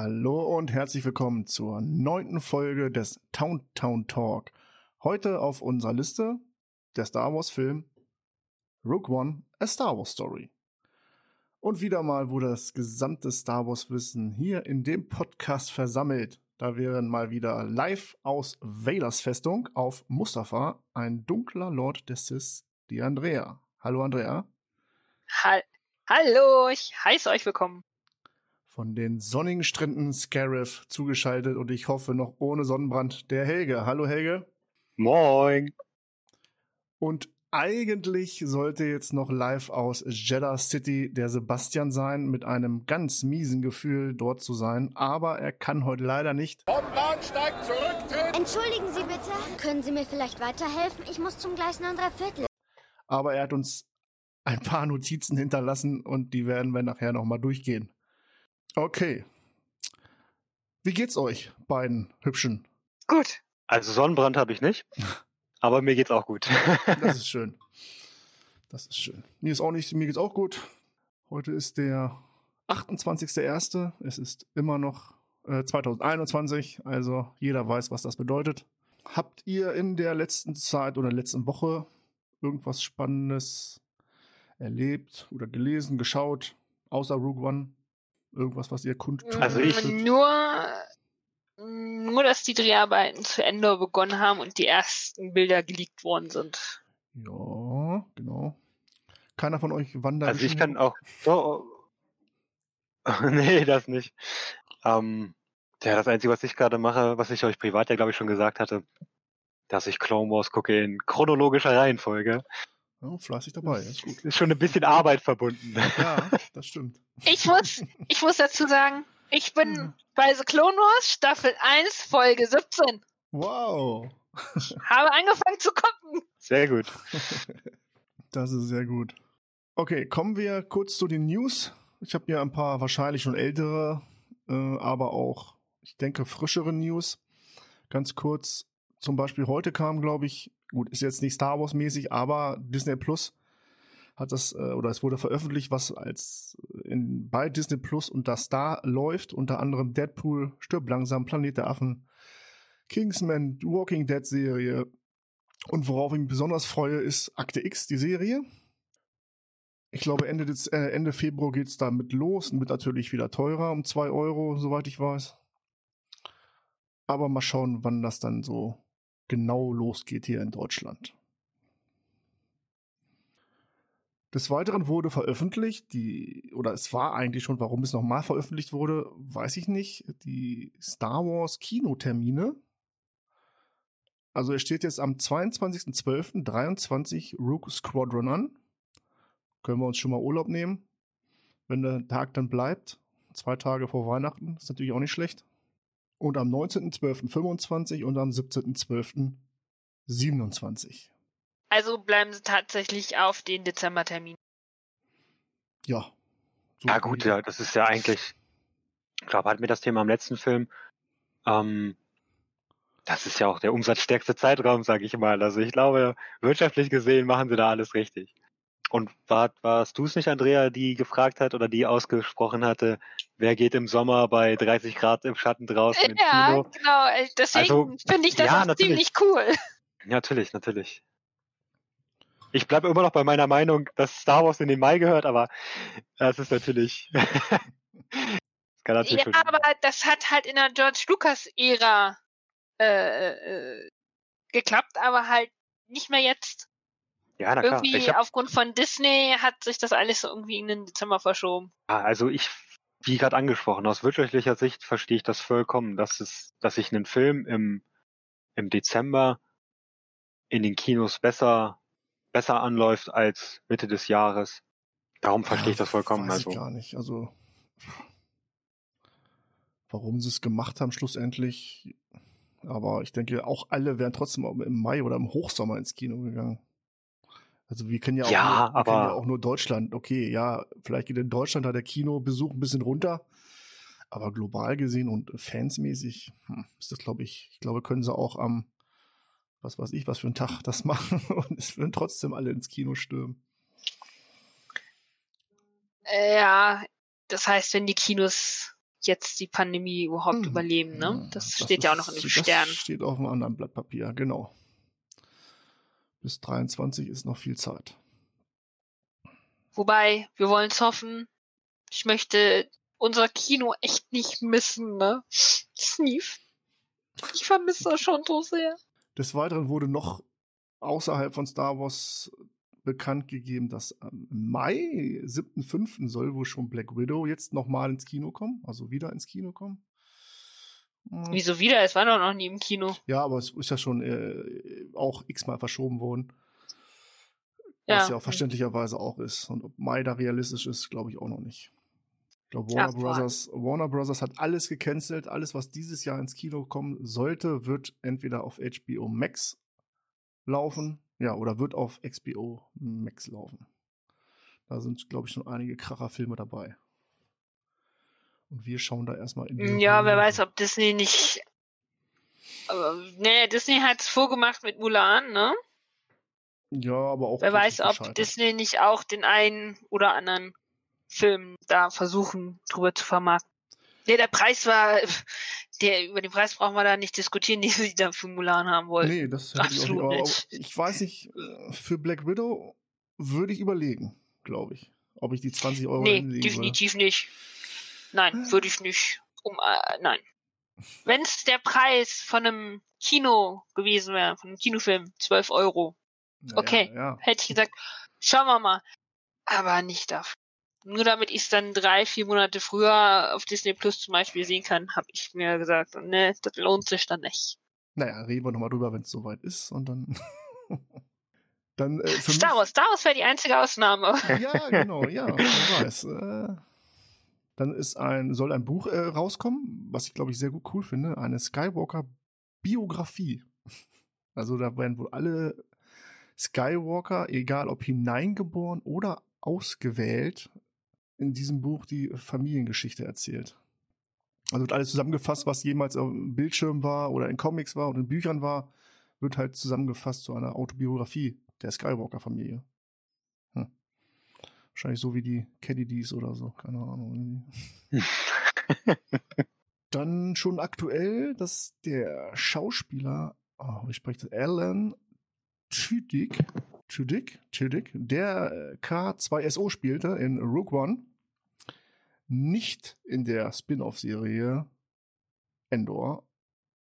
Hallo und herzlich willkommen zur neunten Folge des Town Town Talk. Heute auf unserer Liste der Star Wars Film Rogue One, A Star Wars Story. Und wieder mal wurde das gesamte Star Wars Wissen hier in dem Podcast versammelt. Da wären mal wieder live aus Vaders Festung auf Mustafa ein dunkler Lord des Sith, die Andrea. Hallo Andrea. Ha Hallo, ich heiße euch willkommen. Von den sonnigen Stränden Scarif zugeschaltet und ich hoffe noch ohne Sonnenbrand der Helge. Hallo Helge. Moin. Und eigentlich sollte jetzt noch live aus Jeddah City der Sebastian sein, mit einem ganz miesen Gefühl dort zu sein, aber er kann heute leider nicht. Vom Bahnsteig zurücktreten! Entschuldigen Sie bitte, können Sie mir vielleicht weiterhelfen? Ich muss zum Gleis 9 Viertel. Aber er hat uns ein paar Notizen hinterlassen und die werden wir nachher nochmal durchgehen. Okay. Wie geht's euch, beiden Hübschen? Gut. Also Sonnenbrand habe ich nicht, aber mir geht's auch gut. Das ist schön. Das ist schön. Mir ist auch nicht, mir geht's auch gut. Heute ist der 28.01. Es ist immer noch äh, 2021, also jeder weiß, was das bedeutet. Habt ihr in der letzten Zeit oder letzten Woche irgendwas Spannendes erlebt oder gelesen, geschaut, außer Rogue One? Irgendwas, was ihr kundtun Also ich- nur, nur, dass die Dreharbeiten zu Ende begonnen haben und die ersten Bilder geleakt worden sind. Ja, genau. Keiner von euch wandert. Also ich kann auch. So, nee, das nicht. Ähm, ja, das Einzige, was ich gerade mache, was ich euch privat ja, glaube ich, schon gesagt hatte, dass ich Clone Wars gucke in chronologischer Reihenfolge. Ja, fleißig dabei, ist gut. Ist schon ein bisschen Arbeit verbunden. Ja, das stimmt. Ich muss, ich muss dazu sagen, ich bin Hm. bei The Clone Wars Staffel 1, Folge 17. Wow. Habe angefangen zu gucken. Sehr gut. Das ist sehr gut. Okay, kommen wir kurz zu den News. Ich habe hier ein paar wahrscheinlich schon ältere, äh, aber auch, ich denke, frischere News. Ganz kurz, zum Beispiel heute kam, glaube ich, gut, ist jetzt nicht Star Wars mäßig, aber Disney Plus hat das, äh, oder es wurde veröffentlicht, was als in, bei Disney Plus unter Star läuft, unter anderem Deadpool, Stirb langsam, Planet der Affen, Kingsman, Walking Dead Serie, und worauf ich mich besonders freue, ist Akte X, die Serie. Ich glaube, Ende, Dez äh, Ende Februar geht's damit los und wird natürlich wieder teurer, um 2 Euro, soweit ich weiß. Aber mal schauen, wann das dann so genau losgeht hier in Deutschland. Des Weiteren wurde veröffentlicht, die, oder es war eigentlich schon, warum es nochmal veröffentlicht wurde, weiß ich nicht, die Star Wars Kinotermine also es steht jetzt am 22.12.23 Rook Squadron an. Können wir uns schon mal Urlaub nehmen, wenn der Tag dann bleibt. Zwei Tage vor Weihnachten, ist natürlich auch nicht schlecht. Und am 19.12.25 und am 17.12.27. Also bleiben sie tatsächlich auf den Dezembertermin. Ja. So Ja gut, ja, das ist ja eigentlich, ich glaube, hatten wir das Thema am letzten Film. Ähm, das ist ja auch der umsatzstärkste Zeitraum, sage ich mal. Also ich glaube, wirtschaftlich gesehen machen sie da alles richtig. Und war, warst du es nicht, Andrea, die gefragt hat oder die ausgesprochen hatte, wer geht im Sommer bei 30 Grad im Schatten draußen ins Ja, Kino? genau. äh, Deswegen Also, finde ich das ja, ziemlich cool. Natürlich, natürlich. Ich bleibe immer noch bei meiner Meinung, dass Star Wars in den Mai gehört, aber das ist natürlich. das Ja, aber das hat halt in der George Lucas-Ära äh, äh, geklappt, aber halt nicht mehr jetzt. Ja, na klar. irgendwie Ich hab, aufgrund von Disney hat sich das alles irgendwie in den Dezember verschoben. Ah, also ich, wie gerade angesprochen, aus wirtschaftlicher Sicht verstehe ich das vollkommen, dass es, dass sich ein Film im, im Dezember in den Kinos besser, besser anläuft als Mitte des Jahres. Darum verstehe ich das vollkommen. Weiß Also. ich gar nicht. Also, warum sie es gemacht haben, schlussendlich. Aber ich denke, auch alle wären trotzdem im Mai oder im Hochsommer ins Kino gegangen. Also wir kennen ja auch, Ja, nur, wir ja auch nur Deutschland. Okay, ja, vielleicht geht in Deutschland da der Kinobesuch ein bisschen runter. Aber global gesehen und fansmäßig hm, ist das, glaube ich, ich glaube, können sie auch am, was weiß ich, was für einen Tag das machen und es würden trotzdem alle ins Kino stürmen. Äh, ja, das heißt, wenn die Kinos jetzt die Pandemie überhaupt Mhm. überleben, ne? Ja, Das, steht ja auch noch in ist- den Sternen. Das steht auf einem anderen Blatt Papier, genau. Bis 23 ist noch viel Zeit. Wobei, wir wollen es hoffen. Ich möchte unser Kino echt nicht missen, ne? Sneef. Ich vermisse das schon so sehr. Des Weiteren wurde noch außerhalb von Star Wars bekannt gegeben, dass am Mai, 7.5. soll wohl schon Black Widow jetzt nochmal ins Kino kommen, also wieder ins Kino kommen. Hm. Wieso wieder? Es war doch noch nie im Kino. Ja, aber es ist ja schon äh, auch x-mal verschoben worden. Was Ja. ja auch verständlicherweise auch ist. Und ob Mai da realistisch ist, glaube ich auch noch nicht. Ich glaube, Warner Abwarten. Brothers, Warner Brothers hat alles gecancelt. Alles, was dieses Jahr ins Kino kommen sollte, wird entweder auf HBO Max laufen, ja, oder wird auf HBO Max laufen. Da sind, glaube ich, schon einige Kracherfilme dabei. Und wir schauen da erstmal in die Ja, wer weiß, ob Disney nicht. Aber, nee, Disney hat's vorgemacht mit Mulan, ne? Ja, aber auch. Wer weiß, ob. Disney nicht auch den einen oder anderen Film da versuchen, drüber zu vermarkten. Nee, der Preis war, der, über den Preis brauchen wir da nicht diskutieren, den sie da für Mulan haben wollten. Nee, das hätte ich auch Absolut nicht. Nicht. ich weiß nicht, für Black Widow würde ich überlegen, glaube ich. Ob ich die 20 Euro Nee, definitiv nicht. Nein, würde ich nicht. Um, äh, nein. Wenn es der Preis von einem Kino gewesen wäre, von einem Kinofilm, 12 Euro, würde. okay. Ja, hätte ich gesagt, schauen wir mal. Aber nicht dafür. Nur damit ich es dann drei, vier Monate früher auf Disney Plus zum Beispiel sehen kann, habe ich mir gesagt, ne, das lohnt sich dann nicht. Naja, reden wir nochmal drüber, wenn es soweit ist. Und dann. dann äh, Star Wars, Star Wars wäre die einzige Ausnahme. Ja, genau, ja, wer weiß. Äh, dann ist ein, soll ein Buch äh, rauskommen, was ich glaube ich sehr gut cool finde, eine Skywalker-Biografie. Also da werden wohl alle Skywalker, egal ob hineingeboren oder ausgewählt, in diesem Buch die Familiengeschichte erzählt. Also wird alles zusammengefasst, was jemals auf dem Bildschirm war oder in Comics war und in Büchern war, wird halt zusammengefasst zu einer Autobiografie der Skywalker-Familie. Wahrscheinlich so wie die Kennedys oder so, keine Ahnung. Dann schon aktuell, dass der Schauspieler, oh, wie spricht das, Alan Tudyk, Tudyk, Tudyk, der äh, K2SO spielte in Rogue One, nicht in der Spin-off-Serie Endor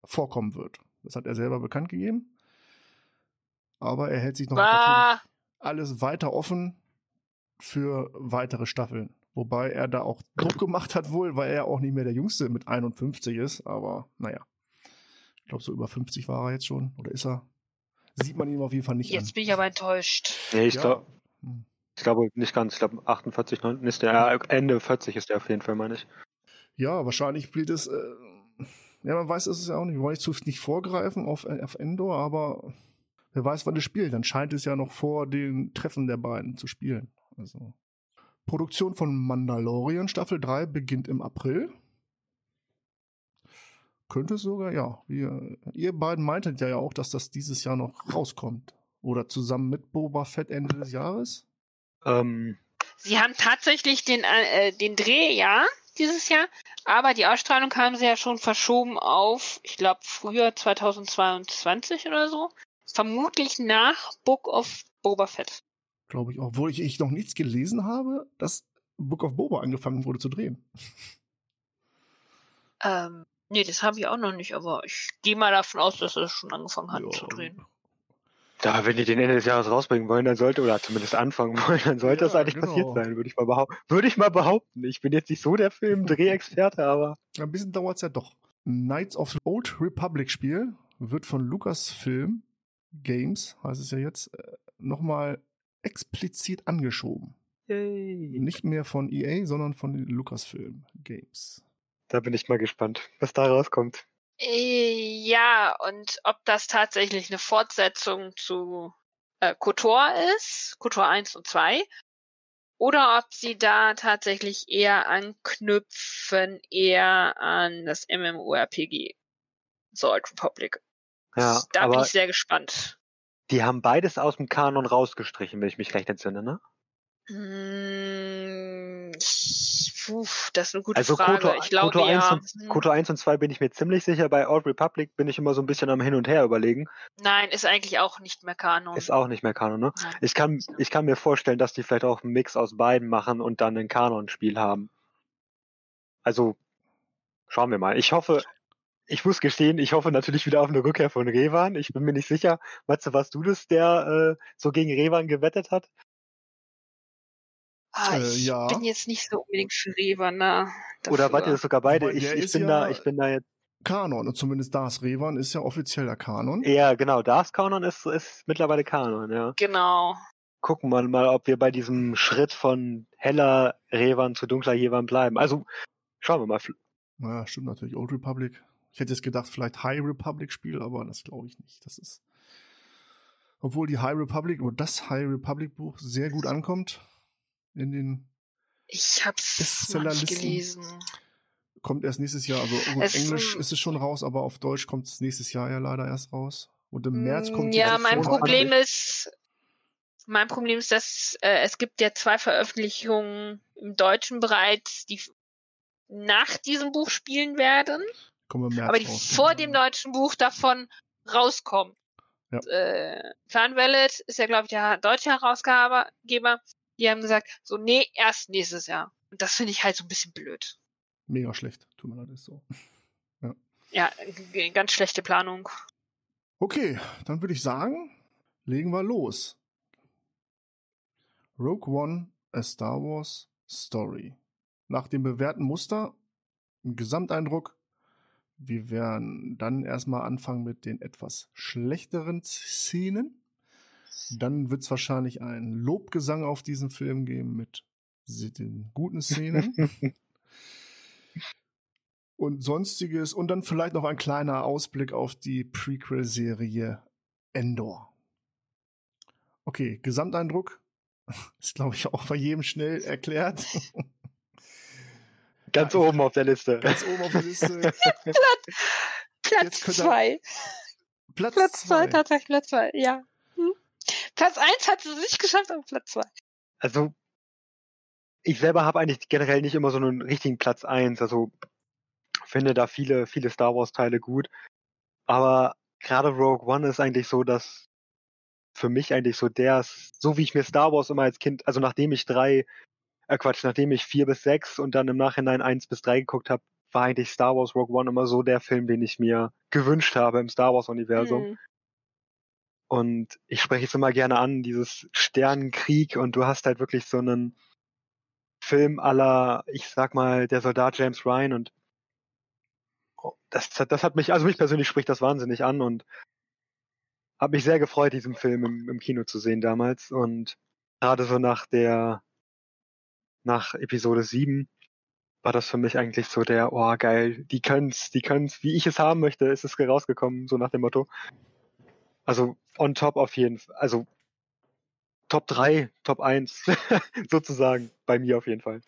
vorkommen wird. Das hat er selber bekannt gegeben. Aber er hält sich noch natürlich alles weiter offen für weitere Staffeln. Wobei er da auch Druck gemacht hat wohl, weil er auch nicht mehr der Jüngste mit 51 ist. Aber naja, ich glaube, so über 50 war er jetzt schon. Oder ist er? Sieht man ihm auf jeden Fall nicht Jetzt an. bin ich aber enttäuscht. Nee, ich, Ja. glaub, Hm. ich glaube nicht ganz. Ich glaube 48, 9 ist der. Ja, Ende 40 ist der auf jeden Fall, meine ich. Ja, wahrscheinlich spielt es. Äh, ja, man weiß es ja auch nicht. Wir wollen jetzt nicht vorgreifen auf, auf Endor, aber wer weiß, wann es spielt. Dann scheint es ja noch vor den Treffen der beiden zu spielen. Also. Produktion von Mandalorian Staffel 3 beginnt im April. Könnte es sogar, ja. Wir, ihr beiden meintet ja auch, dass das dieses Jahr noch rauskommt. Oder zusammen mit Boba Fett Ende des Jahres. Ähm, Sie haben tatsächlich den, äh, den Dreh, ja, dieses Jahr, aber die Ausstrahlung haben sie ja schon verschoben auf, ich glaube, früher 2022 oder so. Vermutlich nach Book of Boba Fett. Glaube ich auch. Obwohl ich, ich noch nichts gelesen habe, dass Book of Boba angefangen wurde zu drehen. Ähm, nee, das habe ich auch noch nicht, aber ich gehe mal davon aus, dass er schon angefangen hat Ja. zu drehen. da, wenn die den Ende des Jahres rausbringen wollen, dann sollte, oder zumindest anfangen wollen, dann sollte Ja, das eigentlich genau. passiert sein, würde ich mal behaupten. Würde ich mal behaupten. Ich bin jetzt nicht so der Film-Drehexperte, aber Ein bisschen dauert es ja doch. Knights of the Old Republic Spiel wird von Lucasfilm Games, heißt es ja jetzt, äh, nochmal explizit angeschoben. Nicht mehr von EA, sondern von den Lucasfilm Games. da bin ich mal gespannt, was da rauskommt. Äh, Ja, und ob das tatsächlich eine Fortsetzung zu äh, KOTOR ist, KOTOR 1 und 2, oder ob sie da tatsächlich eher anknüpfen, eher an das MMORPG The Old Republic. Ja, da bin ich sehr gespannt. Die haben beides aus dem Kanon rausgestrichen, wenn ich mich recht entsinne, ne? Hm, Puh, das ist eine gute Also Frage. Kotor, ich glaube Kotor, 1 ja. und, Hm. Kotor 1 und 2 bin ich mir ziemlich sicher. Bei Old Republic bin ich immer so ein bisschen am Hin und Her überlegen. Nein, ist eigentlich auch nicht mehr Kanon. Ist auch nicht mehr Kanon, ne? Nein. Ich kann, ich kann mir vorstellen, dass die vielleicht auch einen Mix aus beiden machen und dann ein Kanon-Spiel haben. Also, schauen wir mal. Ich hoffe, ich muss gestehen, ich hoffe natürlich wieder auf eine Rückkehr von Revan. Ich bin mir nicht sicher. Matze, warst du das, der äh, so gegen Revan gewettet hat? Ah, Äh, ich ja. bin jetzt nicht so unbedingt für Revan, ne? Oder wart ihr das sogar beide? Ich, ich bin ja- da, ich bin da jetzt. Kanon, und zumindest das Revan ist ja offizieller Kanon. Ja, genau. Das Kanon ist, ist mittlerweile Kanon, ja. Genau. Gucken wir mal, ob wir bei diesem Schritt von heller Revan zu dunkler Revan bleiben. Also, schauen wir mal. Naja, stimmt natürlich. Old Republic. Ich hätte jetzt gedacht, vielleicht High Republic Spiel, aber das glaube ich nicht. Das ist. Obwohl die High Republic oder das High Republic Buch sehr gut ankommt in den Ich hab's nicht gelesen. kommt erst nächstes Jahr. Also gut, Es, Englisch ist es schon raus, aber auf Deutsch kommt es nächstes Jahr ja leider erst raus. Und im März kommt Mm, Ja, Version mein auf Problem Android. ist, mein Problem ist, dass äh, es gibt ja zwei Veröffentlichungen im Deutschen bereits, die nach diesem Buch spielen werden, Kommen März aber die raus, vor dem deutschen Buch davon rauskommen. Ja. Äh, Clan Wallet ist ja, glaube ich, der deutsche Herausgeber. Die haben gesagt, so, nee, erst nächstes Jahr. Und das finde ich halt so ein bisschen blöd. Mega schlecht. Tut mir leid, ist so. Ja, g- ganz schlechte Planung. Okay, dann würde ich sagen, legen wir los. Rogue One, a Star Wars Story. Nach dem bewährten Muster, im Gesamteindruck, wir werden dann erstmal anfangen mit den etwas schlechteren Szenen. Dann wird es wahrscheinlich einen Lobgesang auf diesen Film geben mit den guten Szenen. und sonstiges. Und dann vielleicht noch ein kleiner Ausblick auf die Prequel-Serie Endor. Okay, Gesamteindruck ist, glaube ich, auch bei jedem schnell erklärt. Ganz Ja, oben auf der Liste. Ganz oben auf der Liste. Platz zwei. Platz, Platz zwei, tatsächlich Platz zwei, ja. Hm. Platz eins hat sie nicht geschafft, aber Platz zwei. Also, ich selber habe eigentlich generell nicht immer so einen richtigen Platz eins. Also, finde da viele, viele Star Wars Teile gut. Aber gerade Rogue One ist eigentlich so, dass für mich eigentlich so der, so wie ich mir Star Wars immer als Kind, also nachdem ich drei, äh Quatsch, nachdem ich vier bis sechs und dann im Nachhinein eins bis drei geguckt habe, war eigentlich Star Wars Rogue One immer so der Film, den ich mir gewünscht habe im Star Wars Universum. Hm. Und ich spreche es immer gerne an, dieses Sternenkrieg und du hast halt wirklich so einen Film aller, ich sag mal, der Soldat James Ryan und oh, das, das hat mich, also mich persönlich spricht das wahnsinnig an und habe mich sehr gefreut, diesen Film im, im Kino zu sehen damals und gerade so nach der, nach Episode 7 war das für mich eigentlich so der, oh geil, die können's, die können's, wie ich es haben möchte, ist es rausgekommen, so nach dem Motto. Also on top auf jeden Fall. Also Top 3, Top 1 sozusagen bei mir auf jeden Fall.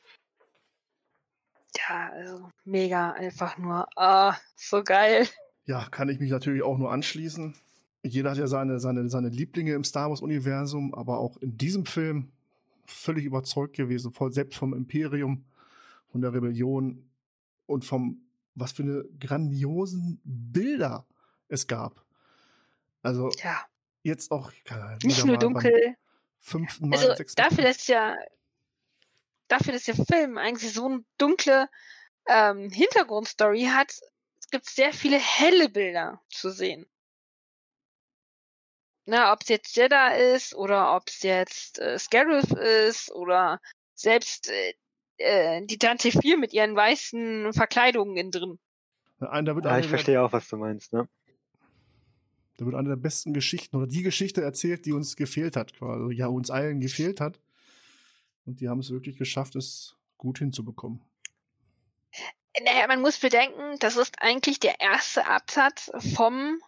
Ja, also mega, einfach nur, ah, so geil. Ja, kann ich mich natürlich auch nur anschließen. Jeder hat ja seine, seine, seine Lieblinge im Star Wars-Universum, aber auch in diesem Film völlig überzeugt gewesen, voll selbst vom Imperium, von der Rebellion und vom, was für eine grandiosen Bilder es gab. Also Ja, jetzt auch nicht nur dunkel. Fünften Mal, Also sechsten dafür, dass ja, dafür, dass der Film eigentlich so eine dunkle ähm, Hintergrundstory hat, es gibt sehr viele helle Bilder zu sehen. Na, ob es jetzt Jeddah ist oder ob es jetzt äh, Scarif ist oder selbst äh, äh, die Tante 4 mit ihren weißen Verkleidungen innen drin. Ein, da wird Ja, ich verstehe auch, was du meinst. Ne? Da wird eine der besten Geschichten oder die Geschichte erzählt, die uns gefehlt hat, quasi. Ja, uns allen gefehlt hat. Und die haben es wirklich geschafft, es gut hinzubekommen. Naja, man muss bedenken, das ist eigentlich der erste Absatz vom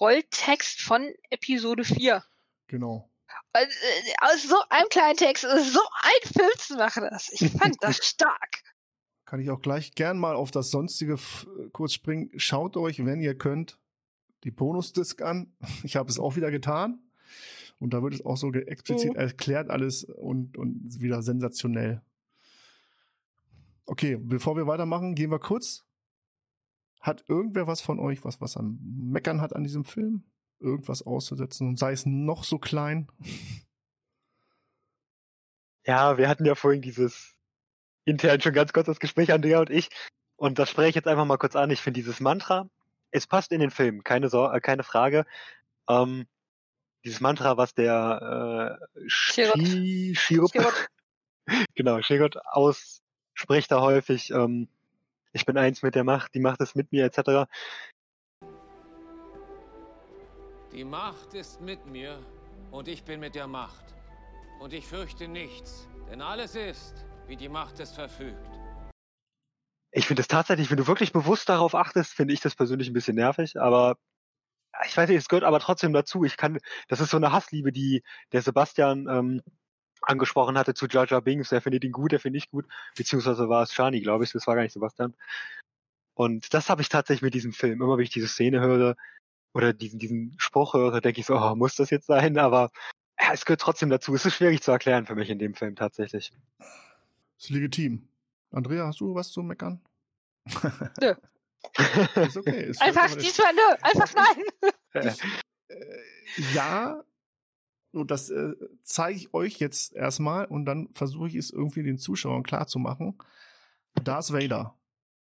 Rolltext von Episode 4. Genau. Und, äh, aus so einem kleinen Text so ein Film zu machen, das, ich fand das stark. Kann ich auch gleich gern mal auf das Sonstige f- kurz springen. Schaut euch, wenn ihr könnt, die Bonusdisk an. Ich habe es auch wieder getan. Und da wird es auch so explizit Mhm. erklärt alles und, und wieder sensationell. Okay, bevor wir weitermachen, gehen wir kurz. Hat irgendwer was von euch, was was an Meckern hat an diesem Film? Irgendwas auszusetzen und sei es noch so klein? Ja, wir hatten ja vorhin dieses intern schon ganz kurz das Gespräch, Andrea und ich. Und das spreche ich jetzt einfach mal kurz an. Ich finde dieses Mantra, es passt in den Film, keine, Sor äh, keine Frage. Ähm, dieses Mantra, was der äh, Shirot. Shi- Shirot, Shirot. genau, Shirot ausspricht da häufig, ähm, ich bin eins mit der Macht, die Macht ist mit mir, etc. Die Macht ist mit mir und ich bin mit der Macht. Und ich fürchte nichts, denn alles ist, wie die Macht es verfügt. Ich finde es tatsächlich, wenn du wirklich bewusst darauf achtest, finde ich das persönlich ein bisschen nervig, aber ich weiß nicht, es gehört aber trotzdem dazu. Ich kann, das ist so eine Hassliebe, die der Sebastian ähm, angesprochen hatte zu Jar Jar Binks. Er findet ihn gut, er findet ich gut, beziehungsweise war es Shani, glaube ich, das war gar nicht Sebastian. Und das habe ich tatsächlich mit diesem Film. Immer wenn ich diese Szene höre oder diesen, diesen Spruch höre, denke ich so, oh, muss das jetzt sein? Aber ja, es gehört trotzdem dazu. Es ist schwierig zu erklären für mich in dem Film tatsächlich. Ist legitim. Andrea, hast du was zu meckern? Nö. ist okay. Ist Einfach diesmal nö, einfach nein. äh, ja, und das äh, zeige ich euch jetzt erstmal und dann versuche ich es irgendwie den Zuschauern klarzumachen. Darth Vader.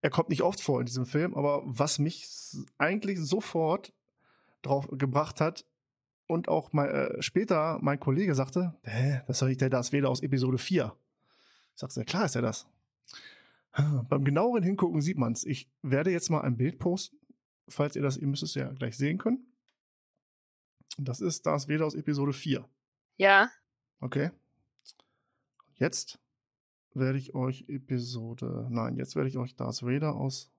Er kommt nicht oft vor in diesem Film, aber was mich eigentlich sofort drauf gebracht hat und auch mal, äh, später mein Kollege sagte, hä, das ist nicht der Darth Vader aus Episode 4. Ich sagte, klar ist er das. Beim genaueren Hingucken sieht man es. Ich werde jetzt mal ein Bild posten, falls ihr das, ihr müsst es ja gleich sehen können. Und das ist Darth Vader aus Episode 4. Ja, Okay. Jetzt werde ich euch Episode, nein, jetzt werde ich euch Darth Vader aus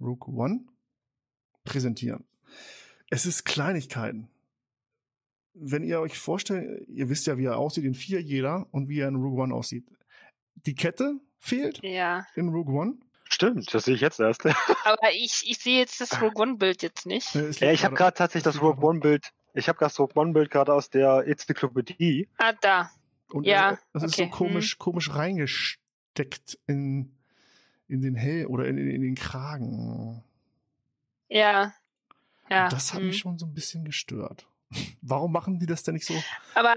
Rogue One präsentieren. Es ist Kleinigkeiten. Wenn ihr euch vorstellt, ihr wisst ja, wie er aussieht in 4 jeder und wie er in Rogue One aussieht. Die Kette fehlt ja. in Rogue One. Stimmt, das sehe ich jetzt erst. Aber ich, ich sehe jetzt das Rogue One-Bild jetzt nicht. Äh, Ja, ich habe gerade tatsächlich das Rogue One Bild. Ich habe das One Bild gerade aus der Enzyklopädie. Ah, da. Und Ja, es- das ist okay, hm. so komisch, komisch reingesteckt in, in den Hell oder in, in, in den Kragen. Ja. Ja. das hat hm. mich schon so ein bisschen gestört. Warum machen die das denn nicht so? Aber,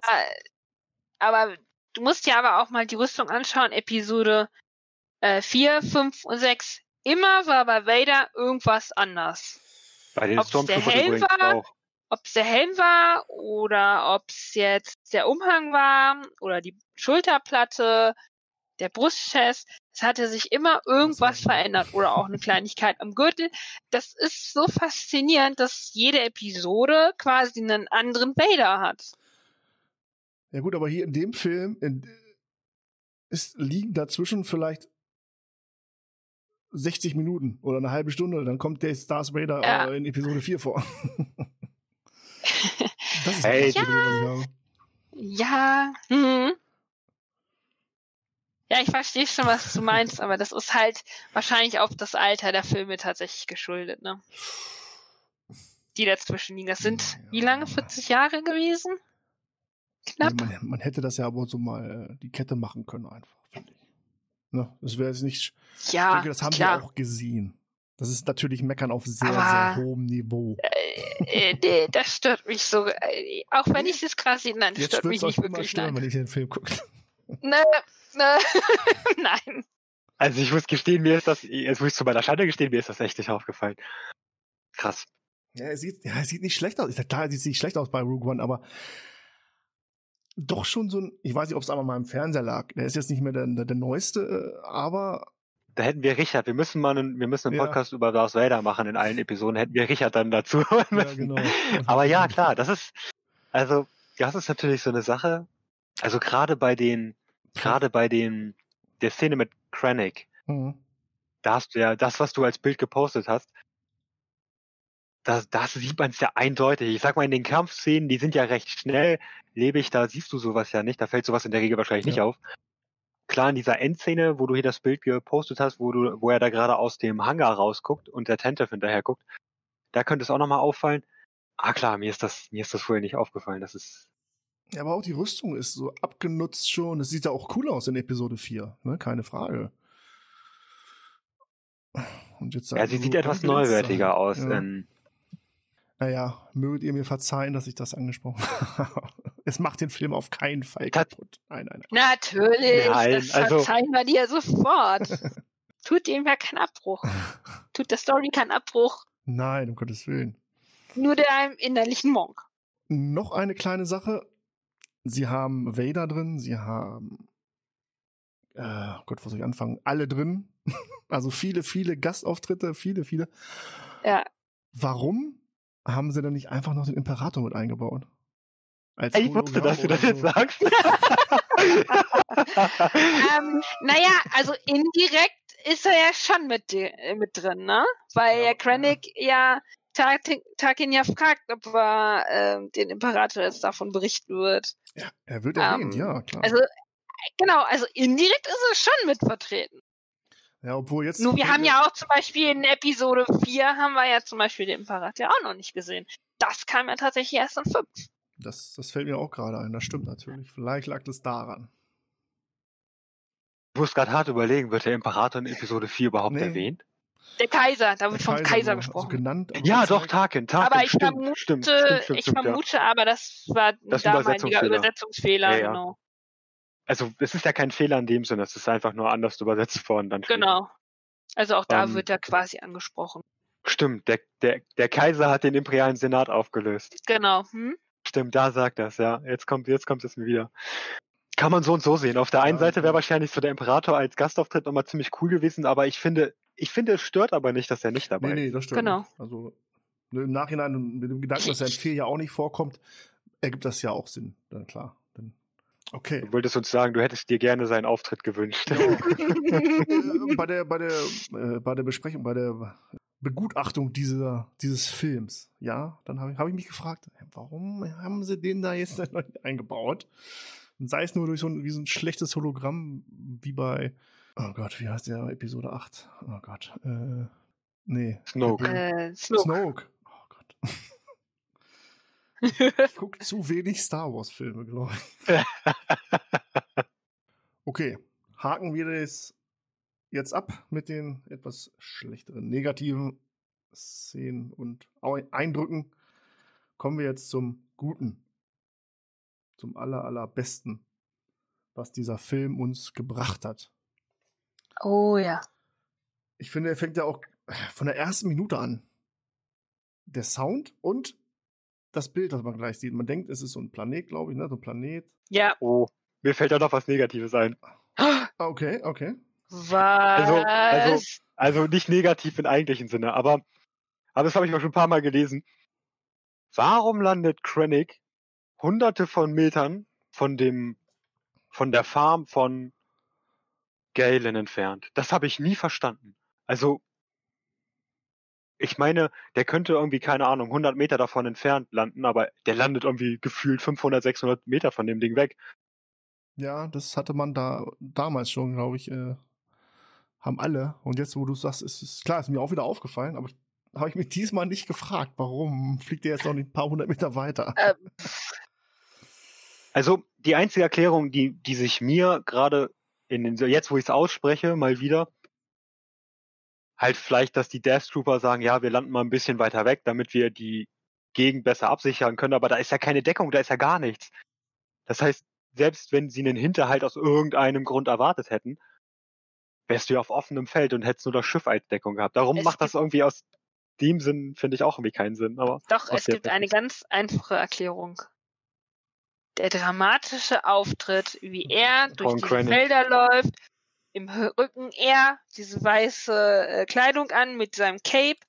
aber du musst dir aber auch mal die Rüstung anschauen. Episode äh, 4, 5 und 6. Immer war bei Vader irgendwas anders. Bei den Stormtroopers übrigens war? auch. Ob es der Helm war oder ob es jetzt der Umhang war oder die Schulterplatte, der Brustchest. Es hatte sich immer irgendwas verändert oder auch eine Kleinigkeit am Gürtel. Das ist so faszinierend, dass jede Episode quasi einen anderen Vader hat. Ja gut, aber hier in dem Film in, ist, liegen dazwischen vielleicht 60 Minuten oder eine halbe Stunde. Dann kommt der Darth Vader Ja. äh, in Episode 4 vor. das ist Hey, ich habe. Ja, hm. Ja, ich verstehe schon, was du meinst, aber das ist halt wahrscheinlich auf das Alter der Filme tatsächlich geschuldet, ne? Die dazwischen liegen. Das sind wie lange? 40 Jahre gewesen? Knapp. Nee, man, man hätte das ja aber so mal äh, die Kette machen können, einfach, finde ich. Ne? Das wäre jetzt nicht. ich Ja, denke, das haben klar. wir auch gesehen. Das ist natürlich Meckern auf sehr, Aber- sehr hohem Niveau. Äh, nee, das stört mich so. Äh, auch wenn ich das krass sehe, nein, das Jetzt stört mich es nicht immer wirklich. stören, Nein. wenn ich den Film gucke. Ne, ne, nein. Also ich muss gestehen, mir ist das, jetzt muss ich zu meiner Schande gestehen, mir ist das echt nicht aufgefallen. Krass. Ja, er sieht, ja, er sieht nicht schlecht aus. Ja klar, er sieht nicht schlecht aus bei Rogue One, aber doch schon so ein, ich weiß nicht, ob es einmal mal im Fernseher lag. Der ist jetzt nicht mehr der, der, der neueste, äh, aber Da hätten wir Richard, wir müssen mal einen, wir müssen einen Ja. Podcast über Darth Vader machen in allen Episoden, hätten wir Richard dann dazu ja, genau. Aber ja, klar, das ist, also, das ist natürlich so eine Sache. Also gerade bei den, gerade bei den, der Szene mit Krennic, Mhm. da hast du ja das, was du als Bild gepostet hast, das, das sieht man es ja eindeutig. Ich sag mal, in den Kampfszenen, die sind ja recht schnell, lebig, da siehst du sowas ja nicht, da fällt sowas in der Regel wahrscheinlich nicht Ja. auf. Klar, in dieser Endszene, wo du hier das Bild gepostet hast, wo du, wo er da gerade aus dem Hangar rausguckt und der Tentev hinterher guckt, da könnte es auch nochmal auffallen. Ah klar, mir ist das, mir ist das vorher nicht aufgefallen. Das ist, Ja, aber auch die Rüstung ist so abgenutzt schon. Es sieht ja auch cool aus in Episode 4, ne? Keine Frage. Und jetzt Ja, sie sieht etwas neuwertiger sein. aus. Ja. Ähm, Naja, möget ihr mir verzeihen, dass ich das angesprochen habe. Es macht den Film auf keinen Fall kaputt. Nein, nein, nein. Natürlich, Nein, das also- verzeihen wir dir sofort. Tut dem ja keinen Abbruch. Tut der Story keinen Abbruch. Nein, um Gottes Willen. Nur der innerlichen Monk. Noch eine kleine Sache. Sie haben Vader drin, sie haben äh, Gott, wo soll ich anfangen? Alle drin. Also viele, viele Gastauftritte, viele, viele. Ja. Warum haben sie denn nicht einfach noch den Imperator mit eingebaut? Als ich wusste, dass du das jetzt sagst. ähm, naja, also indirekt ist er ja schon mit, äh, mit drin, ne? Weil Ja, ja Krennic ja Tarkin ja fragt, ob er ähm, den Imperator jetzt davon berichten wird. Ja, er wird Ähm, erwähnt, ja, klar. Also, genau, also indirekt ist er schon mit vertreten. ja, obwohl jetzt. Nur wir haben ja auch zum Beispiel in Episode 4 haben wir ja zum Beispiel den Imperator ja auch noch nicht gesehen. Das kam ja tatsächlich erst in 5. Das, das fällt mir auch gerade ein, das stimmt natürlich. Vielleicht lag das daran. Ich muss gerade hart überlegen, wird der Imperator in Episode 4 überhaupt Nee. erwähnt? Der Kaiser, da wird vom Kaiser nur, gesprochen. Also genannt, Ja, doch, Tarkin, Tarkin. aber ich stimmt, vermute, stimmt, stimmt, stimmt, ich stimmt, ja. vermute aber, das war ein Das ein damaliger Übersetzungsfehler. Übersetzungsfehler, Ja, ja. genau. Also, es ist ja kein Fehler in dem Sinne, es ist einfach nur anders übersetzt worden. Dann. Genau. Also auch da Ähm, wird er quasi angesprochen. Stimmt, der, der, der Kaiser hat den imperialen Senat aufgelöst. Genau. Hm? Stimmt, da sagt das, ja. Jetzt kommt, jetzt kommt es mir wieder. Kann man so und so sehen. Auf der einen Ja, Seite wäre wahrscheinlich so der Imperator als Gastauftritt nochmal ziemlich cool gewesen, aber ich finde, ich finde, es stört aber nicht, dass er nicht dabei Nee, ist. nee, das stimmt. Genau. nicht. Also ne, im Nachhinein mit dem Gedanken, dass er in vier ja auch nicht vorkommt, ergibt das ja auch Sinn. Dann klar. Dann, okay. Du wolltest uns sagen, du hättest dir gerne seinen Auftritt gewünscht. Äh, bei der, bei der, äh, bei der Besprechung, bei der Begutachtung dieser, dieses Films, ja, dann habe ich, hab ich mich gefragt, äh, warum haben sie den da jetzt noch nicht eingebaut? Und sei es nur durch so ein, wie so ein schlechtes Hologramm, wie bei, oh Gott, wie heißt der, Episode 8? Oh Gott, äh, nee. Snoke. Äh, Snoke. Snoke. Oh Gott. Ich gucke zu wenig Star Wars-Filme, glaube ich. Okay, haken wir das jetzt ab mit den etwas schlechteren negativen Szenen und Eindrücken. Kommen wir jetzt zum Guten. Zum aller, allerbesten, was dieser Film uns gebracht hat. Oh ja. Ich finde, er fängt ja auch von der ersten Minute an. Der Sound und das Bild, das man gleich sieht. Man denkt, es ist so ein Planet, glaube ich, ne? So ein Planet. Ja. Oh, mir fällt da noch was Negatives ein. Ah, Okay, okay. Was? also- Also nicht negativ im eigentlichen Sinne, aber, aber das habe ich auch schon ein paar Mal gelesen. Warum landet Krennic hunderte von Metern von dem, von der Farm von Galen entfernt? Das habe ich nie verstanden. Also, ich meine, der könnte irgendwie, keine Ahnung, 100 Meter davon entfernt landen, aber der landet irgendwie gefühlt 500, 600 Meter von dem Ding weg. Ja, das hatte man da damals schon, glaube ich, äh, haben alle. Und jetzt, wo du sagst, ist es klar, ist mir auch wieder aufgefallen, aber habe ich mich diesmal nicht gefragt, warum fliegt der jetzt noch ein paar hundert Meter weiter? ähm, Also die einzige Erklärung, die, die sich mir gerade in den, jetzt wo ich es ausspreche, mal wieder, halt vielleicht, dass die Death Trooper sagen, ja, wir landen mal ein bisschen weiter weg, damit wir die Gegend besser absichern können, aber da ist ja keine Deckung, da ist ja gar nichts. Das heißt, selbst wenn sie einen Hinterhalt aus irgendeinem Grund erwartet hätten, wärst du ja auf offenem Feld und hättest nur das Schiff als Deckung gehabt. Darum Es macht das irgendwie aus dem Sinn, finde ich auch irgendwie keinen Sinn. Aber doch, es gibt eine ganz einfache Erklärung. Der dramatische Auftritt, wie er durch Krennic. Felder läuft, im Rücken er diese weiße äh, Kleidung an mit seinem Cape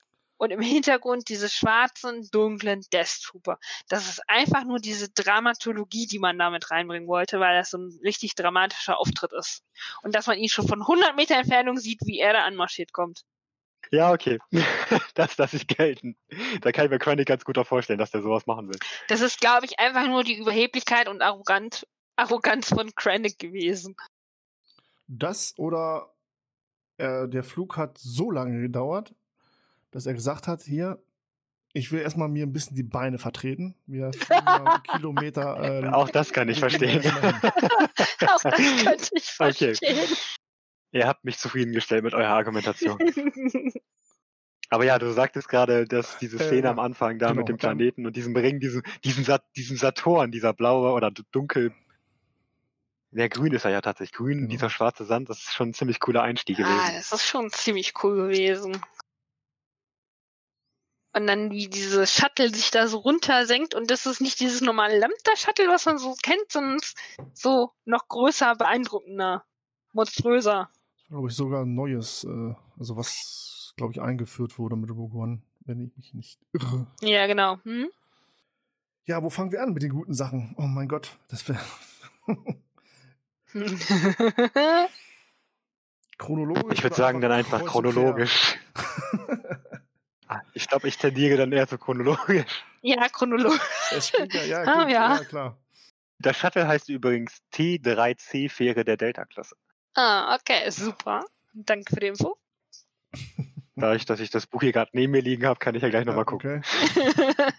und im Hintergrund diese schwarzen, dunklen Death Trooper. Das ist einfach nur diese Dramatologie, die man damit reinbringen wollte, weil das so ein richtig dramatischer Auftritt ist. Und dass man ihn schon von 100 Meter Entfernung sieht, wie er da anmarschiert kommt. ja, okay. das lasse ich gelten. Da kann ich mir Krennic ganz gut auch vorstellen, dass der sowas machen will. Das ist, glaube ich, einfach nur die Überheblichkeit und Arrogant, Arroganz von Krennic gewesen. Das oder äh, der Flug hat so lange gedauert, dass er gesagt hat, hier, ich will erstmal mir ein bisschen die Beine vertreten. Wir Kilometer. Äh, Auch das kann ich verstehen. Auch das könnte ich Okay. verstehen. Ihr habt mich zufriedengestellt mit eurer Argumentation. Aber ja, du sagtest gerade, dass diese Äh, Szene ja, am Anfang da genau, mit dem dann- Planeten und diesem Ring, diesem, diesem, Sat diesem Saturn, dieser blaue oder dunkel. Der grün ist er ja tatsächlich. Grün, Genau. dieser schwarze Sand, das ist schon ein ziemlich cooler Einstieg gewesen. Ah, das ist schon ziemlich cool gewesen. Und dann wie diese Shuttle sich da so runtersenkt und das ist nicht dieses normale Lambda-Shuttle, was man so kennt, sondern so noch größer, beeindruckender, monströser. glaube ich, sogar ein neues, äh, also was, glaube ich, eingeführt wurde mit Rogue One, wenn ich mich nicht irre. Ja, genau. Hm? Ja, wo fangen wir an mit den guten Sachen? Oh mein Gott, das wäre chronologisch. Ich würde sagen, dann einfach chronologisch. Ich glaube, ich tendiere dann eher zu chronologisch. ja, chronologisch. Ja, ja, Ah, gut, ja. ja, klar. Das Shuttle heißt übrigens T3C-Fähre der Delta-Klasse. Ah, okay, super. Danke für die Info. Dadurch, dass ich das Buch hier gerade neben mir liegen habe, kann ich ja gleich nochmal gucken.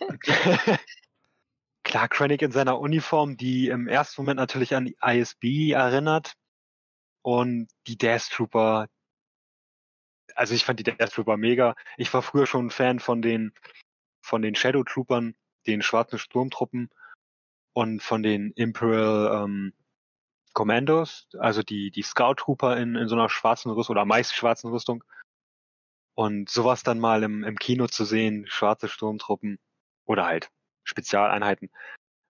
okay. Klar, Krennic in seiner Uniform, die im ersten Moment natürlich an die ISB erinnert. Und die Death Trooper. Also ich fand die Death Trooper mega. Ich war früher schon ein Fan von den, von den Shadow Troopern, den schwarzen Sturmtruppen und von den Imperial ähm, Commandos, also die, die Scout Trooper in, in so einer schwarzen Rüstung oder meist schwarzen Rüstung. Und sowas dann mal im, im Kino zu sehen, schwarze Sturmtruppen oder halt Spezialeinheiten,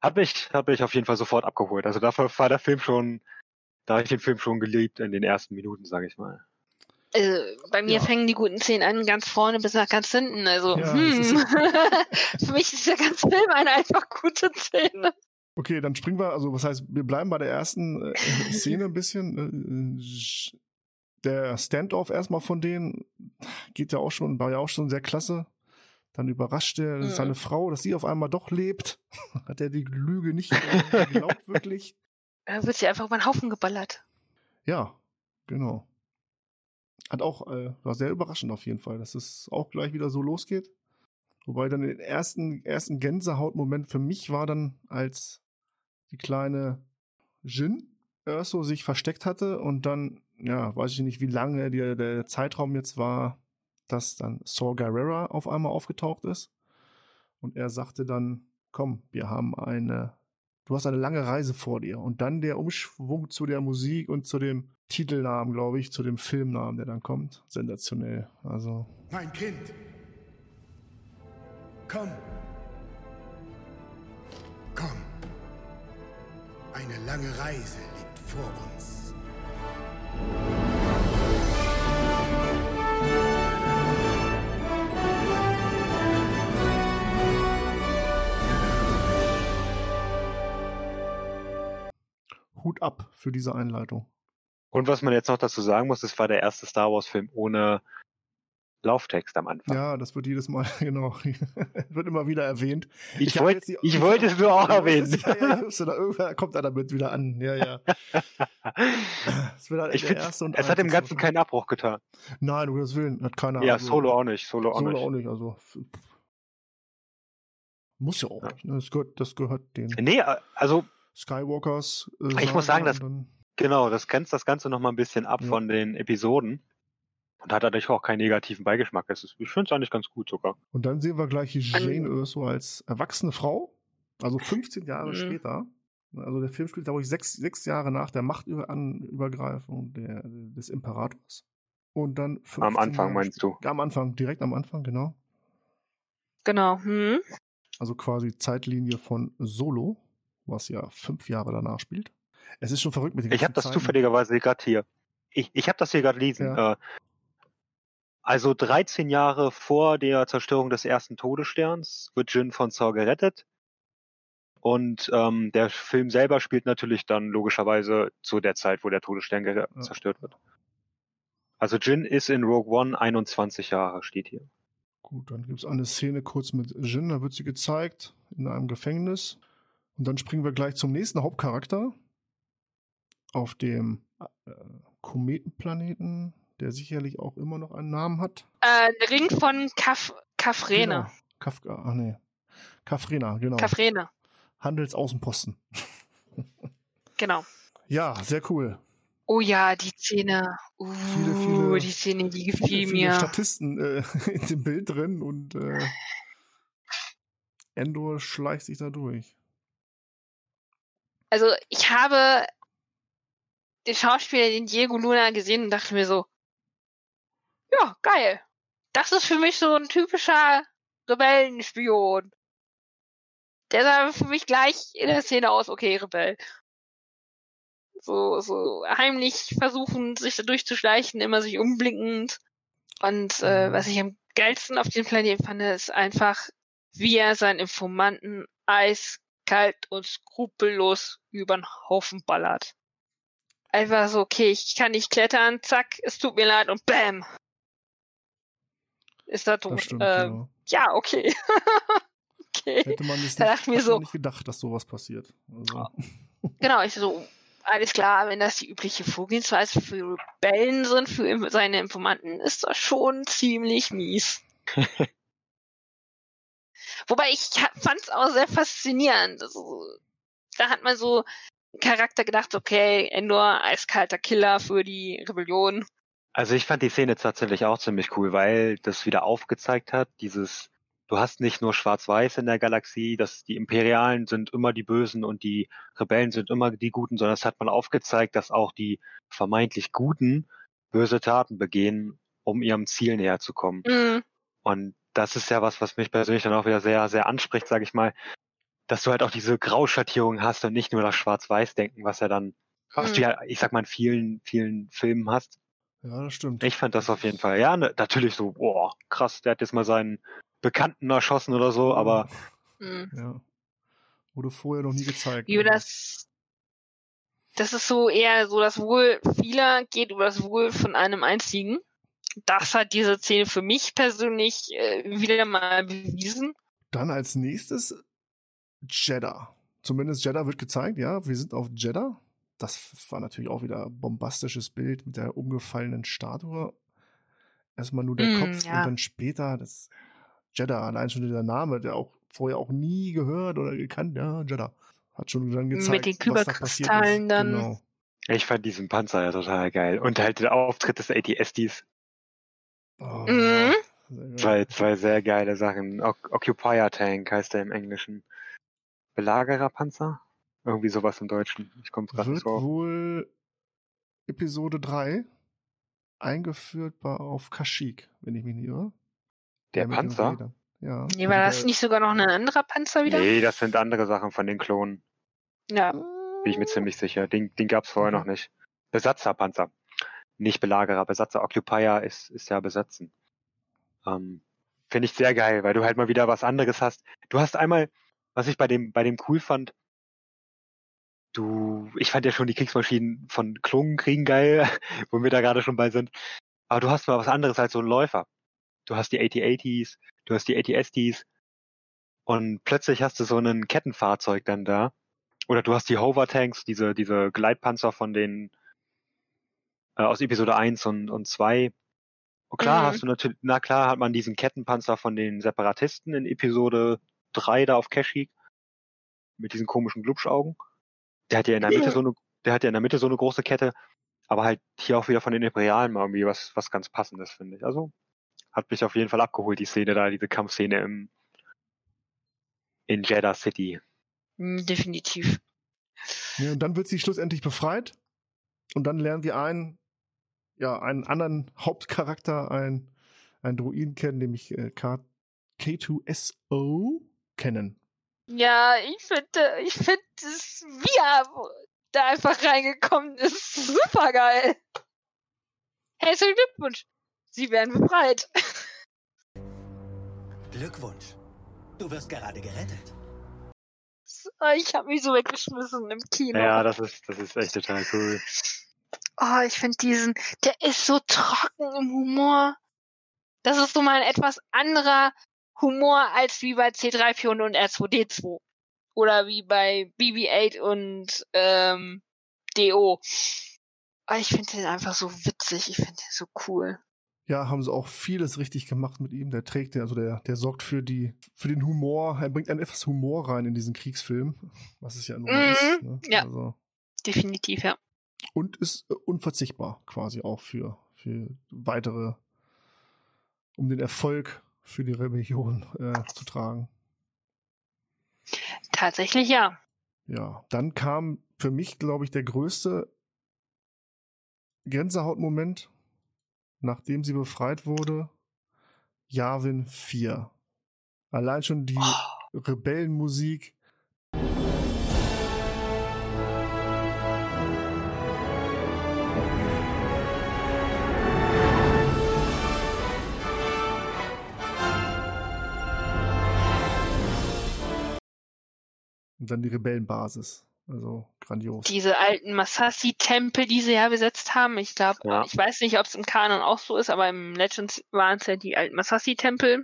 hat mich, hat mich auf jeden Fall sofort abgeholt. Also dafür war der Film schon, da habe ich den Film schon geliebt in den ersten Minuten, sage ich mal. Also, bei mir Ja. fängen die guten Szenen an, ganz vorne bis nach ganz hinten. Also, Ja, hm. Für mich ist der ganze Film eine einfach gute Szene. Okay, dann springen wir, also was heißt, wir bleiben bei der ersten äh, Szene ein bisschen. Äh, der Standoff erstmal von denen geht ja auch schon, war ja auch schon sehr klasse. Dann überrascht er Mhm. seine Frau, dass sie auf einmal doch lebt. Hat er die Lüge nicht äh, geglaubt, wirklich? Da wird sie einfach über den Haufen geballert. Ja, genau. Hat auch, äh, war sehr überraschend auf jeden Fall, dass es auch gleich wieder so losgeht. Wobei dann den ersten, ersten Gänsehautmoment für mich war dann, als die kleine Jin Erso sich versteckt hatte und dann, ja, weiß ich nicht, wie lange der, der Zeitraum jetzt war, dass dann Saw Gerrera auf einmal aufgetaucht ist. Und er sagte dann, komm, wir haben eine, du hast eine lange Reise vor dir. Und dann der Umschwung zu der Musik und zu dem Titelnamen, glaube ich, zu dem Filmnamen, der dann kommt. Sensationell. Also, Mein Kind. Komm. Komm. Eine lange Reise liegt vor uns. Hut ab für diese Einleitung. Und was man jetzt noch dazu sagen muss, es war der erste Star Wars Film ohne Lauftext am Anfang. Ja, das wird jedes Mal, genau, wird immer wieder erwähnt. ich wollte die- ich wollte es nur auch erwähnen. Ja, ja, irgendwer kommt er damit wieder an. Ja, ja. Das wird halt ich der erste und es hat dem Ganzen keinen Abbruch getan. Nein, um Gottes Willen, hat keiner. Ja, also- Solo auch nicht. Solo auch Solo nicht. auch nicht, also. Muss ja auch Ja. nicht. Ne? Das, gehört, das gehört den Nee, also Skywalkers. Äh, Ich muss sagen, das- dann- genau, das grenzt das Ganze nochmal ein bisschen ab Ja. von den Episoden. Und hat dadurch auch keinen negativen Beigeschmack. Es ist, ich finde es eigentlich ganz gut sogar. Und dann sehen wir gleich Jane Erso als erwachsene Frau, also 15 Jahre Mhm. später. Also der Film spielt, glaube ich, sechs, sechs Jahre nach der Machtübergreifung der, des Imperators. Und dann 15 Am Anfang Jahre meinst du? Ja, am Anfang, direkt am Anfang, genau. Genau. Hm? Also quasi Zeitlinie von Solo, was ja fünf Jahre danach spielt. Es ist schon verrückt mit den Ich habe das Zeiten. zufälligerweise gerade hier. Ich, ich habe das hier gerade lesen. Ja. Äh, also 13 Jahre vor der Zerstörung des ersten Todessterns wird Jin von Saw gerettet. Und ähm, der Film selber spielt natürlich dann logischerweise zu der Zeit, wo der Todesstern Ja. zerstört wird. Also Jin ist in Rogue One 21 Jahre, steht hier. Gut, dann gibt es eine Szene kurz mit Jin, da wird sie gezeigt in einem Gefängnis. Und dann springen wir gleich zum nächsten Hauptcharakter auf dem äh, Kometenplaneten, der sicherlich auch immer noch einen Namen hat. Äh, der Ring von Kaf Kafrene. Genau. Kafka, ach nee. Kafrena, genau. Kafrene. Handelsaußenposten. Genau. Ja, sehr cool. Oh ja, die Szene. Uh, Viele, viele- die Szene, die gefiel viele mir. Statisten äh, in dem Bild drin und äh, Endor schleicht sich da durch. Also ich habe den Schauspieler, den Diego Luna gesehen und dachte mir so, ja, geil. Das ist für mich so ein typischer Rebellenspion. Der sah für mich gleich in der Szene aus, okay, Rebell. So, so heimlich versuchen, sich da durchzuschleichen, immer sich umblickend. Und äh, was ich am geilsten auf dem Planeten fand, ist einfach, wie er seinen Informanten eiskalt und skrupellos übern Haufen ballert. Einfach so, okay, ich kann nicht klettern, zack, es tut mir leid und bam. Ist er tot. Das stimmt, ähm, genau. Ja, okay. okay. Hätte man da nicht, mir so- man nicht gedacht, dass sowas passiert. Also, Genau, ich so, alles klar, wenn das die übliche Vorgehensweise für Rebellen sind, für seine Informanten, ist das schon ziemlich mies. Wobei ich fand es auch sehr faszinierend. Also, da hat man so Charakter gedacht, okay, Endor, eiskalter Killer für die Rebellion. Also ich fand die Szene tatsächlich auch ziemlich cool, weil das wieder aufgezeigt hat, dieses, du hast nicht nur Schwarz-Weiß in der Galaxie, dass die Imperialen sind immer die Bösen und die Rebellen sind immer die Guten, sondern es hat mal aufgezeigt, dass auch die vermeintlich Guten böse Taten begehen, um ihrem Ziel näher zu kommen. Mhm. Und das ist ja was, was mich persönlich dann auch wieder sehr, sehr anspricht, sage ich mal, dass du halt auch diese Grauschattierung hast und nicht nur das Schwarz-Weiß-Denken, was ja dann, was Mhm. du ja, ich sag mal, in vielen, vielen Filmen hast. ja, das stimmt. Ich fand das auf jeden Fall. Ja, ne, natürlich so, boah, krass, der hat jetzt mal seinen Bekannten erschossen oder so, aber Mhm. Ja. Wurde vorher noch nie gezeigt. Über ne? das, das ist so eher so das Wohl vieler geht über das Wohl von einem einzigen. Das hat diese Szene für mich persönlich äh, wieder mal bewiesen. Dann als nächstes Jeddah. Zumindest Jeddah wird gezeigt, ja. Wir sind auf Jeddah. Das war natürlich auch wieder ein bombastisches Bild mit der umgefallenen Statue. Erstmal nur der Mm, Kopf ja. und dann später das Jeddah, allein schon der Name, der auch vorher auch nie gehört oder gekannt, ja, Jeddah. Hat schon dann gezeigt, den was da passiert Kyberkristallen ist. dann. Genau. ich fand diesen Panzer ja total geil. Und halt der Auftritt des ATSTs, Oh, Mhm. zwei, zwei sehr geile Sachen. O Occupier Tank heißt er im Englischen. Belagererpanzer? Irgendwie sowas im Deutschen. Ich komme gerade nicht Wird so auf. wohl Episode 3 eingeführt bei, auf Kashyyyk, wenn ich mich nicht irre. Der den Panzer? Ja. Nee, war also das der- nicht sogar noch ein anderer Panzer wieder? Nee, das sind andere Sachen von den Klonen. Ja. Bin ich mir ziemlich sicher. Den, den gab's vorher Okay. noch nicht. Besatzerpanzer. Nicht Belagerer, Besatzer. Occupier ist, ist ja besetzen. Ähm, Finde ich sehr geil, weil du halt mal wieder was anderes hast. Du hast einmal, was ich bei dem, bei dem cool fand, du, ich fand ja schon die Kriegsmaschinen von Klongenkriegen geil, wo wir da gerade schon bei sind. Aber du hast mal was anderes als so ein Läufer. Du hast die AT-80s, du hast die AT-STs und plötzlich hast du so ein Kettenfahrzeug dann da. Oder du hast die Hover-Tanks, diese, diese Gleitpanzer von den äh, aus Episode 1 und, und 2. Und klar Mhm. hast du natürlich, na klar hat man diesen Kettenpanzer von den Separatisten in Episode 3 da auf Kashyyyk mit diesen komischen Glubschaugen. Der hat ja in der Mitte so eine, der hat ja in der Mitte so eine große Kette, aber halt hier auch wieder von den Imperialen mal irgendwie was, was ganz passendes, finde ich. Also hat mich auf jeden Fall abgeholt, die Szene da, diese Kampfszene im, in Jeddah City. Hm, Definitiv. Ja, und dann wird sie schlussendlich befreit. Und dann lernen wir einen, ja, einen anderen Hauptcharakter, einen, einen Druiden kennen, nämlich äh, K K2SO kennen. Ja, ich finde, ich finde es, wie er da einfach reingekommen ist, super geil. Herzlichen Glückwunsch. Sie werden befreit. Glückwunsch. Du wirst gerade gerettet. Ich habe mich so weggeschmissen im Kino. Ja, das ist, das ist echt total cool. Oh, ich finde diesen, der ist so trocken im Humor. Das ist so mal ein etwas anderer Humor als wie bei C3PO und R2D2. Oder wie bei BB-8 und ähm, DO. Aber ich finde den einfach so witzig. Ich finde den so cool. Ja, haben sie auch vieles richtig gemacht mit ihm. Der trägt, den- also der, der sorgt für die, für den Humor. Er bringt einen etwas Humor rein in diesen Kriegsfilm, was es ja nur Mhm, ist. Ne? ja. Also, Definitiv, ja. Und ist äh, unverzichtbar quasi auch für, für weitere, um den Erfolg für die Rebellion äh, zu tragen. Tatsächlich ja. Ja, dann kam für mich, glaube ich, der größte Gänsehautmoment, nachdem sie befreit wurde. Yavin 4. Allein schon die Oh. Rebellenmusik. Und dann die Rebellenbasis. Also grandios. Diese alten Masashi-Tempel, die sie ja besetzt haben. Ich glaube, Ja. ich weiß nicht, ob es im Kanon auch so ist, aber im Legends waren es ja die alten Masashi-Tempel.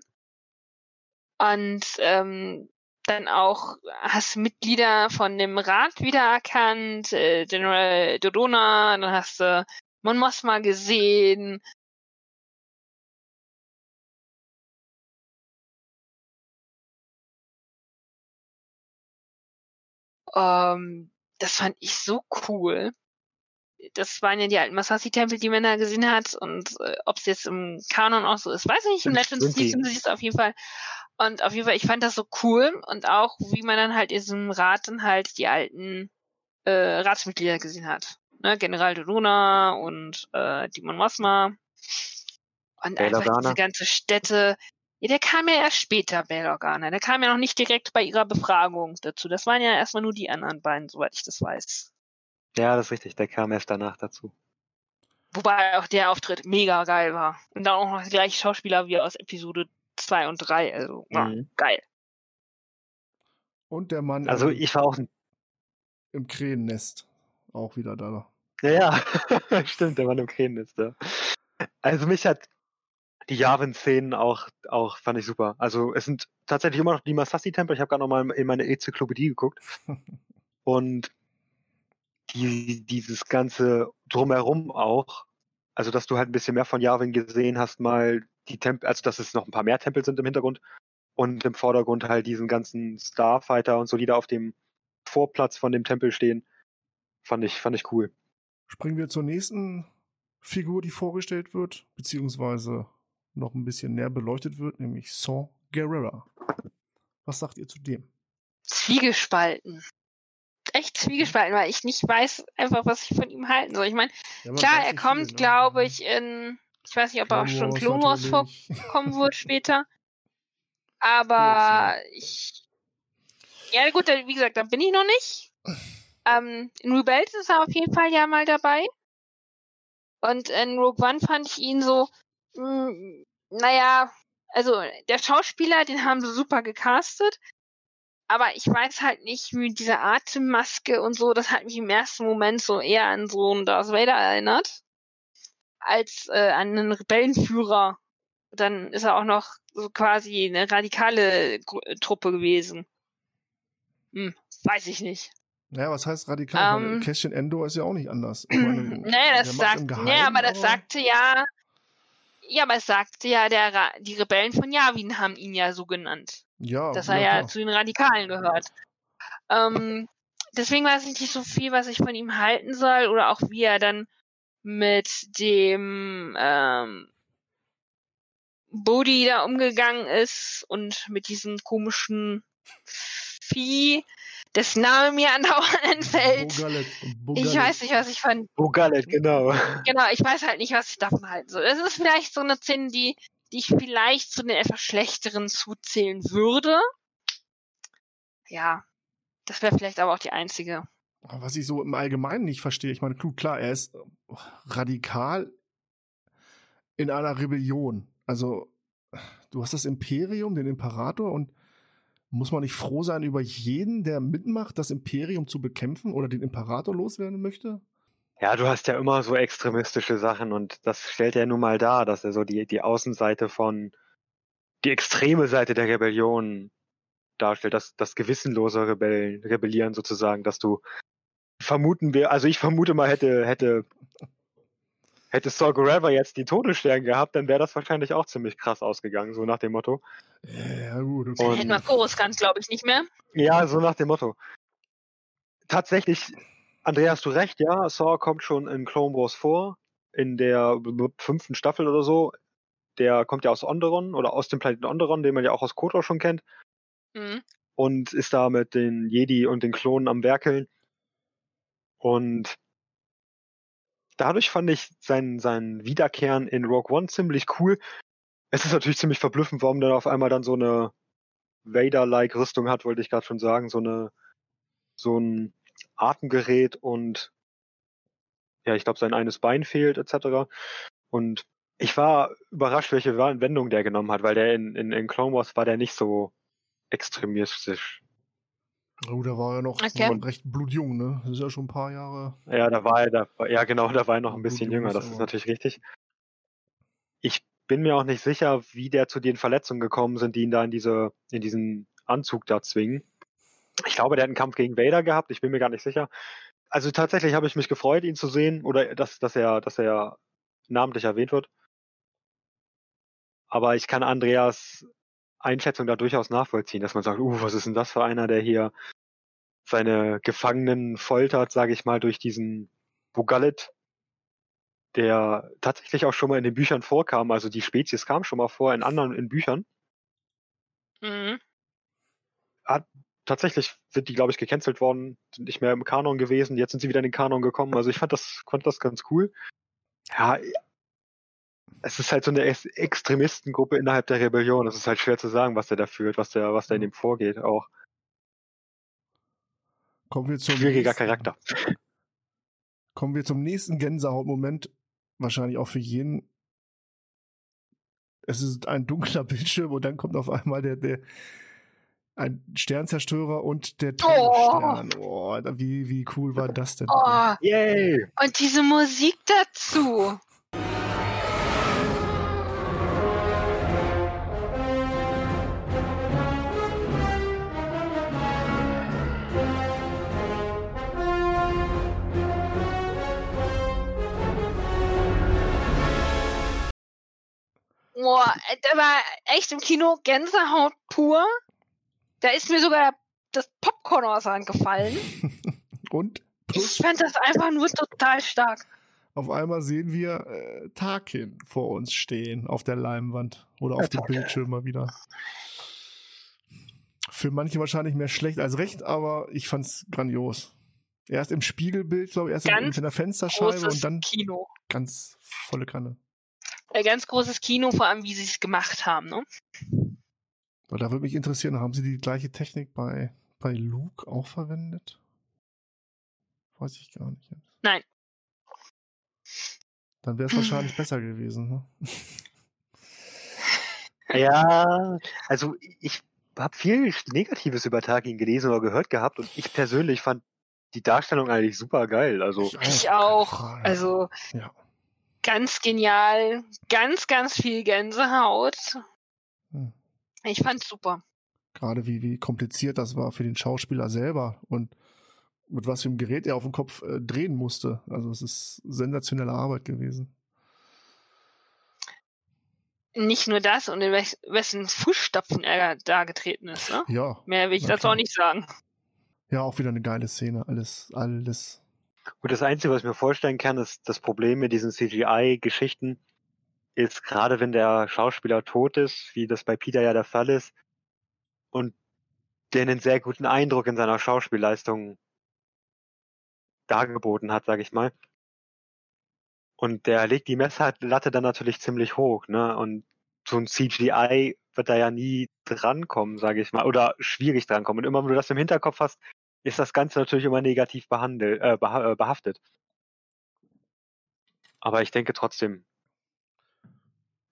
Und ähm, dann auch hast du Mitglieder von dem Rat wiedererkannt, äh, General Dodona, dann hast du Mon Mothma gesehen. Ähm, das fand ich so cool. Das waren ja die alten Masashi-Tempel, die man da gesehen hat. Und äh, ob es jetzt im Kanon auch so ist, weiß ich nicht. Im Legends sind sie es auf jeden Fall. Und auf jeden Fall, ich fand das so cool. Und auch, wie man dann halt in diesem Rat dann halt die alten äh, Ratsmitglieder gesehen hat. Ne? General Doruna und äh, Dimon Mothma. Und Bail einfach Organa. diese ganze Städte. Ja, der kam ja erst später, Bail Organa. Der kam ja noch nicht direkt bei ihrer Befragung dazu. Das waren ja erstmal nur die anderen beiden, soweit ich das weiß. Ja, das ist richtig. Der kam erst danach dazu. Wobei auch der Auftritt mega geil war. Und dann auch noch die gleichen Schauspieler wie aus Episode 2 und 3. Also, ja, Mhm. geil. Und der Mann Also im, ich war auch im Krähennest auch wieder da. Ja, ja, stimmt, der Mann im Krähennest, ja. Also mich hat die Yavin-Szenen auch, auch fand ich super. Also es sind tatsächlich immer noch die Masashi-Tempel. Ich habe gerade noch mal in meine Enzyklopädie geguckt. Und die, dieses ganze Drumherum auch, also dass du halt ein bisschen mehr von Yavin gesehen hast, mal die Tempel, also dass es noch ein paar mehr Tempel sind im Hintergrund und im Vordergrund halt diesen ganzen Starfighter und so, die da auf dem Vorplatz von dem Tempel stehen, fand ich, fand ich cool. Springen wir zur nächsten Figur, die vorgestellt wird, beziehungsweise noch ein bisschen näher beleuchtet wird, nämlich Saw Gerrera. Was sagt ihr zu dem? Zwiegespalten. Echt zwiegespalten, weil ich nicht weiß einfach, was ich von ihm halten soll. Ich meine, Ja, klar, er kommt, viel, ne? glaube ich, in, ich weiß nicht, ob er auch schon Clone Wars vorkommen wird später. Aber ich, ja gut, wie gesagt, da bin ich noch nicht. Ähm, in Rebels ist er auf jeden Fall ja mal dabei. Und in Rogue One fand ich ihn so, mh, naja, also der Schauspieler, den haben sie super gecastet. Aber ich weiß halt nicht, wie diese Atemmaske und so, das hat mich im ersten Moment so eher an so einen Darth Vader erinnert. Als äh, an einen Rebellenführer. Dann ist er auch noch so quasi eine radikale Truppe gewesen. Hm, weiß ich nicht. Naja, was heißt radikal? Ähm. Weil Cassian Endor ist ja auch nicht anders. Ich meine, naja, das sagt, naja, Geheimen, aber das sagte ja, ja, aber es sagte ja, der die Rebellen von Yavin haben ihn ja so genannt, ja, dass er ja klar. zu den Radikalen gehört. Ähm, deswegen weiß ich nicht so viel, was ich von ihm halten soll oder auch wie er dann mit dem ähm, Bodhi da umgegangen ist und mit diesem komischen Vieh, dessen Name mir andauernd entfällt. Bogalet, Ich Bogalet. weiß nicht, was ich von Gallet, genau. Genau, ich weiß halt nicht, was ich davon halten soll. Es ist vielleicht so eine Szene, die, die ich vielleicht zu den etwas schlechteren zuzählen würde. Ja, das wäre vielleicht aber auch die einzige. Was ich so im Allgemeinen nicht verstehe, ich meine, klar, er ist radikal in einer Rebellion. Also, du hast das Imperium, den Imperator, und muss man nicht froh sein über jeden, der mitmacht, das Imperium zu bekämpfen oder den Imperator loswerden möchte? Ja, du hast ja immer so extremistische Sachen und das stellt er nun mal dar, dass er so die, die Außenseite von, die extreme Seite der Rebellion darstellt, das, das gewissenlose Rebellen, Rebellieren sozusagen, dass du vermuten wir, also ich vermute mal, hätte, hätte, hätte Saw Gerrera jetzt die Todesstern gehabt, dann wäre das wahrscheinlich auch ziemlich krass ausgegangen, so nach dem Motto. Ja, gut, Dann Und- hätten wir Coruscant, glaube ich, nicht mehr. Ja, so nach dem Motto. Tatsächlich Andrea, hast du recht, ja, Saw kommt schon in Clone Wars vor, in der fünften Staffel oder so. Der kommt ja aus Onderon oder aus dem Planeten Onderon, den man ja auch aus KOTOR schon kennt. Mhm. und ist da mit den Jedi und den Klonen am Werkeln. Und dadurch fand ich sein, sein Wiederkehren in Rogue One ziemlich cool. Es ist natürlich ziemlich verblüffend, warum der auf einmal dann so eine Vader-like Rüstung hat, wollte ich gerade schon sagen, so eine so ein Atemgerät und ja, ich glaube, sein eines Bein fehlt, etc. Und ich war überrascht, welche Wendung der genommen hat, weil der in, in, in Clone Wars war der nicht so extremistisch. Oh, der war ja noch Okay. recht blutjung, ne? Das ist ja schon ein paar Jahre. Ja, da war er, da, ja genau, da war er noch ein bisschen jünger, das ist natürlich richtig. Ich bin mir auch nicht sicher, wie der zu den Verletzungen gekommen sind, die ihn da in diese, in diesen Anzug da zwingen. Ich glaube, der hat einen Kampf gegen Vader gehabt, ich bin mir gar nicht sicher. Also tatsächlich habe ich mich gefreut, ihn zu sehen, oder dass, dass er, dass er namentlich erwähnt wird. Aber ich kann Andreas Einschätzung da durchaus nachvollziehen, dass man sagt, uh, was ist denn das für einer, der hier seine Gefangenen foltert, sage ich mal, durch diesen Bugalit, der tatsächlich auch schon mal in den Büchern vorkam. Also die Spezies kam schon mal vor in anderen in Büchern. Mhm. Tatsächlich sind die, glaube ich, gecancelt worden, sind nicht mehr im Kanon gewesen. Jetzt sind sie wieder in den Kanon gekommen. Also ich fand das, fand das ganz cool. Ja, es ist halt so eine Ex Extremistengruppe innerhalb der Rebellion. Es ist halt schwer zu sagen, was der da fühlt, was der, was da in ihm vorgeht. Auch Kommen wir zum schwieriger nächsten, Charakter. Kommen wir zum nächsten Gänsehautmoment. Wahrscheinlich auch für jeden. Es ist ein dunkler Bildschirm und dann kommt auf einmal der, der ein Sternzerstörer und der Todesstern. Oh, da- wie, wie cool war das denn? Oh, Yay! und diese Musik dazu. Boah, da war echt im Kino Gänsehaut pur. Da ist mir sogar das Popcorn aus der Hand gefallen. Und Ich plus, fand das einfach nur total stark. auf einmal sehen wir äh, Tarkin vor uns stehen auf der Leinwand oder auf dem Bildschirm mal wieder. Für manche wahrscheinlich mehr schlecht als recht, aber ich fand's grandios. Erst im Spiegelbild, glaube ich, erst in, Ganz in der Fensterscheibe und dann Kino. ganz volle Kanne. Ein ganz großes Kino, vor allem wie sie es gemacht haben. Ne? Aber da würde mich interessieren, haben sie die gleiche Technik bei, bei Luke auch verwendet? Weiß ich gar nicht. Jetzt. Nein. Dann wäre es wahrscheinlich besser gewesen. Ne? Ja, also ich habe viel Negatives über Tarkin gelesen oder gehört gehabt und ich persönlich fand die Darstellung eigentlich super geil. Also Ich auch. Also Ja. Ganz genial. Ganz, ganz viel Gänsehaut. Hm. Ich fand's super. Gerade wie, wie kompliziert das war für den Schauspieler selber und mit was für einem Gerät er auf dem Kopf äh, drehen musste. Also es ist sensationelle Arbeit gewesen. Nicht nur das und in wes wessen Fußstapfen er da getreten ist. Ne? Ja. Mehr will ich dazu auch nicht sagen. Ja, auch wieder eine geile Szene. Alles, alles. Und das Einzige, was ich mir vorstellen kann, ist das Problem mit diesen CGI-Geschichten, ist gerade wenn der Schauspieler tot ist, wie das bei Peter ja der Fall ist, und der einen sehr guten Eindruck in seiner Schauspielleistung dargeboten hat, sag ich mal. Und der legt die Messlatte dann natürlich ziemlich hoch, ne? Und so ein CGI wird da ja nie drankommen, sage ich mal, oder schwierig drankommen. Und immer wenn du das im Hinterkopf hast, ist das Ganze natürlich immer negativ behandelt, äh, äh, behaftet. Aber ich denke trotzdem,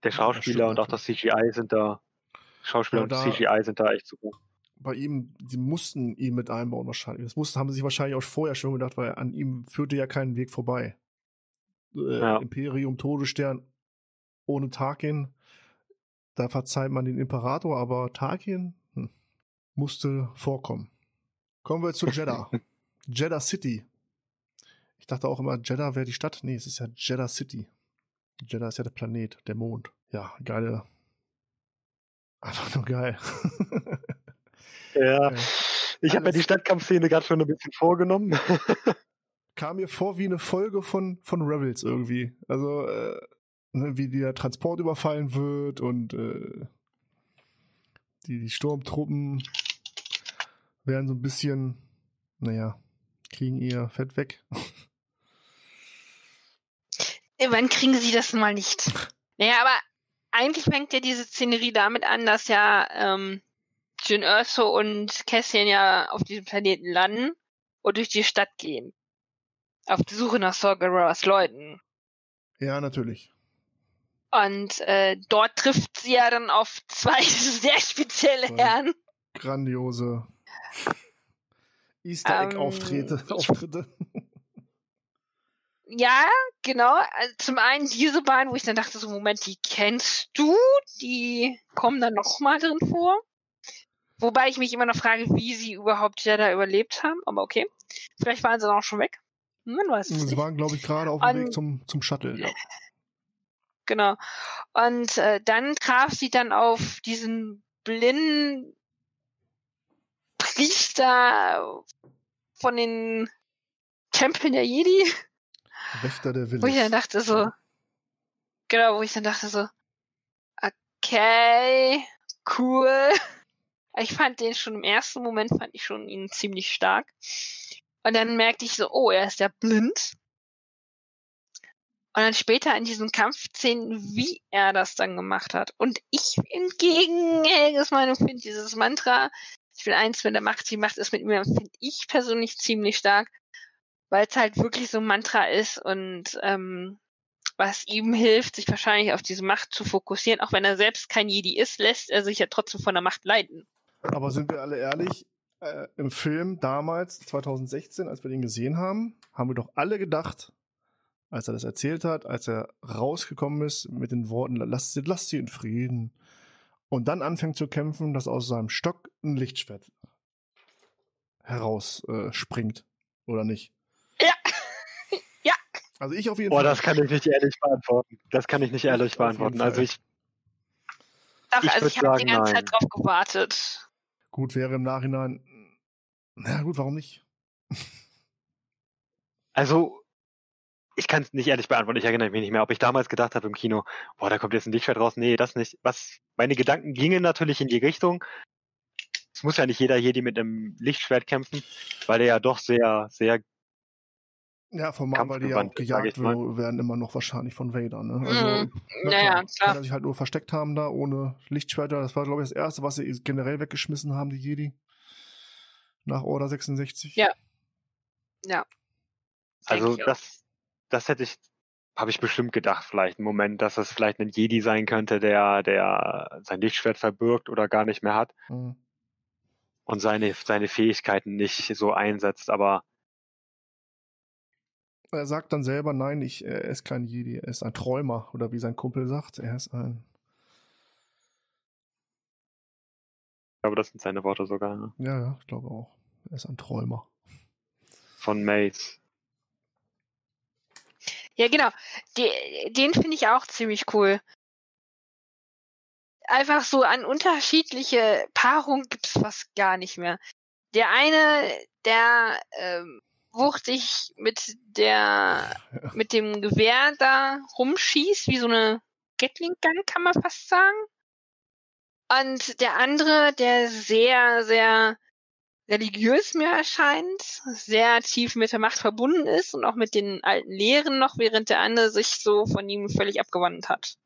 der Ja, Schauspieler stimmt und auch das CGI sind da, Schauspieler Ja, und da- CGI sind da echt super. Bei ihm, sie mussten ihn mit einbauen wahrscheinlich. Das mussten, haben sie sich wahrscheinlich auch vorher schon gedacht, weil an ihm führte ja keinen Weg vorbei. Äh, Ja. Imperium, Todesstern ohne Tarkin. Da verzeiht man den Imperator, aber Tarkin hm, musste vorkommen. Kommen wir zu Jeddah. Jeddah City. Ich dachte auch immer, Jeddah wäre die Stadt. Nee, es ist ja Jeddah City. Jeddah ist ja der Planet, der Mond. Ja, geile. Einfach nur geil. Ja, Ja. ich habe mir die Stadtkampfszene gerade schon ein bisschen vorgenommen. kam mir vor wie eine Folge von, von Rebels irgendwie. Also, äh, ne, wie der Transport überfallen wird und äh, die, die Sturmtruppen werden so ein bisschen, naja, kriegen ihr Fett weg. Wann kriegen sie das mal nicht? Naja, aber eigentlich fängt ja diese Szenerie damit an, dass ja ähm, Jyn Erso und Cassian ja auf diesem Planeten landen und durch die Stadt gehen. Auf die Suche nach Sorcereras Leuten. Ja, natürlich. Und äh, dort trifft sie ja dann auf zwei sehr spezielle Zwei. Herren. Grandiose Easter Egg Ähm, Auftritte. ich- Auftritte. Ja, genau. Also zum einen diese beiden, wo ich dann dachte, so Moment, die kennst du? Die kommen dann noch mal drin vor. Wobei ich mich immer noch frage, wie sie überhaupt ja da überlebt haben. Aber okay. Vielleicht waren sie dann auch schon weg. Man weiß es Sie nicht. waren, glaube ich, gerade auf dem Weg zum, zum Shuttle. Ja. Genau. Und äh, dann traf sie dann auf diesen blinden Priester von den Tempeln der Jedi. Wächter der Wo ich dann dachte so, genau, wo ich dann dachte so, okay, cool. Ich fand den schon im ersten Moment, fand ich schon ihn ziemlich stark. Und dann merkte ich so, oh, er ist ja blind. Und dann später in diesen Kampfszenen, wie er das dann gemacht hat. Und ich entgegen Helges Meinung finde dieses Mantra, ich will eins mit der Macht, die Macht ist mit mir, finde ich persönlich ziemlich stark weil es halt wirklich so ein Mantra ist und ähm, was ihm hilft, sich wahrscheinlich auf diese Macht zu fokussieren. Auch wenn er selbst kein Jedi ist, lässt er sich ja trotzdem von der Macht leiten. Aber sind wir alle ehrlich, äh, im Film damals, 2016, als wir den gesehen haben, haben wir doch alle gedacht, als er das erzählt hat, als er rausgekommen ist mit den Worten, lasst lasst sie in Frieden. Und dann anfängt zu kämpfen, dass aus seinem Stock ein Lichtschwert herausspringt. Äh, springt. Oder nicht? Ja. Ja. Also ich auf jeden Boah, Fall. das kann ich nicht ehrlich beantworten. Das kann ich nicht ehrlich jeden beantworten. Also ich, Doch, Ich also ich habe die ganze nein. Zeit drauf gewartet. Gut, wäre im Nachhinein. Na gut, warum nicht? also ich kann es nicht ehrlich beantworten. Ich erinnere mich nicht mehr, ob ich damals gedacht habe im Kino, boah, da kommt jetzt ein Lichtschwert raus. Nee, das nicht. Was, meine Gedanken gingen natürlich in die Richtung. Es muss ja nicht jeder Jedi mit einem Lichtschwert kämpfen, weil er ja doch sehr, sehr, Ja, formal, weil die ja auch gejagt werden immer noch wahrscheinlich von Vader. Ne? Also, Mhm. na Naja, klar. er sich halt nur versteckt haben da, ohne Lichtschwerter. Das war, glaube ich, das Erste, was sie generell weggeschmissen haben, die Jedi. Nach Order 66. Ja. Ja. also das, das hätte ich, habe ich bestimmt gedacht, vielleicht einen Moment, dass es vielleicht ein Jedi sein könnte, der, der sein Lichtschwert verbirgt oder gar nicht mehr hat Mhm. und seine, seine Fähigkeiten nicht so einsetzt, aber Er sagt dann selber, nein, ich, er ist kein Jedi, er ist ein Träumer. Oder wie sein Kumpel sagt, er ist ein. ich glaube, das sind seine Worte sogar, ne? Ja, ja, ich glaube auch. Er ist ein Träumer. von Mace. Ja, genau. Die, den finde ich auch ziemlich cool. Einfach so an unterschiedliche Paarungen gibt's fast gar nicht mehr. Der eine, der ähm, wuchtig mit der mit dem Gewehr da rumschießt, wie so eine Gatling Gun, kann man fast sagen. Und der andere, der sehr, sehr religiös mir erscheint, sehr tief mit der Macht verbunden ist und auch mit den alten Lehren noch, während der andere sich so von ihm völlig abgewandt hat.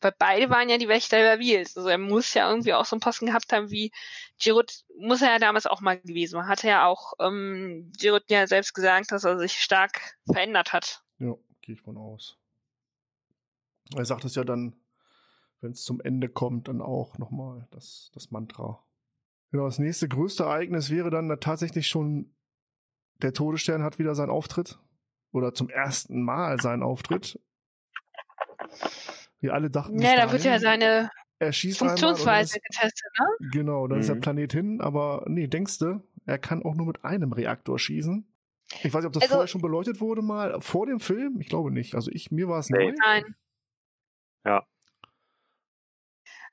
Weil beide waren ja die Wächter der Wheels. Also er muss ja irgendwie auch so einen Posten gehabt haben wie Girot, muss er ja damals auch mal gewesen. Man hatte ja auch ähm, Girot ja selbst gesagt, dass er sich stark verändert hat. Ja, gehe ich von aus. Er sagt es ja dann, wenn es zum Ende kommt, dann auch nochmal das, das Mantra. Genau, das nächste größte Ereignis wäre dann tatsächlich schon, der Todesstern hat wieder seinen Auftritt. Oder zum ersten Mal seinen Auftritt. Wir alle dachten. Ja, da wird ja seine er Funktionsweise ist, getestet, ne? Genau, dann ist der Mhm. Planet hin, aber nee, denkst du, er kann auch nur mit einem Reaktor schießen. Ich weiß nicht, ob das Also- vorher schon beleuchtet wurde mal vor dem Film. Ich glaube nicht. Also ich, mir war es Nee. neu. Nein. Ja.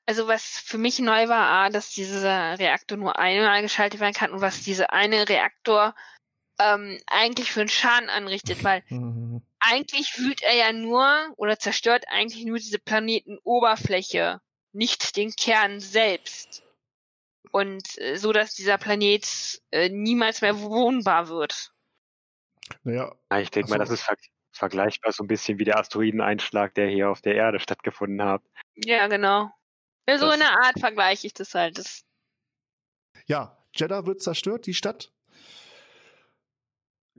Also was für mich neu war, A, dass dieser Reaktor nur einmal geschaltet werden kann und was diese eine Reaktor ähm, eigentlich für einen Schaden anrichtet, weil Mhm. eigentlich wühlt er ja nur oder zerstört eigentlich nur diese Planetenoberfläche, nicht den Kern selbst. Und äh, so, dass dieser Planet äh, niemals mehr bewohnbar wird. Naja, Ja, ich denke mal, Ach so. das ist ver vergleichbar so ein bisschen wie der Asteroideneinschlag, der hier auf der Erde stattgefunden hat. Ja, genau. Ja, so in der Art vergleiche ich das halt. Das, ja, Jeddah wird zerstört, die Stadt.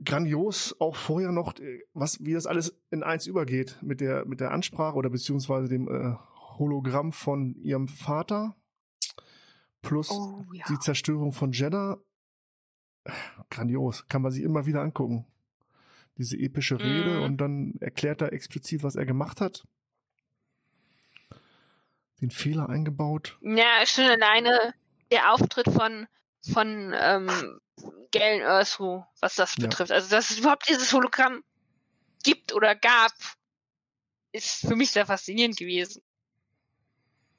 Grandios, auch vorher noch, äh, was, wie das alles in eins übergeht mit der, mit der Ansprache oder beziehungsweise dem äh, Hologramm von ihrem Vater. Plus oh ja. die Zerstörung von Jeddah. Grandios, kann man sich immer wieder angucken. Diese epische Rede Mhm. und dann erklärt er explizit, was er gemacht hat. Den Fehler eingebaut. Ja, schon alleine der Auftritt von, von ähm, Galen Erso, was das Ja. betrifft. Also, dass es überhaupt dieses Hologramm gibt oder gab, ist für mich sehr faszinierend gewesen.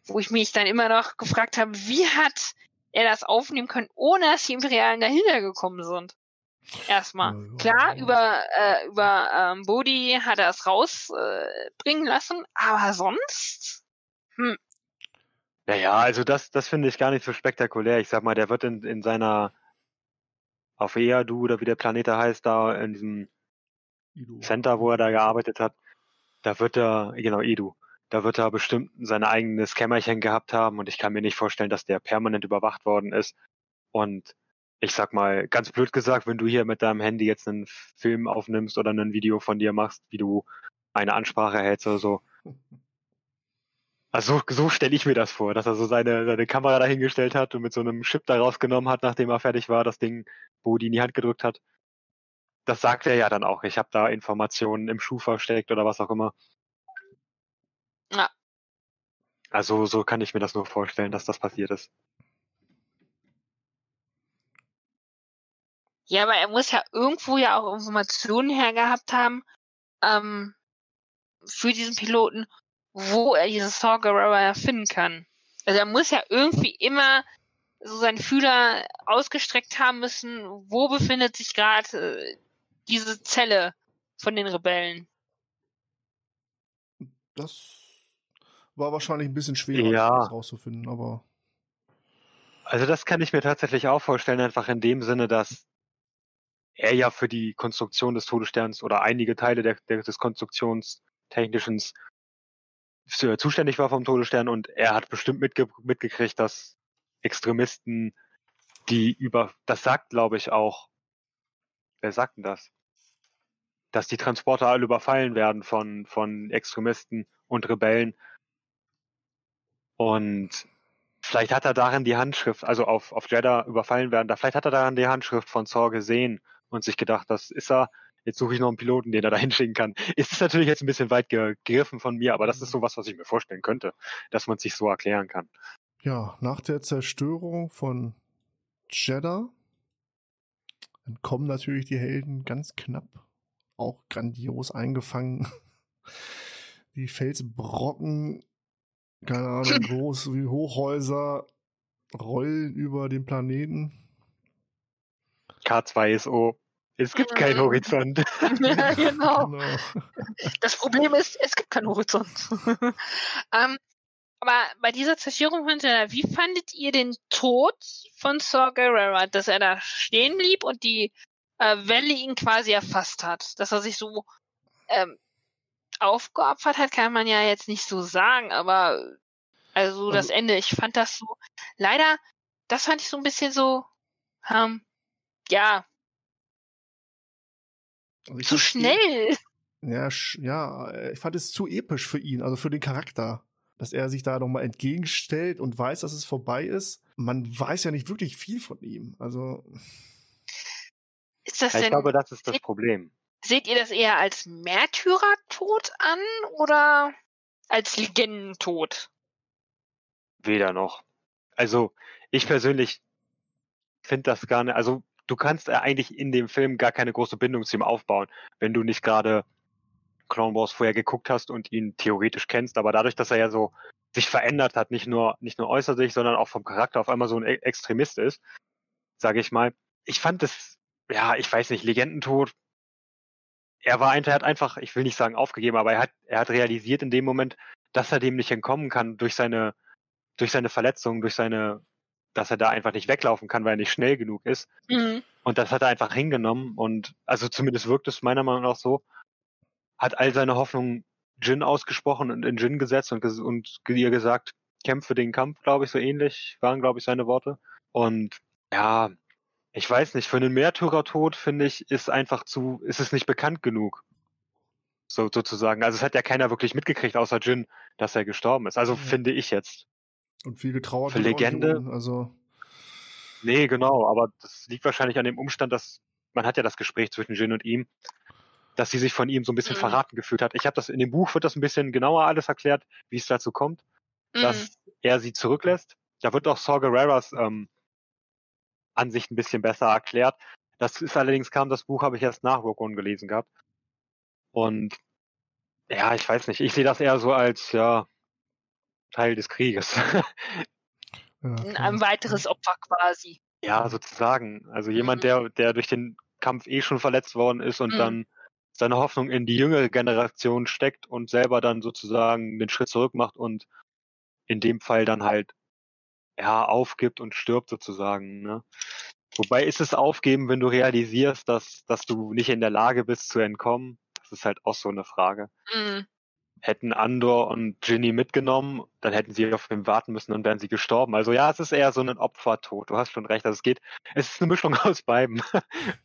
Wo ich mich dann immer noch gefragt habe, wie hat er das aufnehmen können, ohne dass die Imperialen dahinter gekommen sind? Erstmal. Ja, ja, Klar, ja. über, äh, über ähm, Bodhi hat er es rausbringen äh, lassen, aber sonst? Naja, also das, das finde ich gar nicht so spektakulär. Ich sag mal, der wird in, in seiner auf Eadu oder wie der Planet da heißt, da in diesem Ido. Center, wo er da gearbeitet hat, da wird er, genau, Edu, da wird er bestimmt sein eigenes Kämmerchen gehabt haben und ich kann mir nicht vorstellen, dass der permanent überwacht worden ist. Und ich sag mal, ganz blöd gesagt, wenn du hier mit deinem Handy jetzt einen Film aufnimmst oder ein Video von dir machst, wie du eine Ansprache hältst oder so. Also so, so stelle ich mir das vor, dass er so seine, seine Kamera dahingestellt hat und mit so einem Chip da rausgenommen hat, nachdem er fertig war, das Ding Bodi in die Hand gedrückt hat. Das sagt er ja dann auch. Ich habe da Informationen im Schuh versteckt oder was auch immer. Ja. Also so kann ich mir das nur vorstellen, dass das passiert ist. Ja, aber er muss ja irgendwo ja auch Informationen hergehabt haben ähm, für diesen Piloten, wo er dieses Saw Gerrera finden kann. Also er muss ja irgendwie immer so seinen Fühler ausgestreckt haben müssen, wo befindet sich gerade äh, diese Zelle von den Rebellen. Das war wahrscheinlich ein bisschen schwerer, Ja. das rauszufinden, aber Also das kann ich mir tatsächlich auch vorstellen, einfach in dem Sinne, dass er ja für die Konstruktion des Todessterns oder einige Teile der, der, des Konstruktionstechnischen zuständig war vom Todesstern und er hat bestimmt mitge mitgekriegt, dass Extremisten, die über, das sagt glaube ich auch, wer sagt denn das? Dass die Transporter alle überfallen werden von, von Extremisten und Rebellen. Und vielleicht hat er darin die Handschrift, also auf, auf Jeddah überfallen werden, da vielleicht hat er daran die Handschrift von Zor gesehen und sich gedacht, das ist er, jetzt suche ich noch einen Piloten, den er da hinschicken kann. Es ist natürlich jetzt ein bisschen weit gegriffen von mir, aber das ist sowas, was ich mir vorstellen könnte, dass man es sich so erklären kann. ja, nach der Zerstörung von Jeddah entkommen natürlich die Helden ganz knapp, auch grandios eingefangen. Die Felsbrocken, keine Ahnung, groß wie Hochhäuser, rollen über den Planeten. K2SO. Es gibt keinen Mhm. Horizont. ja, genau. Genau. Das Problem ist, es gibt keinen Horizont. ähm, aber bei dieser Zerstörung von Jenna, wie fandet ihr den Tod von Saw Gerrera, dass er da stehen blieb und die äh, Welle ihn quasi erfasst hat? Dass er sich so ähm, aufgeopfert hat, kann man ja jetzt nicht so sagen, aber also das Also- Ende, ich fand das so, leider, das fand ich so ein bisschen so, ähm, ja, Also ich zu eh- schnell. Ja, sch- ja, äh, ich fand es zu episch für ihn, also für den Charakter, dass er sich da nochmal entgegenstellt und weiß, dass es vorbei ist. Man weiß ja nicht wirklich viel von ihm. Also, Ist das Ich denn glaube, das ist das Problem. Seht ihr das eher als Märtyrertod an oder als Legendentod? Weder noch. Also, ich persönlich finde das gar nicht, also du kannst ja eigentlich in dem Film gar keine große Bindung zu ihm aufbauen, wenn du nicht gerade Clone Wars vorher geguckt hast und ihn theoretisch kennst, aber dadurch, dass er ja so sich verändert hat, nicht nur, nicht nur äußerlich, sondern auch vom Charakter auf einmal so ein E- Extremist ist, sage ich mal, ich fand es ja, ich weiß nicht, Legendentod. Er war einfach, er hat einfach, ich will nicht sagen aufgegeben, aber er hat, er hat realisiert in dem Moment, dass er dem nicht entkommen kann durch seine, durch seine Verletzung, durch seine, dass er da einfach nicht weglaufen kann, weil er nicht schnell genug ist. Mhm. Und das hat er einfach hingenommen und, also zumindest wirkt es meiner Meinung nach so, hat all seine Hoffnungen Jin ausgesprochen und in Jin gesetzt und, ges und ihr gesagt, kämpfe den Kampf, glaube ich, so ähnlich waren, glaube ich, seine Worte. Und ja, ich weiß nicht, für einen Märtyrertod, finde ich, ist einfach zu, ist es nicht bekannt genug. So, sozusagen. Also es hat ja keiner wirklich mitgekriegt, außer Jin, dass er gestorben ist. Also Ja. finde ich jetzt. Und viel getrauert. Für Legende? Also, Nee, genau, aber das liegt wahrscheinlich an dem Umstand, dass man hat ja das Gespräch zwischen Jin und ihm, dass sie sich von ihm so ein bisschen Mhm. verraten gefühlt hat. Ich habe das in dem Buch wird das ein bisschen genauer alles erklärt, wie es dazu kommt, Mhm. dass er sie zurücklässt. Da wird auch Saw Gerreras ähm, Ansicht ein bisschen besser erklärt. Das ist allerdings kam das Buch habe ich erst nach Rogue One gelesen gehabt. Und ja, ich weiß nicht, ich sehe das eher so als ja Teil des Krieges. ja, Ein, klar. ein weiteres Opfer quasi. Ja, sozusagen. Also jemand, Mhm. der, der durch den Kampf eh schon verletzt worden ist und Mhm. dann seine Hoffnung in die jüngere Generation steckt und selber dann sozusagen den Schritt zurück macht und in dem Fall dann halt ja aufgibt und stirbt sozusagen. Ne? Wobei ist es aufgeben, wenn du realisierst, dass, dass du nicht in der Lage bist zu entkommen? Das ist halt auch so eine Frage. Mhm. Hätten Andor und Ginny mitgenommen, dann hätten sie auf ihn warten müssen und wären sie gestorben. Also ja, es ist eher so ein Opfertod. Du hast schon recht. Also es geht, es ist eine Mischung aus beiden.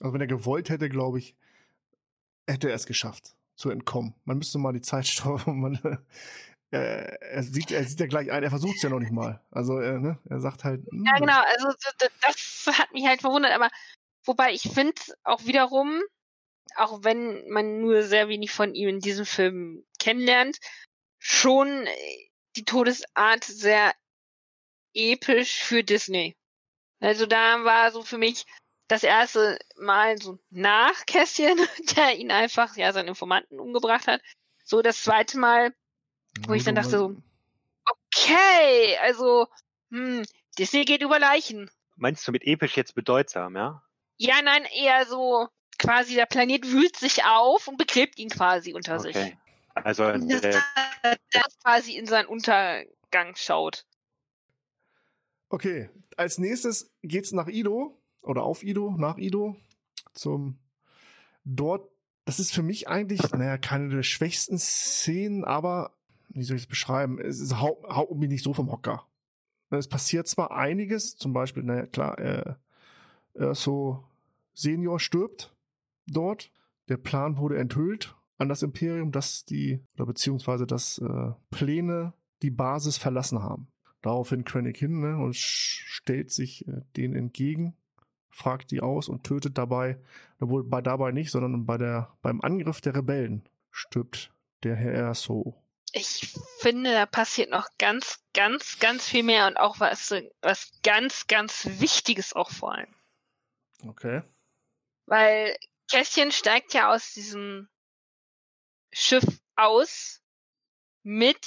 Also wenn er gewollt hätte, glaube ich, hätte er es geschafft, zu entkommen. Man müsste mal die Zeit stoppen. Man, äh, er, sieht, er sieht ja gleich ein, er versucht es ja noch nicht mal. Also äh, ne, er sagt halt. hm, Ja, genau. Also das hat mich halt verwundert. Aber wobei ich finde auch wiederum, auch wenn man nur sehr wenig von ihm in diesem Film kennenlernt, schon äh, die Todesart sehr episch für Disney. Also da war so für mich das erste Mal so nach Kästchen, der ihn einfach, ja, seinen Informanten umgebracht hat. So das zweite Mal, wo ich dann dachte so, okay, also, hm, Disney geht über Leichen. Meinst du mit episch jetzt bedeutsam, ja? Ja, nein, eher so quasi der Planet wühlt sich auf und begräbt ihn quasi unter sich. Okay. Also Und dass äh, er das quasi in seinen Untergang schaut. Okay, als nächstes geht's nach Ido oder auf Ido, nach Ido zum dort. Das ist für mich eigentlich, naja, keine der schwächsten Szenen, aber wie soll ich es beschreiben? Es ist, haut, haut mich nicht so vom Hocker. Es passiert zwar einiges, zum Beispiel, naja, klar, äh, äh, so Senior stirbt dort. Der Plan wurde enthüllt an das Imperium, dass die, oder beziehungsweise dass äh, Pläne die Basis verlassen haben. Daraufhin Krennic hin ne, und stellt sich äh, denen entgegen, fragt die aus und tötet dabei, obwohl bei dabei nicht, sondern bei der, beim Angriff der Rebellen stirbt der Herr Erso. Ich finde, da passiert noch ganz, ganz, ganz viel mehr und auch was, was ganz, ganz Wichtiges auch vor allem. Okay. Weil Kästchen steigt ja aus diesem Schiff aus mit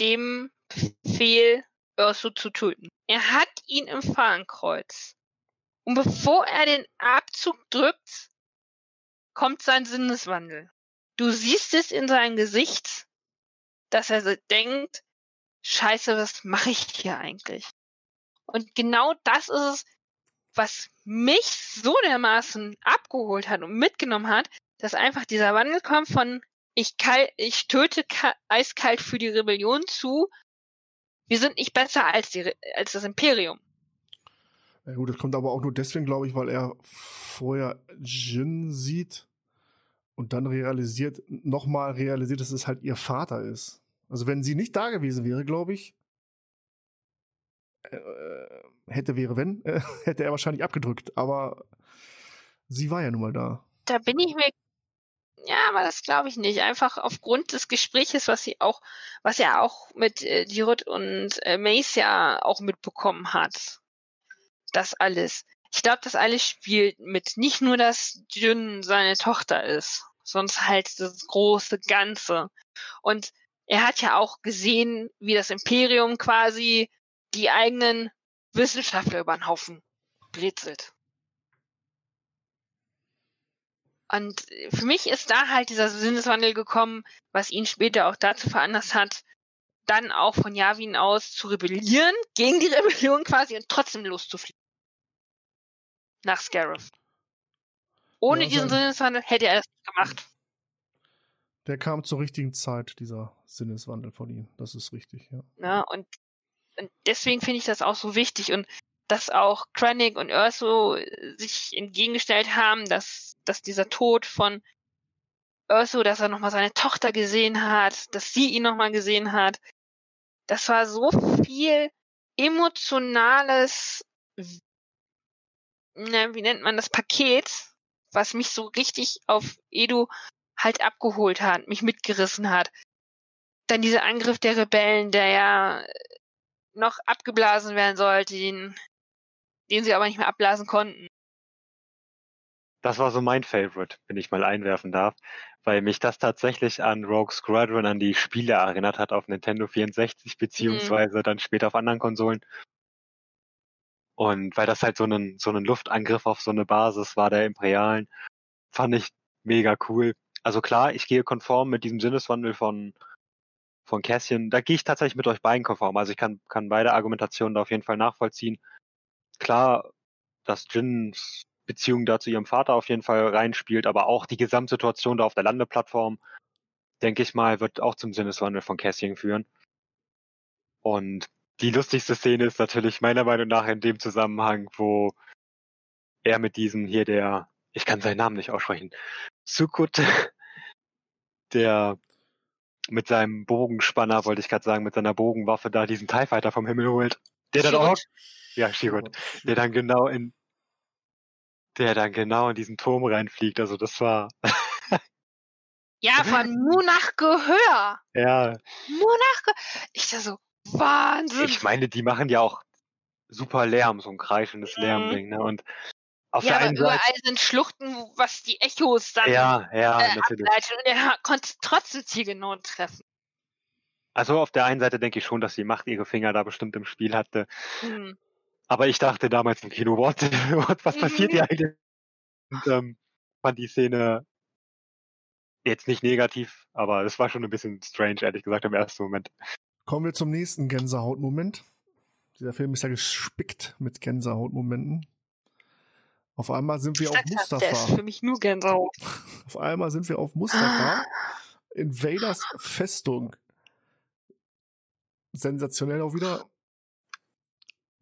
dem Befehl, Urso zu töten. Er hat ihn im Fahnenkreuz. Und bevor er den Abzug drückt, kommt sein Sinneswandel. Du siehst es in seinem Gesicht, dass er denkt, scheiße, was mache ich hier eigentlich? Und genau das ist es, was mich so dermaßen abgeholt hat und mitgenommen hat, dass einfach dieser Wandel kommt von ich, kal ich töte ka eiskalt für die Rebellion zu, wir sind nicht besser als, die, als das Imperium. Ja gut, das kommt aber auch nur deswegen, glaube ich, weil er vorher Jin sieht und dann realisiert, nochmal realisiert, dass es halt ihr Vater ist. Also wenn sie nicht da gewesen wäre, glaube ich, äh, hätte wäre wenn, äh, hätte er wahrscheinlich abgedrückt. Aber sie war ja nun mal da. Da bin ich mir, ja, aber das glaube ich nicht. Einfach aufgrund des Gespräches, was sie auch, was er auch mit äh, Dirut und äh, Mace ja auch mitbekommen hat. Das alles. Ich glaube, das alles spielt mit. Nicht nur, dass Jün seine Tochter ist, sonst halt das große Ganze. Und er hat ja auch gesehen, wie das Imperium quasi die eigenen Wissenschaftler über den Haufen brezelt. Und für mich ist da halt dieser Sinneswandel gekommen, was ihn später auch dazu veranlasst hat, dann auch von Yavin aus zu rebellieren, gegen die Rebellion quasi und trotzdem loszufliegen. Nach Scarif. Ohne Ja, diesen Sinneswandel hätte er das nicht gemacht. Der kam zur richtigen Zeit, dieser Sinneswandel von ihm. Das ist richtig, ja. Und, und deswegen finde ich das auch so wichtig und dass auch Krennic und Urso sich entgegengestellt haben, dass, dass dieser Tod von Urso, dass er nochmal seine Tochter gesehen hat, dass sie ihn nochmal gesehen hat. Das war so viel emotionales, na, wie nennt man das, Paket, was mich so richtig auf Edu halt abgeholt hat, mich mitgerissen hat. Dann dieser Angriff der Rebellen, der ja noch abgeblasen werden sollte, den, den sie aber nicht mehr abblasen konnten. Das war so mein Favorite, wenn ich mal einwerfen darf, weil mich das tatsächlich an Rogue Squadron, an die Spiele erinnert hat auf Nintendo 64 beziehungsweise dann später auf anderen Konsolen. Und weil das halt so ein so ein Luftangriff auf so eine Basis war der Imperialen, fand ich mega cool. Also klar, ich gehe konform mit diesem Sinneswandel von von Cassian. Da gehe ich tatsächlich mit euch beiden konform. Also ich kann kann beide Argumentationen da auf jeden Fall nachvollziehen. Klar, dass Jins Beziehung da zu ihrem Vater auf jeden Fall reinspielt, aber auch die Gesamtsituation da auf der Landeplattform, denke ich mal, wird auch zum Sinneswandel von Cassian führen. Und die lustigste Szene ist natürlich meiner Meinung nach in dem Zusammenhang, wo er mit diesem hier der, ich kann seinen Namen nicht aussprechen, Sukut, der mit seinem Bogenspanner, wollte ich gerade sagen, mit seiner Bogenwaffe da diesen TIE Fighter vom Himmel holt. Der dann auch, ja, Shirut, der dann genau in, der dann genau in diesen Turm reinfliegt. Also das war, Ja, von nur nach Gehör. ja, Nur nach Gehör. Ich da so, Wahnsinn. ich meine, die machen ja auch super Lärm, so ein kreischendes Mhm. Lärmding, ne? Und auf ja, der aber einen überall Seite, sind Schluchten, was die Echos dann ja, ja, äh, natürlich. ableiten. Und er konnte trotzdem zielgenau treffen. Also auf der einen Seite denke ich schon, dass die Macht ihre Finger da bestimmt im Spiel hatte. Hm. Aber ich dachte damals im Kino, what, what was passiert hier eigentlich? Und ähm, fand die Szene jetzt nicht negativ, aber es war schon ein bisschen strange, ehrlich gesagt, im ersten Moment. Kommen wir zum nächsten Gänsehautmoment. Dieser Film ist ja gespickt mit Gänsehautmomenten. Auf einmal sind wir auf ja, der ist Mustafa. für mich nur Gänsehaut. Auf einmal sind wir auf Mustafa in Vaders Festung. Sensationell auch wieder.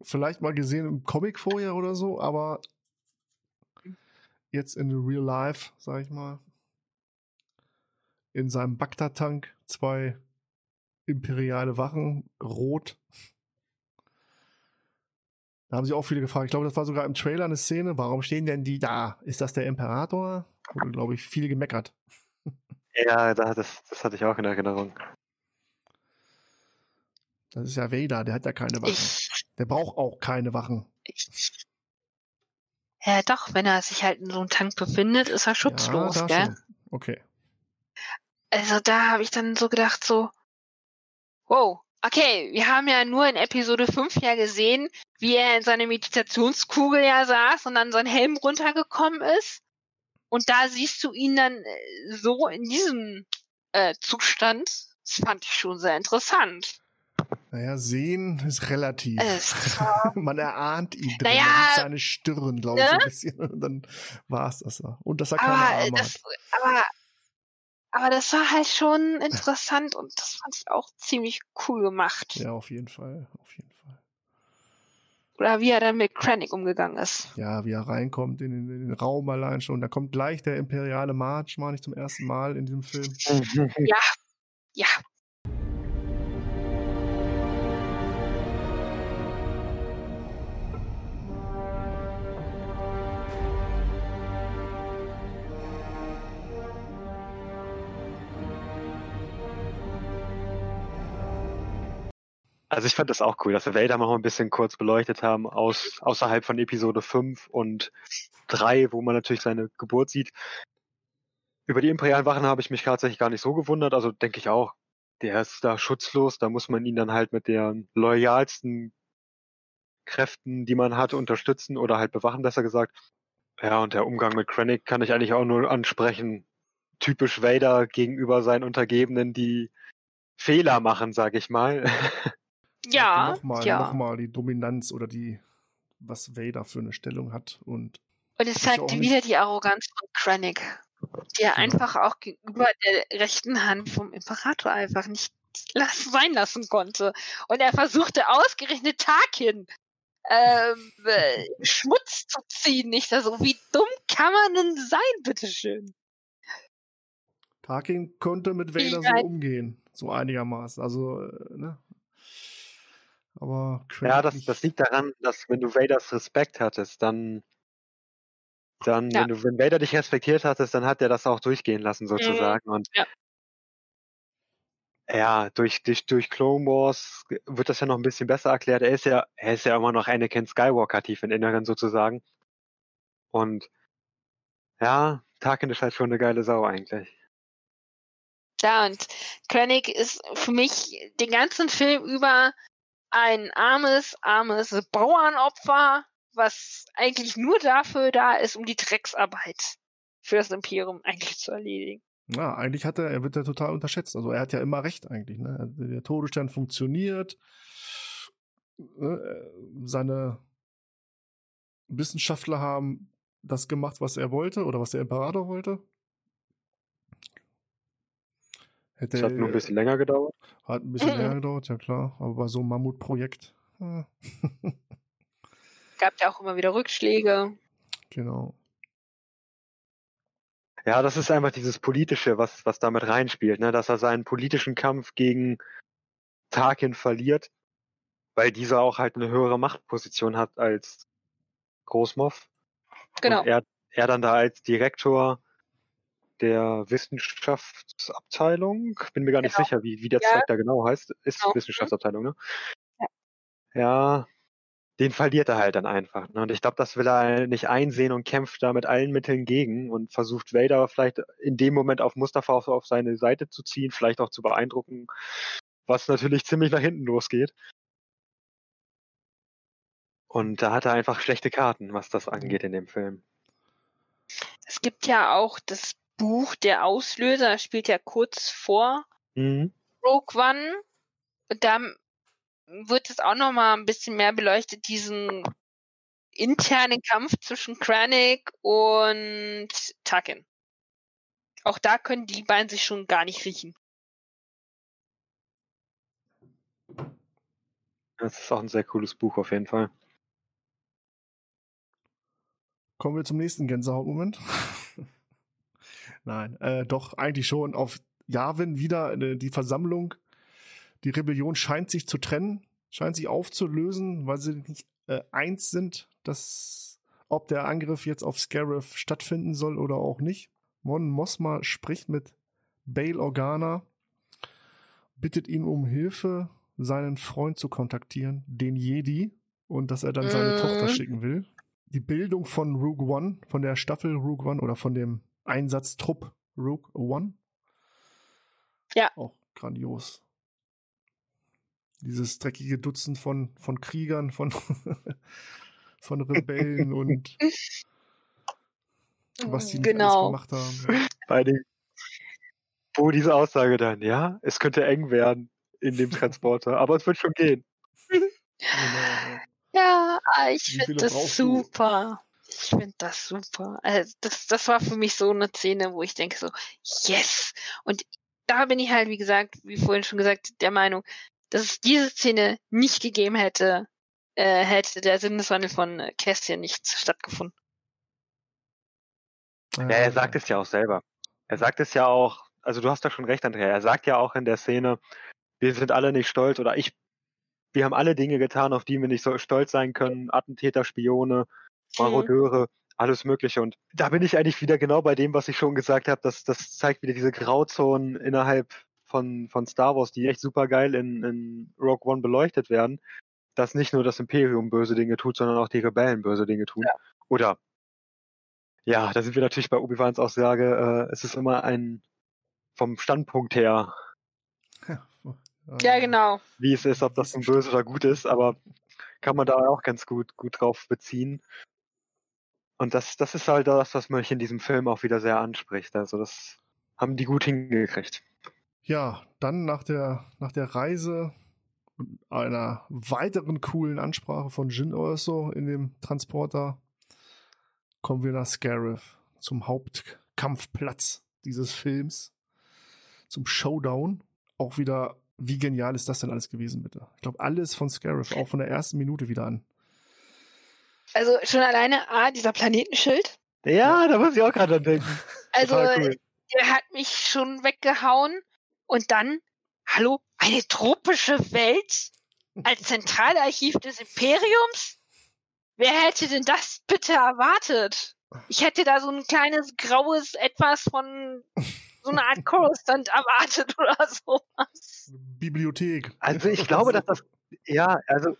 Vielleicht mal gesehen im Comic vorher oder so, aber jetzt in Real Life, sag ich mal. In seinem Bagdad-Tank zwei imperiale Wachen, rot. Da haben sich auch viele gefragt. Ich glaube, das war sogar im Trailer eine Szene. Warum stehen denn die da? Ist das der Imperator? Wurde, glaube ich, viel gemeckert. Ja, da, das, das hatte ich auch in Erinnerung. Das ist ja Vader, der hat ja keine Wachen. Ich, Der braucht auch keine Wachen. ich. Ja, doch, wenn er sich halt in so einem Tank befindet, ist er schutzlos, ja, gell? schon. Okay. Also da habe ich dann so gedacht, so, wow, okay, wir haben ja nur in Episode 5 ja gesehen, wie er in seiner Meditationskugel ja saß und dann sein Helm runtergekommen ist. Und da siehst du ihn dann äh, so in diesem äh, Zustand. Das fand ich schon sehr interessant. Naja, sehen ist relativ. Man erahnt ihn drin. Naja, Man sieht seine Stirn, glaube ich, so ne? ein bisschen. Und dann war es das. Und dass er keine aber, Arme das, hat. aber, aber das war halt schon interessant und das fand ich auch ziemlich cool gemacht. Ja, auf jeden Fall. Auf jeden Fall. Oder wie er dann mit Krennic umgegangen ist. Ja, wie er reinkommt in den, in den Raum allein schon. Da kommt gleich der imperiale March, mal nicht zum ersten Mal in diesem Film. Ja, ja. Also ich fand das auch cool, dass wir Vader mal ein bisschen kurz beleuchtet haben, aus, außerhalb von Episode 5 und 3, wo man natürlich seine Geburt sieht. Über die imperialen Wachen habe ich mich tatsächlich gar nicht so gewundert, also denke ich auch, der ist da schutzlos, da muss man ihn dann halt mit der loyalsten Kräften, die man hat, unterstützen oder halt bewachen, besser gesagt. Ja, und der Umgang mit Krennic kann ich eigentlich auch nur ansprechen. Typisch Vader gegenüber seinen Untergebenen, die Fehler machen, sag ich mal. Ja, Nochmal, ja. nochmal die Dominanz oder die, was Vader für eine Stellung hat und Und es zeigt wieder nicht- die Arroganz von Krennic, die er Genau. einfach auch gegenüber der rechten Hand vom Imperator einfach nicht sein lassen konnte. Und er versuchte ausgerechnet Tarkin ähm, äh, Schmutz zu ziehen. Nicht so, wie dumm kann man denn sein, bitteschön? Tarkin konnte mit Vader Ja. so umgehen, so einigermaßen. Also, äh, ne? Aber Krennic Ja, das, das liegt daran, dass wenn du Vaders Respekt hattest, dann, dann, Ja. wenn du, wenn Vader dich respektiert hattest, dann hat er das auch durchgehen lassen sozusagen. Und Ja. ja, durch, durch, durch Clone Wars wird das ja noch ein bisschen besser erklärt. Er ist ja, er ist ja immer noch Anakin Skywalker tief im Inneren sozusagen. Und ja, Tarkin ist halt schon eine geile Sau eigentlich. Ja, und Krennic ist für mich den ganzen Film über ein armes, armes Bauernopfer, was eigentlich nur dafür da ist, um die Drecksarbeit für das Imperium eigentlich zu erledigen. Ja, eigentlich hat er, er wird ja total unterschätzt. Also er hat ja immer recht eigentlich. Ne? Der Todesstern funktioniert. Ne? Seine Wissenschaftler haben das gemacht, was er wollte oder was der Imperator wollte. Hätte Das hat nur ein bisschen länger gedauert. Hat ein bisschen länger gedauert, ja klar. Aber bei so einem Mammutprojekt. hm, Gab ja auch immer wieder Rückschläge. genau. Ja, das ist einfach dieses Politische, was, was damit reinspielt, ne? dass er seinen politischen Kampf gegen Tarkin verliert, weil dieser auch halt eine höhere Machtposition hat als Großmoff. Genau. Und er, er dann da als Direktor der Wissenschaftsabteilung, bin mir gar nicht Genau. sicher, wie, wie der Ja. Zweig da genau heißt, ist Genau. Wissenschaftsabteilung, ne? Ja. Ja, den verliert er halt dann einfach. Ne? Und ich glaube, das will er nicht einsehen und kämpft da mit allen Mitteln gegen und versucht Vader vielleicht in dem Moment auf Mustafa auf, auf seine Seite zu ziehen, vielleicht auch zu beeindrucken, was natürlich ziemlich nach hinten losgeht. Und da hat er einfach schlechte Karten, was das angeht in dem Film. Es gibt ja auch das Buch Der Auslöser, das spielt ja kurz vor Mhm. Rogue One. Und da wird es auch noch mal ein bisschen mehr beleuchtet, diesen internen Kampf zwischen Krennic und Tarkin. Auch da können die beiden sich schon gar nicht riechen. Das ist auch ein sehr cooles Buch auf jeden Fall. Kommen wir zum nächsten Gänsehautmoment. Nein, äh, doch eigentlich schon auf Yavin wieder äh, die Versammlung. Die Rebellion scheint sich zu trennen, scheint sich aufzulösen, weil sie nicht äh, eins sind, dass ob der Angriff jetzt auf Scarif stattfinden soll oder auch nicht. Mon Mosma spricht mit Bail Organa, bittet ihn um Hilfe, seinen Freund zu kontaktieren, den Jedi, und dass er dann seine Mhm. Tochter schicken will. Die Bildung von Rogue One, von der Staffel Rogue One oder von dem Einsatztrupp Rogue One. Ja. Auch grandios. Dieses dreckige Dutzend von, von Kriegern, von, von Rebellen und was die genau. gemacht haben. Bei dem, wo diese Aussage dann, ja, es könnte eng werden in dem Transporter, aber es wird schon gehen. Genau. Ja, ich finde das brauchst du? Ich finde das super. Also das, das war für mich so eine Szene, wo ich denke so, yes. Und da bin ich halt, wie gesagt, wie vorhin schon gesagt, der Meinung, dass es diese Szene nicht gegeben hätte, äh, hätte der Sinneswandel von äh, Cassian nicht stattgefunden. Ja, er sagt es ja auch selber. Er sagt es ja auch, also du hast da schon recht, Andrea, er sagt ja auch in der Szene, wir sind alle nicht stolz oder ich, wir haben alle Dinge getan, auf die wir nicht so stolz sein können, Attentäter, Spione, Marodeure, alles Mögliche. Und da bin ich eigentlich wieder genau bei dem, was ich schon gesagt habe. Das, das zeigt wieder diese Grauzonen innerhalb von, von Star Wars, die echt super geil in, in Rogue One beleuchtet werden. Dass nicht nur das Imperium böse Dinge tut, sondern auch die Rebellen böse Dinge tun. Oder ja, da sind wir natürlich bei Obi-Wans Aussage, äh, es ist immer ein vom Standpunkt her, Ja, genau. wie es ist, ob das nun böse oder gut ist, aber kann man da auch ganz gut, gut drauf beziehen. Und das, das ist halt das, was mich in diesem Film auch wieder sehr anspricht. Also das haben die gut hingekriegt. Ja, dann nach der, nach der Reise und einer weiteren coolen Ansprache von Jin Erso in dem Transporter kommen wir nach Scarif zum Hauptkampfplatz dieses Films, zum Showdown. Auch wieder, wie genial ist das denn alles gewesen, bitte? Ich glaube, alles von Scarif, auch von der ersten Minute wieder an. Also schon alleine A, dieser Planetenschild. Ja, da muss ich auch gerade dran denken. Also cool. der hat mich schon weggehauen. Und dann, hallo, eine tropische Welt als Zentralarchiv des Imperiums? Wer hätte denn das bitte erwartet? Ich hätte da so ein kleines graues Etwas von so einer Art Coruscant erwartet oder sowas. Bibliothek. Also ich glaube, dass das, ja, also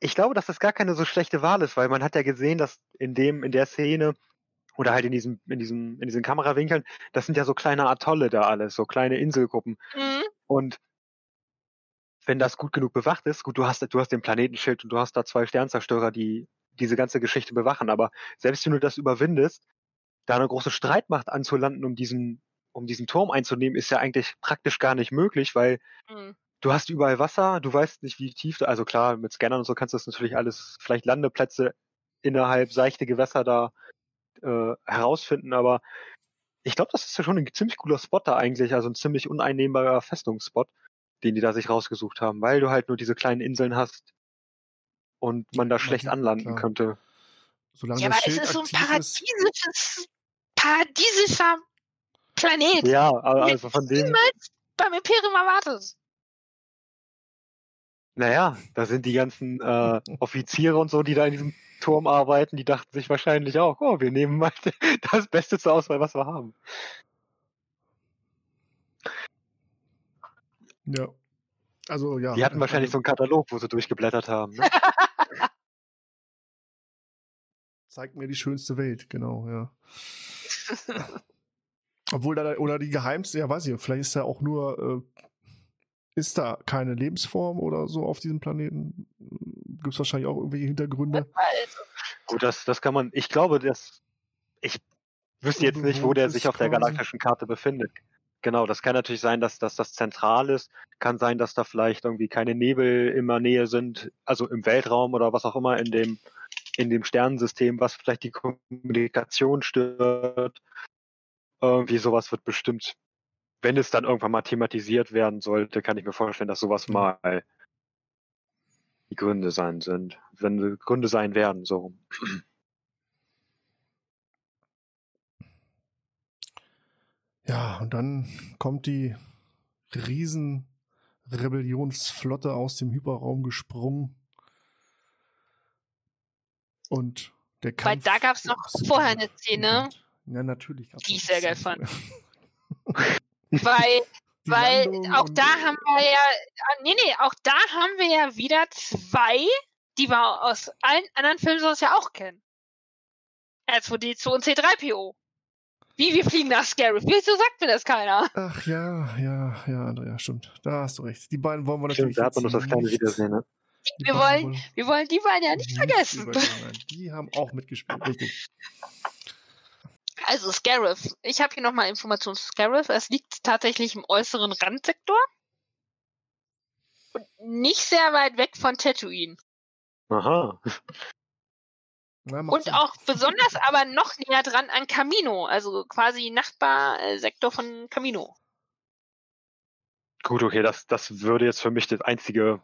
ich glaube, dass das gar keine so schlechte Wahl ist, weil man hat ja gesehen, dass in dem, in der Szene oder halt in diesem, in diesem, in diesen Kamerawinkeln, das sind ja so kleine Atolle da alles, so kleine Inselgruppen. Mhm. Und wenn das gut genug bewacht ist, gut, du hast, du hast den Planetenschild und du hast da zwei Sternzerstörer, die diese ganze Geschichte bewachen, aber selbst wenn du das überwindest, da eine große Streitmacht anzulanden, um diesen, um diesen Turm einzunehmen, ist ja eigentlich praktisch gar nicht möglich, weil Mhm. Du hast überall Wasser, du weißt nicht, wie tief, da- also klar, mit Scannern und so kannst du das natürlich alles, vielleicht Landeplätze innerhalb seichte Gewässer da äh, herausfinden, aber ich glaube, das ist ja schon ein ziemlich cooler Spot da eigentlich, also ein ziemlich uneinnehmbarer Festungsspot, den die da sich rausgesucht haben, weil du halt nur diese kleinen Inseln hast und man da Ja, schlecht anlanden klar. könnte. Solange Ja, das aber es Schild ist so ein paradiesisches, paradiesischer Planet. Ja, also von dem, Niemals beim Imperium erwartet. Naja, da sind die ganzen äh, Offiziere und so, die da in diesem Turm arbeiten, die dachten sich wahrscheinlich auch, oh, wir nehmen mal das Beste zur Auswahl, was wir haben. Ja. Also ja. Die hatten wahrscheinlich so also, einen Katalog, wo sie durchgeblättert haben. Ne? Zeigt mir die schönste Welt, genau, ja. Obwohl da, oder die geheimste, ja weiß ich, vielleicht ist da auch nur, äh, ist da keine Lebensform oder so auf diesem Planeten? Gibt es wahrscheinlich auch irgendwelche Hintergründe? Also, Gut, das, das kann man, ich glaube, dass, ich wüsste jetzt nicht, wo der sich auf der galaktischen Karte befindet. Genau, das kann natürlich sein, dass, dass das zentral ist. Kann sein, dass da vielleicht irgendwie keine Nebel in der Nähe sind, also im Weltraum oder was auch immer in dem, in dem Sternensystem, was vielleicht die Kommunikation stört. Irgendwie sowas wird bestimmt, wenn es dann irgendwann mal thematisiert werden sollte, kann ich mir vorstellen, dass sowas Mhm. mal die Gründe sein sind, wenn sie Gründe sein werden, so. Ja, und dann kommt die Riesen-Rebellionsflotte aus dem Hyperraum gesprungen. Und der Weil Kampf. da gab's noch ist vorher eine Szene, Ja, natürlich. Gab's die noch ich sehr geil fand. weil, weil auch da haben wir ja, ah, nee, nee, auch da haben wir ja wieder zwei, die wir aus allen anderen Filmen sonst ja auch kennen. R2D2 und C3PO. Wie, wir fliegen nach Scarif. Wieso sagt mir das keiner? Ach ja, ja, ja, Andrea, stimmt. Da hast du recht. Die beiden wollen wir natürlich. Stimmt, da hat man noch das kleine nicht- Wiedersehen, ne? die Wir beiden wollen, wir wollen die beiden ja nicht vergessen. übergehen. Nein, Die haben auch mitgespielt, richtig. Also Scarif. Ich habe hier nochmal Informationen zu Scarif. Es liegt tatsächlich im äußeren Randsektor. Und nicht sehr weit weg von Tatooine. Aha. Na, Und Sinn. auch besonders aber noch näher dran an Camino. Also quasi Nachbarsektor von Camino. Gut, okay, das, das würde jetzt für mich das einzige.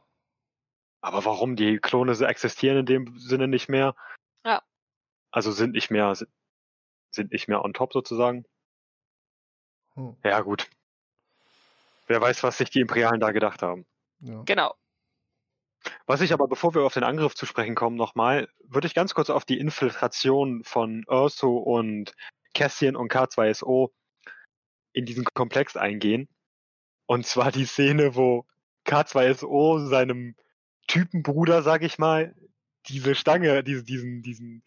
Aber warum? Die Klone so existieren in dem Sinne nicht mehr. Ja. Also sind nicht mehr, sind, nicht mehr on top sozusagen. Hm, Ja, gut. Wer weiß, was sich die Imperialen da gedacht haben. ja. Genau. Was ich aber, bevor wir auf den Angriff zu sprechen kommen, nochmal, würde ich ganz kurz auf die Infiltration von Urso und Cassian und K2SO in diesen Komplex eingehen. Und zwar die Szene, wo K2SO seinem Typenbruder, sag ich mal, diese Stange, diese, diesen, diesen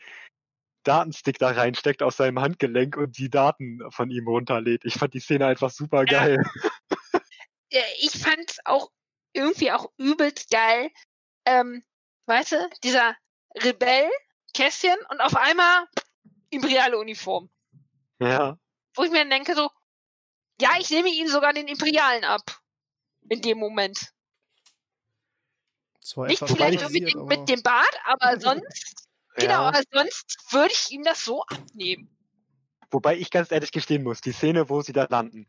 Datenstick da reinsteckt aus seinem Handgelenk und die Daten von ihm runterlädt. Ich fand die Szene einfach super geil. Ja, Ich fand auch irgendwie auch übelst geil, ähm, weißt du, dieser Rebell, Kästchen und auf einmal imperiale Uniform. Ja. Wo ich mir dann denke so, ja, ich nehme ihnen sogar den Imperialen ab. In dem Moment. Zwar Nicht vielleicht mit mit dem Bart, aber sonst, genau, ja. aber sonst würde ich ihm das so abnehmen. Wobei ich ganz ehrlich gestehen muss, die Szene, wo sie da landen,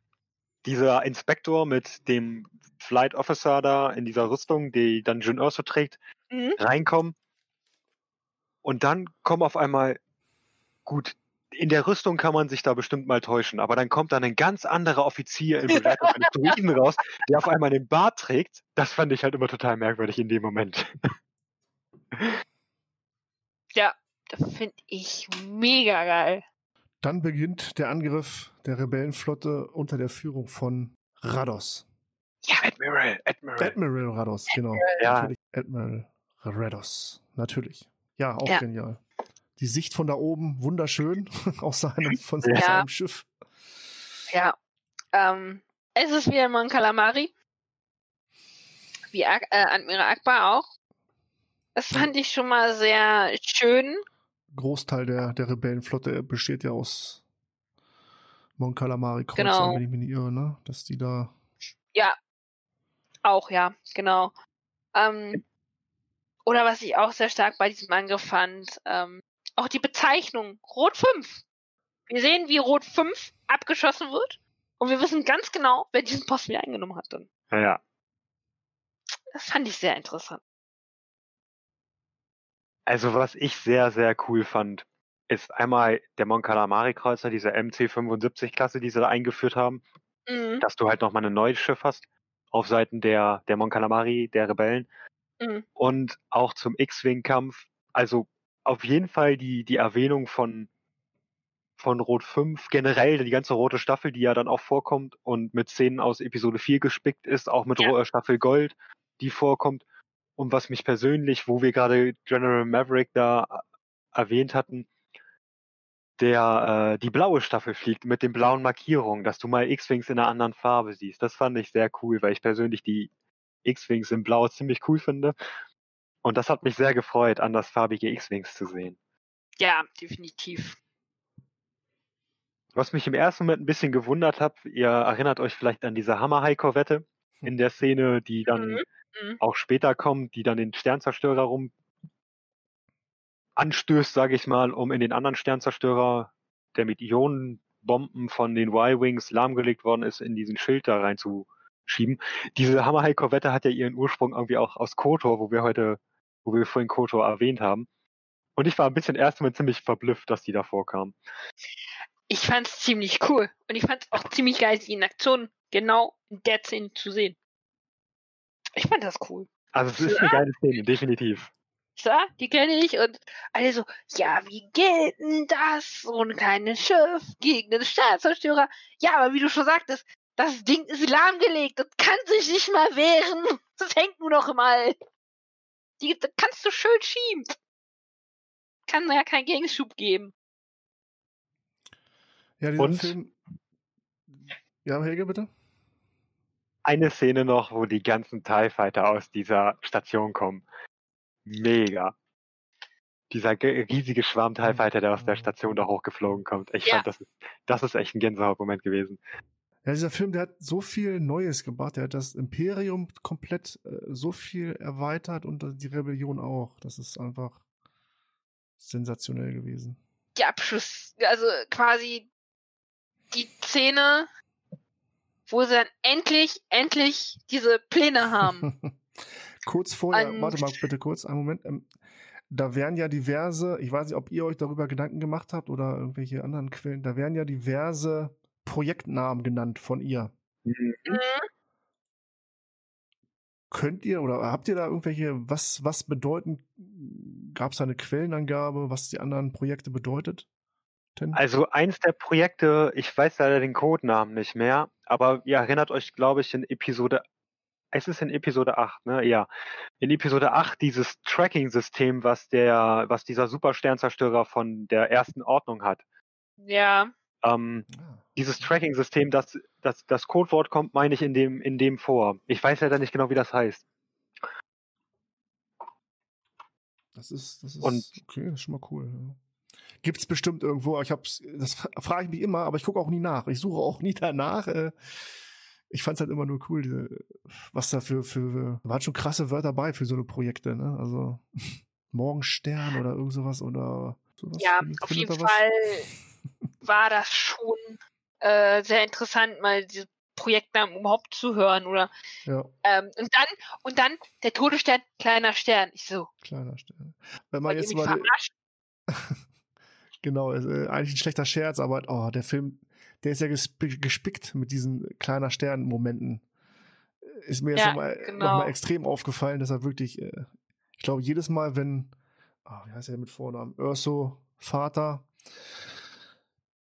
dieser Inspektor mit dem Flight Officer da in dieser Rüstung, die dann Jun Erso trägt, Mhm. reinkommen und dann kommen auf einmal, gut, in der Rüstung kann man sich da bestimmt mal täuschen, aber dann kommt dann ein ganz anderer Offizier in Begleitung eines Druiden raus, der auf einmal den Bart trägt. Das fand ich halt immer total merkwürdig in dem Moment. Ja, das finde ich mega geil. Dann beginnt der Angriff der Rebellenflotte unter der Führung von Rados. Admiral, Admiral. Admiral Rados, genau. Ja. Natürlich. Admiral Rados, natürlich. Ja, auch Ja. genial. Die Sicht von da oben, wunderschön, aus seinem, von Ja. seinem Schiff. Ja. Ähm, es ist wieder Mon Calamari. Wie Ak äh, Admiral Akbar auch. Das fand ich schon mal sehr schön. Großteil der, der Rebellenflotte besteht ja aus Mon Calamari Kreuzern, Genau. wenn ich mich nicht irre, ne? Dass die da. Ja. Auch, ja, genau. Ähm, oder was ich auch sehr stark bei diesem Angriff fand, ähm, auch die Bezeichnung Rot 5. Wir sehen, wie Rot 5 abgeschossen wird. Und wir wissen ganz genau, wer diesen Posten wieder eingenommen hat dann. Ja. Das fand ich sehr interessant. Also was ich sehr, sehr cool fand, ist einmal der Mon Calamari Kreuzer, diese MC-75-Klasse, die sie da eingeführt haben, Mhm. dass du halt nochmal ein neues Schiff hast auf Seiten der, der Mon Calamari, der Rebellen. Mhm. Und auch zum X-Wing-Kampf, also auf jeden Fall die, die Erwähnung von, von Rot 5, generell die ganze rote Staffel, die ja dann auch vorkommt und mit Szenen aus Episode 4 gespickt ist, auch mit Ja. Staffel Gold, die vorkommt. Und was mich persönlich, wo wir gerade General Maverick da äh, erwähnt hatten, der äh, die blaue Staffel fliegt mit den blauen Markierungen, dass du mal X-Wings in einer anderen Farbe siehst. Das fand ich sehr cool, weil ich persönlich die X-Wings in Blau ziemlich cool finde. Und das hat mich sehr gefreut, andersfarbige X-Wings zu sehen. Ja, definitiv. Was mich im ersten Moment ein bisschen gewundert hat, ihr erinnert euch vielleicht an diese Hammerhai-Korvette in der Szene, die dann Mhm. Mhm. auch später kommt, die dann den Sternzerstörer rum anstößt, sage ich mal, um in den anderen Sternzerstörer, der mit Ionenbomben von den Y-Wings lahmgelegt worden ist, in diesen Schild da reinzuschieben. Diese Hammerhai-Korvette hat ja ihren Ursprung irgendwie auch aus KOTOR, wo wir heute, wo wir vorhin KOTOR erwähnt haben. Und ich war ein bisschen erst mal ziemlich verblüfft, dass die da vorkam. Ich fand's ziemlich cool. Und ich fand's auch ziemlich geil, sie in Aktion genau in der Szene zu sehen. Ich fand das cool. Also es ist eine geile Szene, definitiv. Ja, die kenne ich und alle so, ja, wie geht denn das? So ein kleines Schiff gegen den Sternzerstörer. Ja, aber wie du schon sagtest, das Ding ist lahmgelegt und kann sich nicht mal wehren. Das hängt nur noch im All. Die das kannst du schön schieben. Kann ja keinen Gegenschub geben. Ja, dieser Und? Film. Ja, Helge, bitte? Eine Szene noch, wo die ganzen TIE Fighter aus dieser Station kommen. Mega. Dieser ge- riesige Schwarm TIE Fighter, der aus der Station da hochgeflogen kommt. Ich Ja. fand, das ist, das ist echt ein Gänsehautmoment gewesen. Ja, dieser Film, der hat so viel Neues gebracht. Der hat das Imperium komplett äh, so viel erweitert und die Rebellion auch. Das ist einfach sensationell gewesen. Die Abschluss, also quasi die Szene, wo sie dann endlich, endlich diese Pläne haben. kurz vorher, Und- warte mal bitte kurz, einen Moment. Ähm, da wären ja diverse, ich weiß nicht, ob ihr euch darüber Gedanken gemacht habt oder irgendwelche anderen Quellen, da wären ja diverse Projektnamen genannt von ihr. Mhm. Könnt ihr oder habt ihr da irgendwelche, was, was bedeuten, gab es da eine Quellenangabe, was die anderen Projekte bedeutet? Also eins der Projekte, ich weiß leider den Codenamen nicht mehr, aber ihr erinnert euch, glaube ich, in Episode, es ist in Episode 8, ne? Ja. In Episode 8 dieses Tracking-System, was der, was dieser Supersternzerstörer von der ersten Ordnung hat. Ja. Ähm, Ah. dieses Tracking-System, das, das, das Codewort kommt, meine ich, in dem, in dem vor. Ich weiß leider nicht genau, wie das heißt. Das ist, das ist Und- okay, das ist schon mal cool. Ja. Gibt's bestimmt irgendwo, ich hab's, das frage ich mich immer, aber ich gucke auch nie nach. Ich suche auch nie danach. Äh, ich fand's halt immer nur cool, diese, was da für, für, waren schon krasse Wörter bei für so eine Projekte, ne? Also Morgenstern oder irgend sowas oder sowas. Ja, auf jeden? Fall war das schon äh, sehr interessant, mal diese Projektnamen überhaupt zu hören oder Ja, ähm, und dann und dann der Todesstern, kleiner Stern. Ich so, kleiner Stern. Wenn man wollt jetzt mal? genau, ist, äh, eigentlich ein schlechter Scherz, aber oh, der Film, der ist ja gesp gespickt mit diesen kleiner Stern-Momenten. Ist mir jetzt Ja, nochmal genau. noch mal extrem aufgefallen, dass er wirklich, äh, ich glaube, jedes Mal, wenn, ah, wie heißt er mit Vornamen? Urso Vater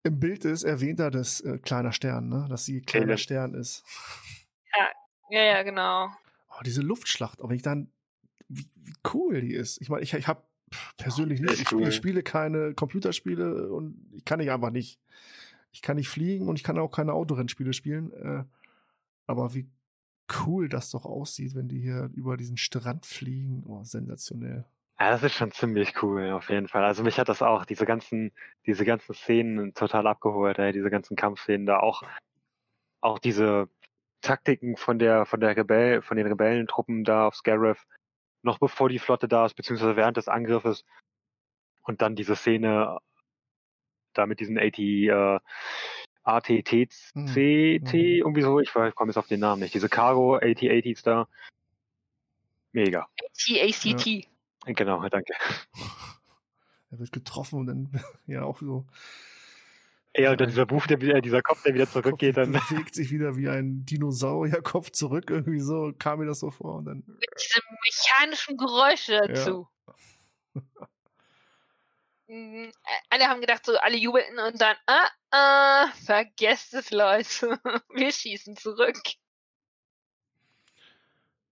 im Bild ist, erwähnt er das äh, kleiner Stern, ne? Dass sie kleiner Caleb. Stern ist. Ja, ja, genau. Oh, diese Luftschlacht, aber ich dann, wie, wie cool die ist. Ich meine, ich, ich habe persönlich nicht, ich spiele, cool. spiele keine Computerspiele und ich kann nicht einfach nicht. Ich kann nicht fliegen und ich kann auch keine Autorennspiele spielen. Äh, aber wie cool das doch aussieht, wenn die hier über diesen Strand fliegen. Oh, sensationell. Ja, das ist schon ziemlich cool, auf jeden Fall. Also mich hat das auch, diese ganzen, diese ganzen Szenen total abgeholt, ey, diese ganzen Kampfszenen da auch, auch diese Taktiken von der, von der Rebell, von den Rebellentruppen da auf Scarif, noch bevor die Flotte da ist, beziehungsweise während des Angriffes. Und dann diese Szene da mit diesen AT, äh, ATTCT, Mhm. irgendwie so, ich komme jetzt auf den Namen nicht, diese Cargo AT-80s da. Mega. T-A-C-T. Genau, danke. Er wird getroffen und dann, ja, auch so. Ja, und dann dieser Buch, der wieder, dieser Kopf, der wieder zurückgeht, dann. bewegt sich wieder wie ein Dinosaurierkopf zurück. Irgendwie so kam mir das so vor. Und dann, Diese mechanischen Geräusche dazu. Mhm, Alle haben gedacht, so alle jubelten und dann, ah, ah, vergesst es, Leute. Wir schießen zurück.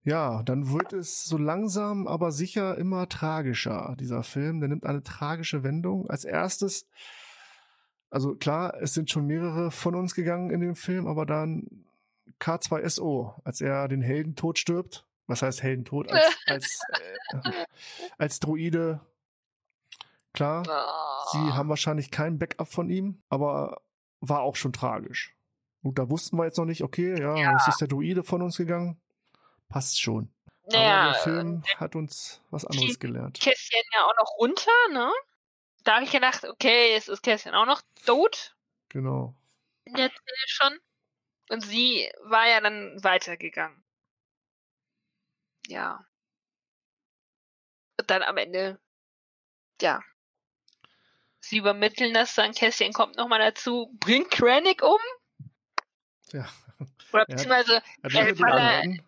Ja, dann wird es so langsam, aber sicher immer tragischer, dieser Film. Der nimmt eine tragische Wendung. Als erstes, also klar, es sind schon mehrere von uns gegangen in dem Film, aber dann K2SO, als er den Heldentod stirbt. Was heißt Heldentod? Als, als, äh, als Droide. Klar, sie Oh. haben wahrscheinlich kein Backup von ihm, aber war auch schon tragisch. Gut, da wussten wir jetzt noch nicht, okay, ja, es ist der Druide von uns gegangen. Passt schon. naja, Aber der Film hat uns was anderes die- gelernt. Kästchen ja auch noch runter, ne? Da habe ich gedacht, okay, jetzt ist Kästchen auch noch tot Genau. in der Szene schon. Und sie war ja dann weitergegangen. Ja. Und dann am Ende, ja. Sie übermitteln das dann, Kästchen kommt nochmal dazu, bringt Krennic um? Ja. Oder hat- beziehungsweise Hat Äh, er- durchgehalten.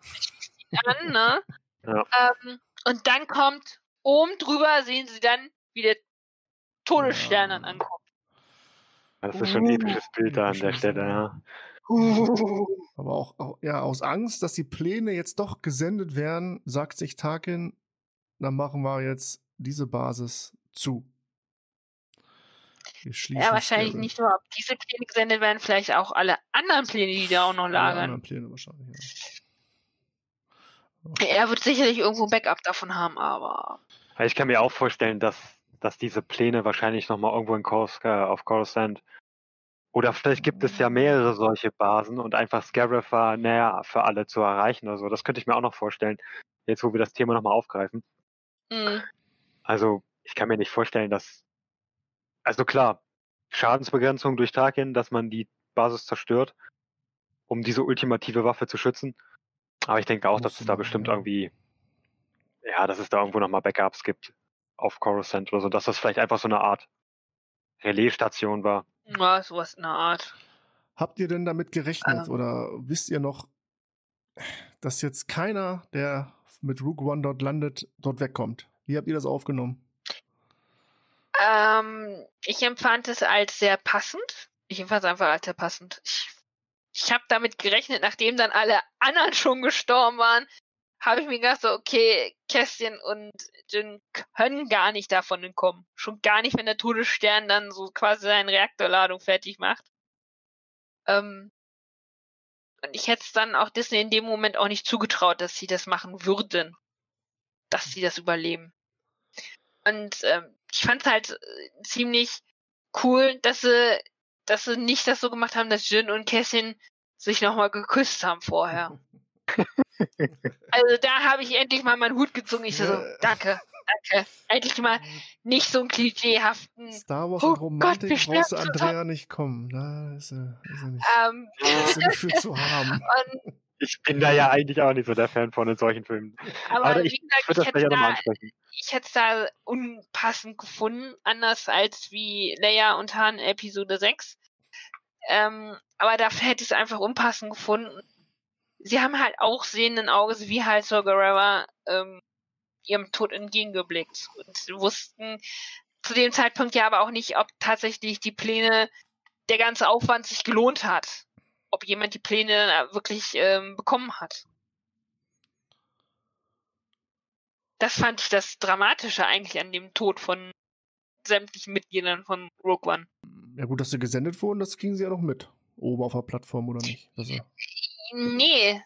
an, ne? Ja. Ähm, und dann kommt oben drüber, sehen sie dann, wie der Todesstern dann Ja. ankommt. Das ist schon ein episches Bild da an der Stelle, ja. ja. Aber auch, auch, ja, aus Angst, dass die Pläne jetzt doch gesendet werden, sagt sich Tarkin, dann machen wir jetzt diese Basis zu. Ja, wahrscheinlich Scarif. nicht nur, ob diese Pläne gesendet werden, vielleicht auch alle anderen Pläne, die da auch noch Alle lagern. anderen Pläne wahrscheinlich, Er wird sicherlich irgendwo ein Backup davon haben, Aber Ich kann mir auch vorstellen, dass, dass diese Pläne wahrscheinlich nochmal irgendwo in Kors, äh, auf Coruscant oder vielleicht gibt es ja mehrere solche Basen und einfach Scarif war näher für alle zu erreichen oder so. Das könnte ich mir auch noch vorstellen, jetzt wo wir das Thema nochmal aufgreifen. mh, Also ich kann mir nicht vorstellen, dass. Also klar, Schadensbegrenzung durch Tarkin, dass man die Basis zerstört, um diese ultimative Waffe zu schützen. Aber ich denke auch, dass es da bestimmt irgendwie, ja, dass es da irgendwo nochmal Backups gibt auf Coruscant oder so, dass das vielleicht einfach so eine Art Relaisstation war. ja, sowas in der Art. Habt ihr denn damit gerechnet Ähm. oder wisst ihr noch, dass jetzt keiner, der mit Rook One dort landet, dort wegkommt? Wie habt ihr das aufgenommen? Ähm, ich empfand es als sehr passend. Ich empfand es einfach als sehr passend. Ich, ich habe damit gerechnet, nachdem dann alle anderen schon gestorben waren, habe ich mir gedacht, so, okay, Kästchen und Jin können gar nicht davon entkommen. Schon gar nicht, wenn der Todesstern dann so quasi seine Reaktorladung fertig macht. Ähm, und ich hätte es dann auch Disney in dem Moment auch nicht zugetraut, dass sie das machen würden. Dass sie das überleben. Und ähm, ich fand es halt äh, ziemlich cool, dass sie, dass sie nicht das so gemacht haben, dass Jin und Kessin sich nochmal geküsst haben vorher. Also da habe ich endlich mal meinen Hut gezogen. Ich so, danke, danke. Endlich mal nicht so einen klischeehaften. Star Wars Oh und Gott, Romantik wie brauchst du Andrea nicht kommen. Da ist er, ist nicht. Ist er nicht für zu haben. und, Ich bin da ja eigentlich auch nicht so der Fan von in solchen Filmen. aber, Aber wie ich, gesagt, ich würde das hätte gleich auch nochmal da, ansprechen. ich hätte es da unpassend gefunden, anders als wie Leia und Han Episode 6. Ähm, aber dafür hätte ich es einfach unpassend gefunden. Sie haben halt auch sehenden Auges, wie halt Saw Gerrera ähm, ihrem Tod entgegengeblickt und wussten zu dem Zeitpunkt ja aber auch nicht, ob tatsächlich die Pläne, der ganze Aufwand sich gelohnt hat. Ob jemand die Pläne wirklich ähm, bekommen hat. Das fand ich das Dramatische eigentlich an dem Tod von sämtlichen Mitgliedern von Rogue One. Ja gut, dass sie gesendet wurden, das kriegen sie ja noch mit. Oben auf der Plattform oder nicht? Äh, Nee,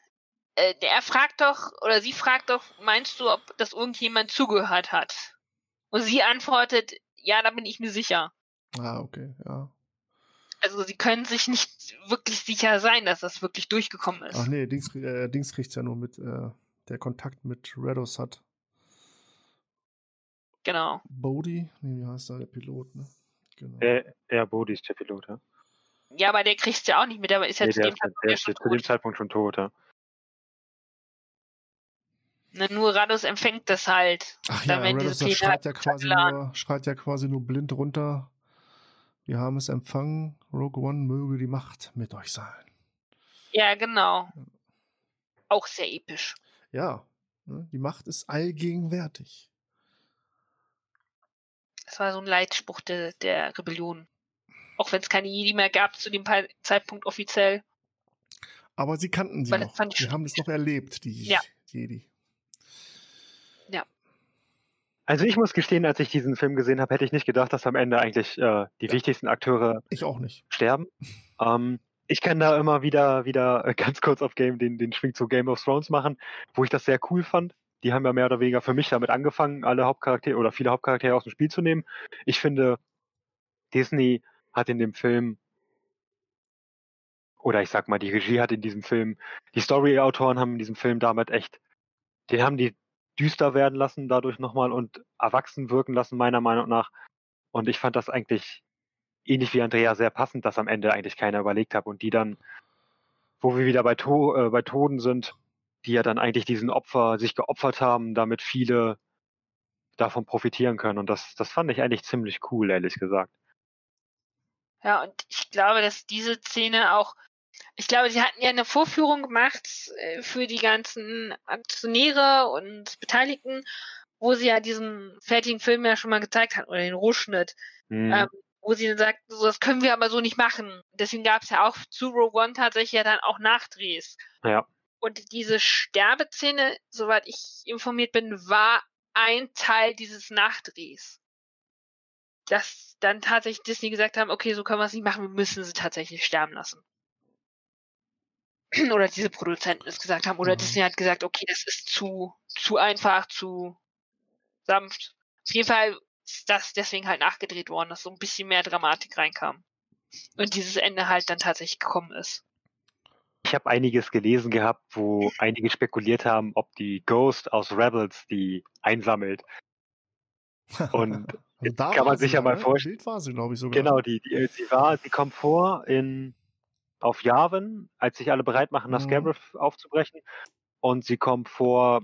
äh, er fragt doch, oder sie fragt doch, meinst du, ob das irgendjemand zugehört hat? Und sie antwortet, ja, da bin ich mir sicher. ah, okay, ja. Also sie können sich nicht wirklich sicher sein, dass das wirklich durchgekommen ist. Ach nee, Dings, äh, Dings kriegt's ja nur mit, äh, der Kontakt mit Redos hat. Genau. Bodhi? Nee, wie heißt da der Pilot, ne? Genau. Der, der Bodhi ist der Pilot, ja. Ja, aber der kriegt's ja auch nicht mit, aber ist ja Nee, zu der, dem ist, Zeitpunkt der schon zu dem tot. Zeitpunkt schon tot, ja. Ne, Nur Radus empfängt das halt. Ach ja, Pläne schreit ja halt quasi nur, schreit ja quasi nur blind runter. Wir haben es empfangen. Rogue One möge die Macht mit euch sein. Ja, genau. Auch sehr episch. Ja, ne, die Macht ist allgegenwärtig. Das war so ein Leitspruch der, der Rebellion. Auch wenn es keine Jedi mehr gab zu dem Zeitpunkt offiziell. Aber sie kannten sie Weil das noch. fand ich Sie haben es noch erlebt, die Ja. Jedi. Also ich muss gestehen, als ich diesen Film gesehen habe, hätte ich nicht gedacht, dass am Ende eigentlich äh, die wichtigsten Akteure Ich auch nicht. sterben. Ähm, ich kann da immer wieder, wieder äh, ganz kurz auf Game den, den Schwing zu Game of Thrones machen, wo ich das sehr cool fand. Die haben ja mehr oder weniger für mich damit angefangen, alle Hauptcharaktere oder viele Hauptcharaktere aus dem Spiel zu nehmen. Ich finde, Disney hat in dem Film oder ich sag mal, die Regie hat in diesem Film, die Story-Autoren haben in diesem Film damit echt, den haben die düster werden lassen dadurch nochmal und erwachsen wirken lassen, meiner Meinung nach. Und ich fand das eigentlich ähnlich wie Andrea sehr passend, dass am Ende eigentlich keiner überlegt hat und die dann, wo wir wieder bei, to äh, bei Toten sind, die ja dann eigentlich diesen Opfer sich geopfert haben, damit viele davon profitieren können. Und das, das fand ich eigentlich ziemlich cool, ehrlich gesagt. Ja, und ich glaube, dass diese Szene auch, ich glaube, sie hatten ja eine Vorführung gemacht äh, für die ganzen Aktionäre und Beteiligten, wo sie ja diesen fertigen Film ja schon mal gezeigt hatten, oder den Rohschnitt, Hm. ähm, wo sie dann sagten, so, das können wir aber so nicht machen. Deswegen gab es ja auch zu Rogue One tatsächlich ja dann auch Nachdrehs. ja. Und diese Sterbeszene, soweit ich informiert bin, war ein Teil dieses Nachdrehs. Dass dann tatsächlich Disney gesagt haben, okay, so können wir es nicht machen, wir müssen sie tatsächlich sterben lassen. Oder diese Produzenten es gesagt haben. Oder Mhm. Disney hat gesagt, okay, das ist zu, zu einfach, zu sanft. Auf jeden Fall ist das deswegen halt nachgedreht worden, dass so ein bisschen mehr Dramatik reinkam. Und dieses Ende halt dann tatsächlich gekommen ist. Ich habe einiges gelesen gehabt, wo einige spekuliert haben, ob die Ghost aus Rebels die einsammelt. Und Also da kann man sich ja mal vorstellen. Bild war sie, glaube ich, sogar. Genau, die, die sie war, sie kommt vor in auf Yavin, als sich alle bereit machen, nach Mhm. Aufzubrechen. Und sie kommt vor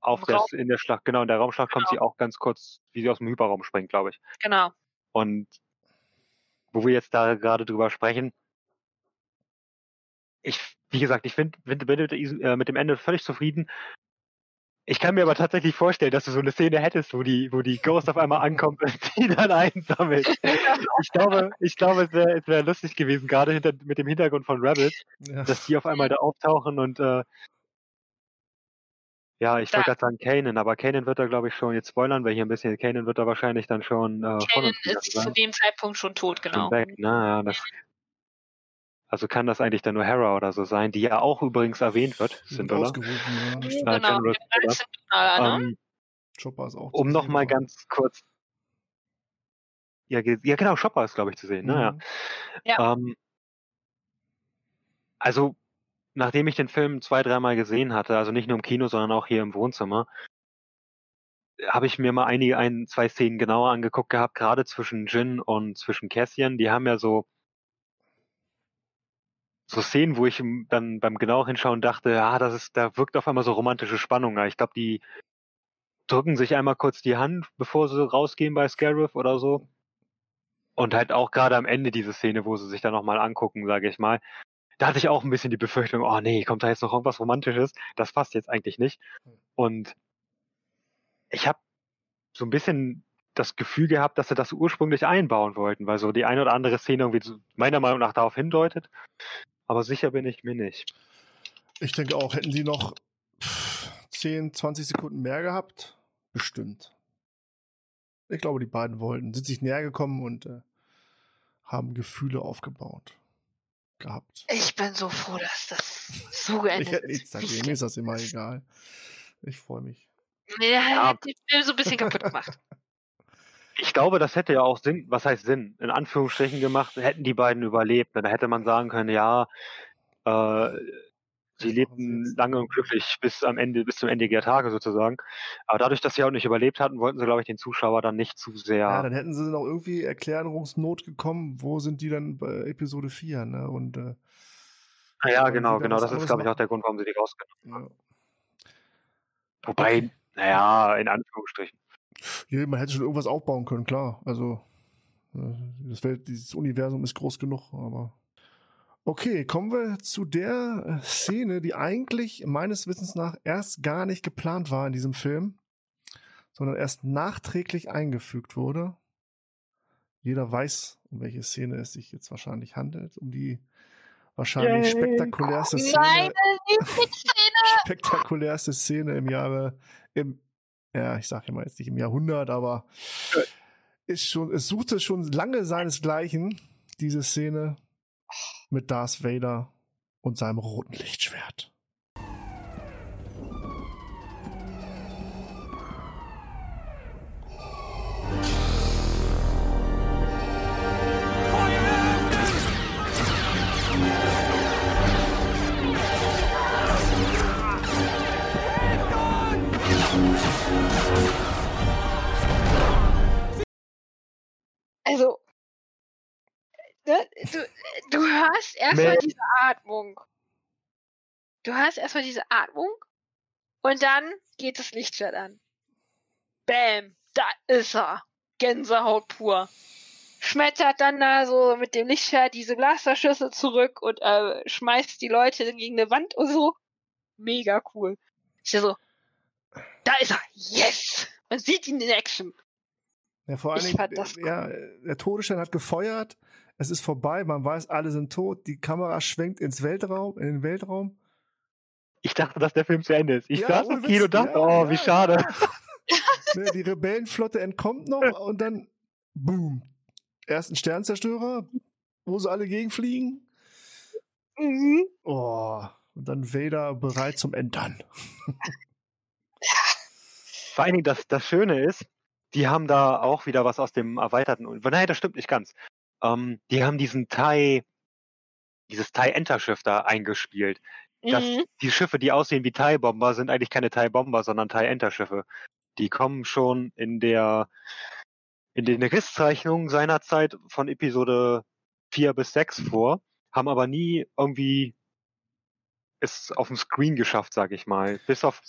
auf der, in der Schlacht, genau, in der Raumschlacht kommt sie auch ganz kurz, wie sie aus dem Hyperraum springt, glaube ich. Genau. Und wo wir jetzt da gerade drüber sprechen, ich, wie gesagt, ich find, find, bin äh, mit dem Ende völlig zufrieden. Ich kann mir aber tatsächlich vorstellen, dass du so eine Szene hättest, wo die, wo die Ghost auf einmal ankommt und die dann einsammelt. Ich glaube, ich glaube, es wäre es wär lustig gewesen, gerade hinter, mit dem Hintergrund von Rebels, Ja. dass die auf einmal da auftauchen und äh, ja, ich wollte gerade sagen Kanan, aber Kanan wird da glaube ich schon, jetzt spoilern wir hier ein bisschen, Kanan wird da wahrscheinlich dann schon äh, Kanan ist zu dem Zeitpunkt schon tot, genau. weg, ne? Ja, das, also kann das eigentlich dann nur Hera oder so sein, die ja auch übrigens erwähnt wird, Sind sind, oder? ausgerufen, ja. Genau, General der 13. Mal, ne? Ähm, Chopper ist auch. um zu nochmal ganz kurz ja, ja genau, Chopper ist, glaube ich, zu sehen. Ne? Mhm. Ja. Ähm, also, nachdem ich den Film zwei, dreimal gesehen hatte, also nicht nur im Kino, sondern auch hier im Wohnzimmer, habe ich mir mal einige, ein, zwei Szenen genauer angeguckt gehabt, gerade zwischen Jin und zwischen Cassian. Die haben ja so so Szenen, wo ich dann beim genauer hinschauen dachte, ja, das ist, da wirkt auf einmal so romantische Spannung. Ich glaube, die drücken sich einmal kurz die Hand, bevor sie rausgehen bei Scarif oder so. Und halt auch gerade am Ende diese Szene, wo sie sich dann nochmal angucken, sage ich mal. Da hatte ich auch ein bisschen die Befürchtung, oh nee, kommt da jetzt noch irgendwas Romantisches? Das passt jetzt eigentlich nicht. Und ich habe so ein bisschen das Gefühl gehabt, dass sie das ursprünglich einbauen wollten, weil so die eine oder andere Szene irgendwie meiner Meinung nach darauf hindeutet. Aber sicher bin ich mir nicht. Ich denke auch, hätten sie noch pff, 10, 20 Sekunden mehr gehabt, bestimmt. Ich glaube, die beiden wollten, sind sich näher gekommen und äh, haben Gefühle aufgebaut. Gehabt. Ich bin so froh, dass das so Ich geendet hätte ist. nichts dagegen, mir ist das immer egal. Ich freue mich. Der Ja. hat den Film so ein bisschen kaputt gemacht. Ich glaube, das hätte ja auch Sinn, was heißt Sinn, in Anführungsstrichen gemacht, hätten die beiden überlebt. Dann hätte man sagen können, ja, äh, sie lebten lange und glücklich bis am Ende, bis zum Ende der Tage sozusagen. Aber dadurch, dass sie auch nicht überlebt hatten, wollten sie, glaube ich, den Zuschauer dann nicht zu sehr. Ja, dann hätten sie noch irgendwie Erklärungsnot gekommen, wo sind die dann bei Episode 4, ne? Und äh, Ah ja, genau, genau. Das ist, glaube ich, auch der Grund, warum sie die rausgenommen haben. ja. Wobei, Okay. naja, in Anführungsstrichen. Ja, man hätte schon irgendwas aufbauen können, klar. Also, äh, das Welt, dieses Universum ist groß genug, aber. Okay, kommen wir zu der äh, Szene, die eigentlich meines Wissens nach erst gar nicht geplant war in diesem Film, sondern erst nachträglich eingefügt wurde. Jeder weiß, um welche Szene es sich jetzt wahrscheinlich handelt, um die wahrscheinlich Yay. spektakulärste Szene Meine Lieblingsszene! spektakulärste Szene im Jahre, im, ja, ich sage immer jetzt nicht im Jahrhundert, aber ist schon, es suchte schon lange seinesgleichen, diese Szene mit Darth Vader und seinem roten Lichtschwert. Ne, du, du hörst erstmal diese Atmung. Du hörst erstmal diese Atmung und dann geht das Lichtschwert an. Bam, da ist er. Gänsehaut pur. Schmettert dann da so mit dem Lichtschwert diese Blasterschüsse zurück und äh, schmeißt die Leute gegen eine Wand und so. Mega cool. Ist ja so, da ist er. Yes! Man sieht ihn in Action. Ja, vor allen Dingen, äh, ja, der Todesstern hat gefeuert, es ist vorbei, man weiß, alle sind tot, die Kamera schwenkt ins Weltraum, in den Weltraum. Ich dachte, dass der Film zu Ende ist. Ich Ja, saß im Kino und dachte, Ja, oh, ja, wie ja. schade. Ne, die Rebellenflotte entkommt noch und dann boom. Erst ein Sternzerstörer, wo sie alle gegenfliegen. Mhm. Oh, und dann Vader bereit zum Entern. Vor allen Dingen, das, das Schöne ist, die haben da auch wieder was aus dem erweiterten. Nein, das stimmt nicht ganz. Ähm, die haben diesen Thai, dieses Thai-Enter-Schiff da eingespielt. Das, Mhm. Die Schiffe, die aussehen wie Thai-Bomber, sind eigentlich keine Thai-Bomber, sondern Thai-Enter-Schiffe. Die kommen schon in der in den Risszeichnungen seinerzeit von Episode 4 bis 6 vor, haben aber nie irgendwie es auf dem Screen geschafft, sag ich mal. Bis auf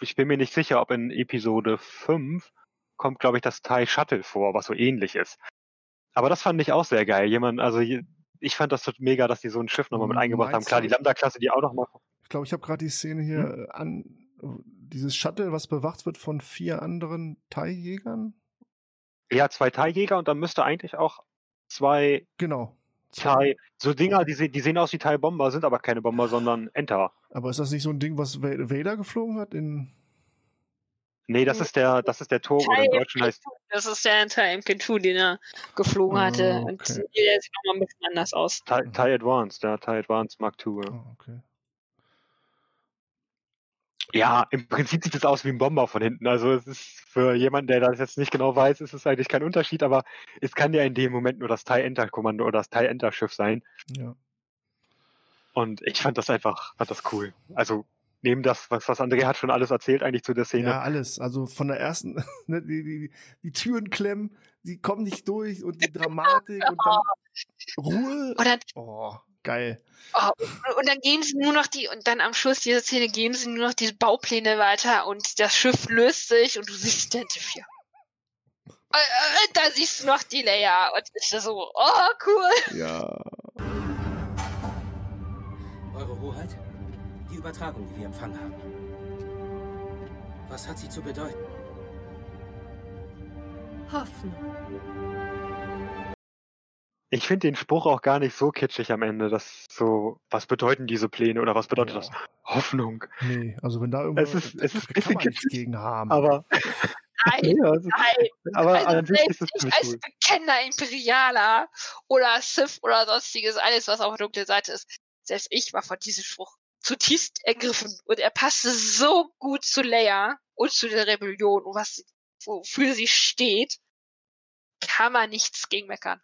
ich bin mir nicht sicher, ob in Episode 5 kommt, glaube ich, das Thai Shuttle vor, was so ähnlich ist. Aber das fand ich auch sehr geil. Jemand, also ich fand das mega, dass die so ein Schiff nochmal mit eingebracht haben. Meinst Klar, du- die Lambda-Klasse, die auch nochmal. Ich glaube, ich habe gerade die Szene hier äh, an. Dieses Shuttle, was bewacht wird von vier anderen Thai-Jägern. Ja, zwei Thai-Jäger und dann müsste eigentlich auch zwei Genau. Thai, so Dinger, die, die sehen aus wie Thai-Bomber, sind aber keine Bomber, sondern Enter. Aber ist das nicht so ein Ding, was Va- Vader geflogen hat? In Nee, das ist der, das ist der Tore. Thai Im Deutschen heißt, Das ist der Thai MK2, den er geflogen hatte. Ah, Und okay. der sieht nochmal ein bisschen anders aus. Thai, Thai Advanced, der Thai Advanced Mark II. ja. Oh, okay. Ja, im Prinzip sieht es aus wie ein Bomber von hinten. Also es ist für jemanden, der das jetzt nicht genau weiß, ist es eigentlich kein Unterschied, aber es kann ja in dem Moment nur das TIE-Enter-Kommando oder das TIE-Enter-Schiff sein. Ja. Und ich fand das einfach, fand das cool. Also neben das, was, was André hat schon alles erzählt eigentlich zu der Szene. Ja, alles. Also von der ersten, ne, die, die, die Türen klemmen, die kommen nicht durch und die Dramatik und dann Ruhe. Dann, Oh, geil. oh, und- dann gehen sie nur noch die, und dann am Schluss dieser Szene gehen sie nur noch diese Baupläne weiter und das Schiff löst sich und du siehst den Tiffy. Äh, Da siehst du noch die Leia und ist so, oh, cool. Ja. Übertragung, die wir empfangen haben. Was hat sie zu bedeuten? Hoffnung. Ich finde den Spruch auch gar nicht so kitschig am Ende. Das so, was bedeuten diese Pläne oder was bedeutet Ja. das? Hoffnung. Nee, also wenn da irgendwas, Es ist- es ist kann man nichts gegen haben. Aber, Nein, ja, ist, nein. aber Also an sich ist selbst es als cool. bekennender Imperialer oder Sith oder sonstiges, alles was auf der dunklen Seite ist, selbst ich war von diesem Spruch zutiefst ergriffen und er passte so gut zu Leia und zu der Rebellion und was wofür sie steht, kann man nichts gegen meckern.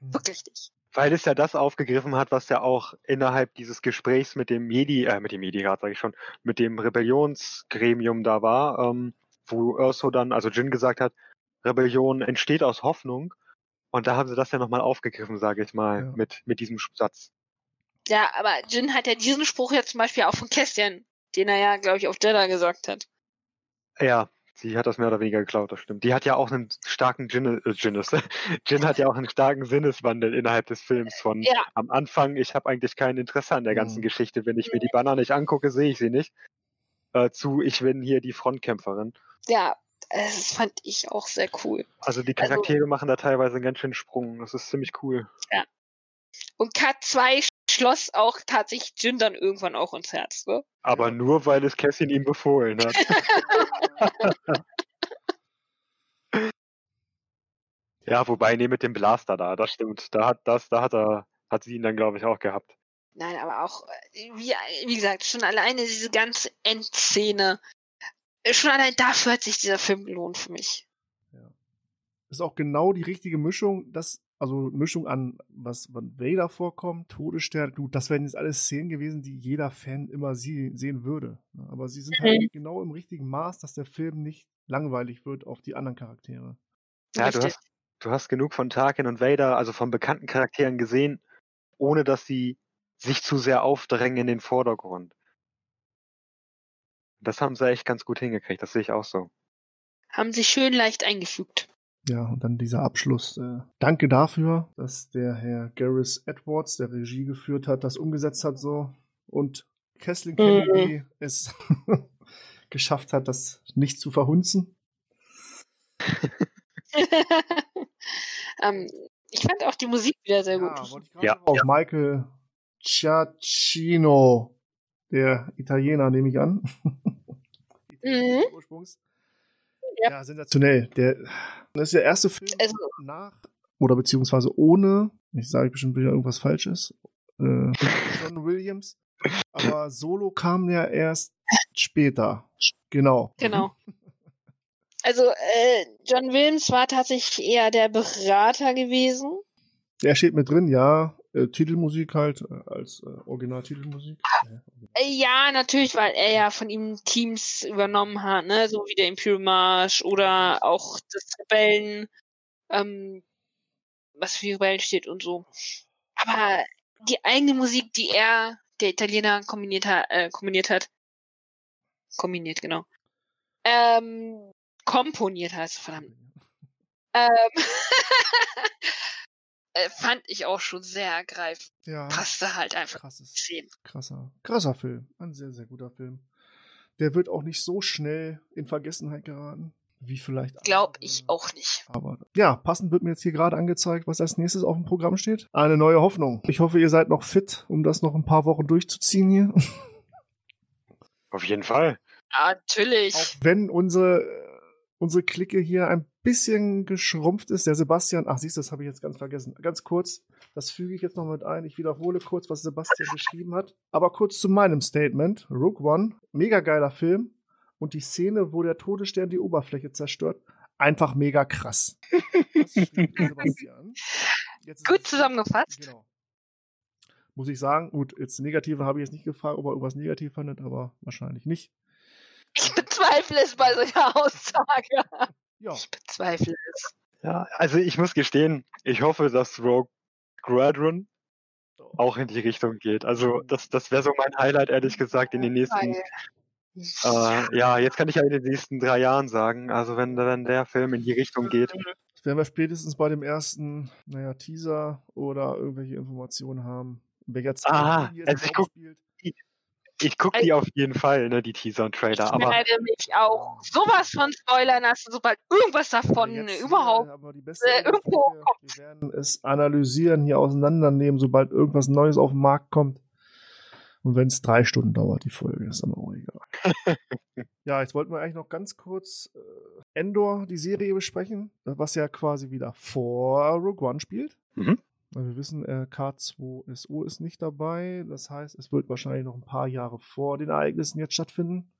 Hm. Wirklich nicht. Weil es ja das aufgegriffen hat, was ja auch innerhalb dieses Gesprächs mit dem Jedi, äh, mit dem Jedi-Rat, sage ich schon, mit dem Rebellionsgremium da war, ähm, wo Urso dann, also Jin gesagt hat, Rebellion entsteht aus Hoffnung. Und da haben sie das ja nochmal aufgegriffen, sage ich mal, Ja. mit, mit diesem Satz. Ja, aber Jin hat ja diesen Spruch ja zum Beispiel auch von Kästchen, den er ja, glaube ich, auf Jeddah gesagt hat. Ja, sie hat das mehr oder weniger geklaut, das stimmt. Die hat ja auch einen starken Gin, äh, Ginnes. Jin hat ja auch einen starken Sinneswandel innerhalb des Films von Ja. am Anfang, ich habe eigentlich kein Interesse an der ganzen Mhm. Geschichte. Wenn ich mir die Banner nicht angucke, sehe ich sie nicht. Äh, zu, ich bin hier die Frontkämpferin. Ja, das fand ich auch sehr cool. Also die Also- Charaktere machen da teilweise einen ganz schönen Sprung. Das ist ziemlich cool. Und Cut 2 schloss auch tatsächlich Jin dann irgendwann auch ins Herz, ne? Aber nur, weil es Cassin ihm befohlen hat. ja, wobei, nee, mit dem Blaster da, das stimmt. Da hat das, da hat er, hat sie ihn dann, glaube ich, auch gehabt. Nein, aber auch, äh, wie, wie gesagt, schon alleine diese ganze Endszene, äh, schon allein dafür hat sich dieser Film gelohnt für mich. ist auch genau die richtige Mischung, das, also Mischung an, was von Vader vorkommt, Todesstern, gut, das wären jetzt alles Szenen gewesen, die jeder Fan immer sie, sehen würde. ne? Aber sie sind halt genau im richtigen Maß, dass der Film nicht langweilig wird auf die anderen Charaktere. Ja, du hast, du hast genug von Tarkin und Vader, also von bekannten Charakteren gesehen, ohne dass sie sich zu sehr aufdrängen in den Vordergrund. Das haben sie echt ganz gut hingekriegt, das sehe ich auch so. Haben sich schön leicht eingefügt. Ja, und dann dieser Abschluss. Äh, danke dafür, dass der Herr Gareth Edwards, der Regie geführt hat, das umgesetzt hat so. Und Kathleen Kennedy es geschafft hat, das nicht zu verhunzen. ähm, ich fand auch die Musik wieder sehr gut. wollte ich gerade Ja. Michael Giacchino, der Italiener, nehme ich an. Mhm. Ursprungs. Ja. Ja. sensationell. Der, das ist der erste Film Also, nach oder beziehungsweise ohne, ich sage bestimmt wieder irgendwas Falsches, äh, John Williams. Aber Solo kam ja erst später. Genau. genau. Also, äh, John Williams war tatsächlich eher der Berater gewesen. Der steht mit drin, ja. Äh, Titelmusik halt, äh, als äh, Original-Titelmusik. Ja. Äh, Ja, natürlich, weil er ja von ihm Teams übernommen hat, ne, so wie der Imperial March oder auch das Rebellen, ähm, was für Rebellen steht und so. Aber die eigene Musik, die er, der Italiener, kombiniert hat, äh, kombiniert hat, kombiniert, genau, ähm, komponiert hat, verdammt, ähm, äh, fand ich auch schon sehr ergreifend. ja. Passte halt einfach Krasses. Krasser, krasser Film. Ein sehr, sehr guter Film. Der wird auch nicht so schnell in Vergessenheit geraten, wie vielleicht. Glaub andere. ich auch nicht. Aber ja, passend wird mir jetzt hier gerade angezeigt, was als nächstes auf dem Programm steht. Eine neue Hoffnung. Ich hoffe, ihr seid noch fit, um das noch ein paar Wochen durchzuziehen hier. Auf jeden Fall. Ja, natürlich. Auch wenn unsere unsere Clique hier ein bisschen geschrumpft ist. Der Sebastian, ach siehst du, das habe ich jetzt ganz vergessen. Ganz kurz, das füge ich jetzt noch mit ein. Ich wiederhole kurz, was Sebastian geschrieben hat. Aber kurz zu meinem Statement. Rogue One, mega geiler Film. Und die Szene, wo der Todesstern die Oberfläche zerstört, einfach mega krass. Gut zusammengefasst. Genau. Muss ich sagen, gut, jetzt Negative habe ich jetzt nicht gefragt, ob er irgendwas negativ fandet, aber wahrscheinlich nicht. Ich bezweifle es bei solcher Aussage. Ja, Ich bezweifle es. Ja, also ich muss gestehen, ich hoffe, dass Rogue Squadron auch in die Richtung geht. Also das, das wäre so mein Highlight, ehrlich gesagt, in den nächsten, äh, ja, jetzt kann ich ja in den nächsten drei Jahren sagen. Also wenn, wenn der Film in die Richtung geht, das werden wir spätestens bei dem ersten, naja, Teaser oder irgendwelche Informationen haben. Welcher Zeit Aha, also ich guck- spielt. Ich gucke die auf jeden Fall, ne, die Teaser und Trailer. Ich Aber werde mich auch sowas von spoilern lassen, sobald irgendwas davon jetzt überhaupt. Die beste äh, irgendwo hier. Wir werden es analysieren, hier auseinandernehmen, sobald irgendwas Neues auf den Markt kommt. Und wenn es drei Stunden dauert, die Folge, ist dann auch egal. ja, jetzt wollten wir eigentlich noch ganz kurz äh, Endor, die Serie, besprechen, was ja quasi wieder vor Rogue One spielt. Mhm. Weil wir wissen, äh, K2SO ist nicht dabei. Das heißt, es wird wahrscheinlich noch ein paar Jahre vor den Ereignissen jetzt stattfinden,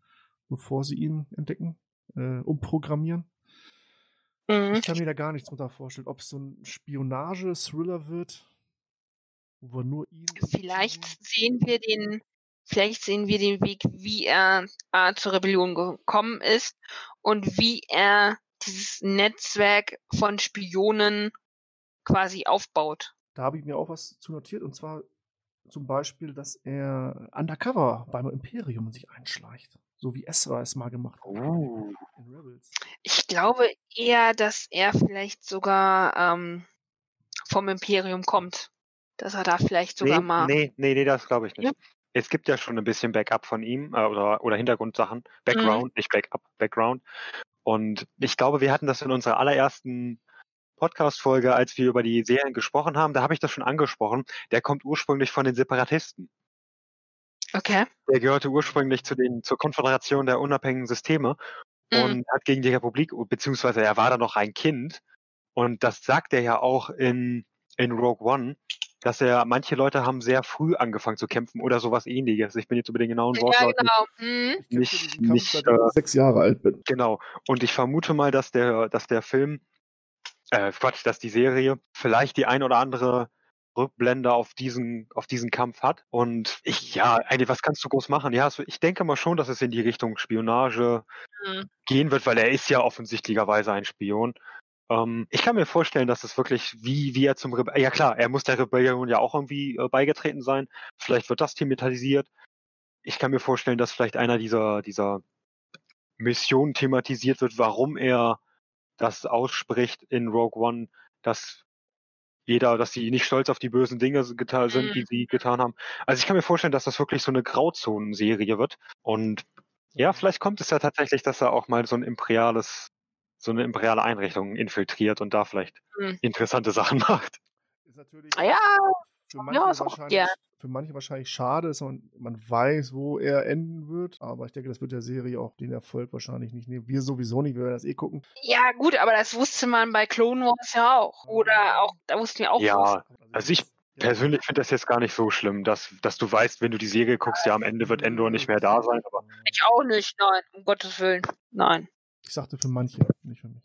bevor sie ihn entdecken, äh, umprogrammieren. Mhm. Ich kann mir da gar nichts drunter vorstellen, ob es so ein Spionage-Thriller wird, wo wir nur ihn. Vielleicht sehen wir den, vielleicht sehen wir den Weg, wie er äh, zur Rebellion gekommen ist und wie er dieses Netzwerk von Spionen quasi aufbaut. Da habe ich mir auch was zu notiert, und zwar zum Beispiel, dass er undercover beim Imperium sich einschleicht. So wie Ezra es mal gemacht hat in Rebels. Ich glaube eher, dass er vielleicht sogar ähm, vom Imperium kommt. Dass er da vielleicht sogar nee, mal. nee, nee, nee, das glaube ich nicht. Ja. Es gibt ja schon ein bisschen Backup von ihm äh, oder, oder Hintergrundsachen. Mhm. Background, nicht Backup, Background. Und ich glaube, wir hatten das in unserer allerersten Podcast-Folge, als wir über die Serien gesprochen haben, da habe ich das schon angesprochen. Der kommt ursprünglich von den Separatisten. Okay. Der gehörte ursprünglich zu den, zur Konföderation der unabhängigen Systeme Mhm. und hat gegen die Republik, beziehungsweise er war da noch ein Kind. Und das sagt er ja auch in, in Rogue One, dass er, manche Leute haben sehr früh angefangen zu kämpfen oder sowas ähnliches. Ich bin jetzt über den genauen Ja, Wortlaut nicht- genau. Mhm. Nicht- diesen Kampf, nicht, äh, sechs Jahre alt bin. Genau. Und ich vermute mal, dass der, dass der Film, äh, Quatsch, dass die Serie vielleicht die ein oder andere Rückblende auf diesen, auf diesen Kampf hat. Und ich, ja, eine, was kannst du groß machen? Ja, also ich denke mal schon, dass es in die Richtung Spionage Mhm. gehen wird, weil er ist ja offensichtlicherweise ein Spion. Ähm, ich kann mir vorstellen, dass es wirklich, wie, wie er zum Rebe ja klar, er muss der Rebellion ja auch irgendwie äh, beigetreten sein. Vielleicht wird das thematisiert. Ich kann mir vorstellen, dass vielleicht einer dieser, dieser Missionen thematisiert wird, warum er das ausspricht in Rogue One, dass jeder, dass sie nicht stolz auf die bösen Dinge getan sind, die Mhm. sie getan haben. Also ich kann mir vorstellen, dass das wirklich so eine Grauzonenserie wird. Und ja, vielleicht kommt es ja tatsächlich, dass er auch mal so ein imperiales, so eine imperiale Einrichtung infiltriert und da vielleicht Mhm. interessante Sachen macht. Ist natürlich Ah Ja, für ja, manche, ist auch wahrscheinlich, gern. für manche wahrscheinlich schade ist und man weiß, wo er enden wird. Aber ich denke, das wird der Serie auch den Erfolg wahrscheinlich nicht nehmen. Wir sowieso nicht, wir werden das eh gucken. ja, gut, aber das wusste man bei Clone Wars ja auch. Oder auch, da wussten wir auch. Ja, Also, Also ich ja. persönlich finde das jetzt gar nicht so schlimm, dass, dass du weißt, wenn du die Serie guckst, ja, am Ende wird Endor nicht mehr da sein. Aber Ich auch nicht, nein, um Gottes Willen. Nein. Ich sagte für manche, nicht für mich.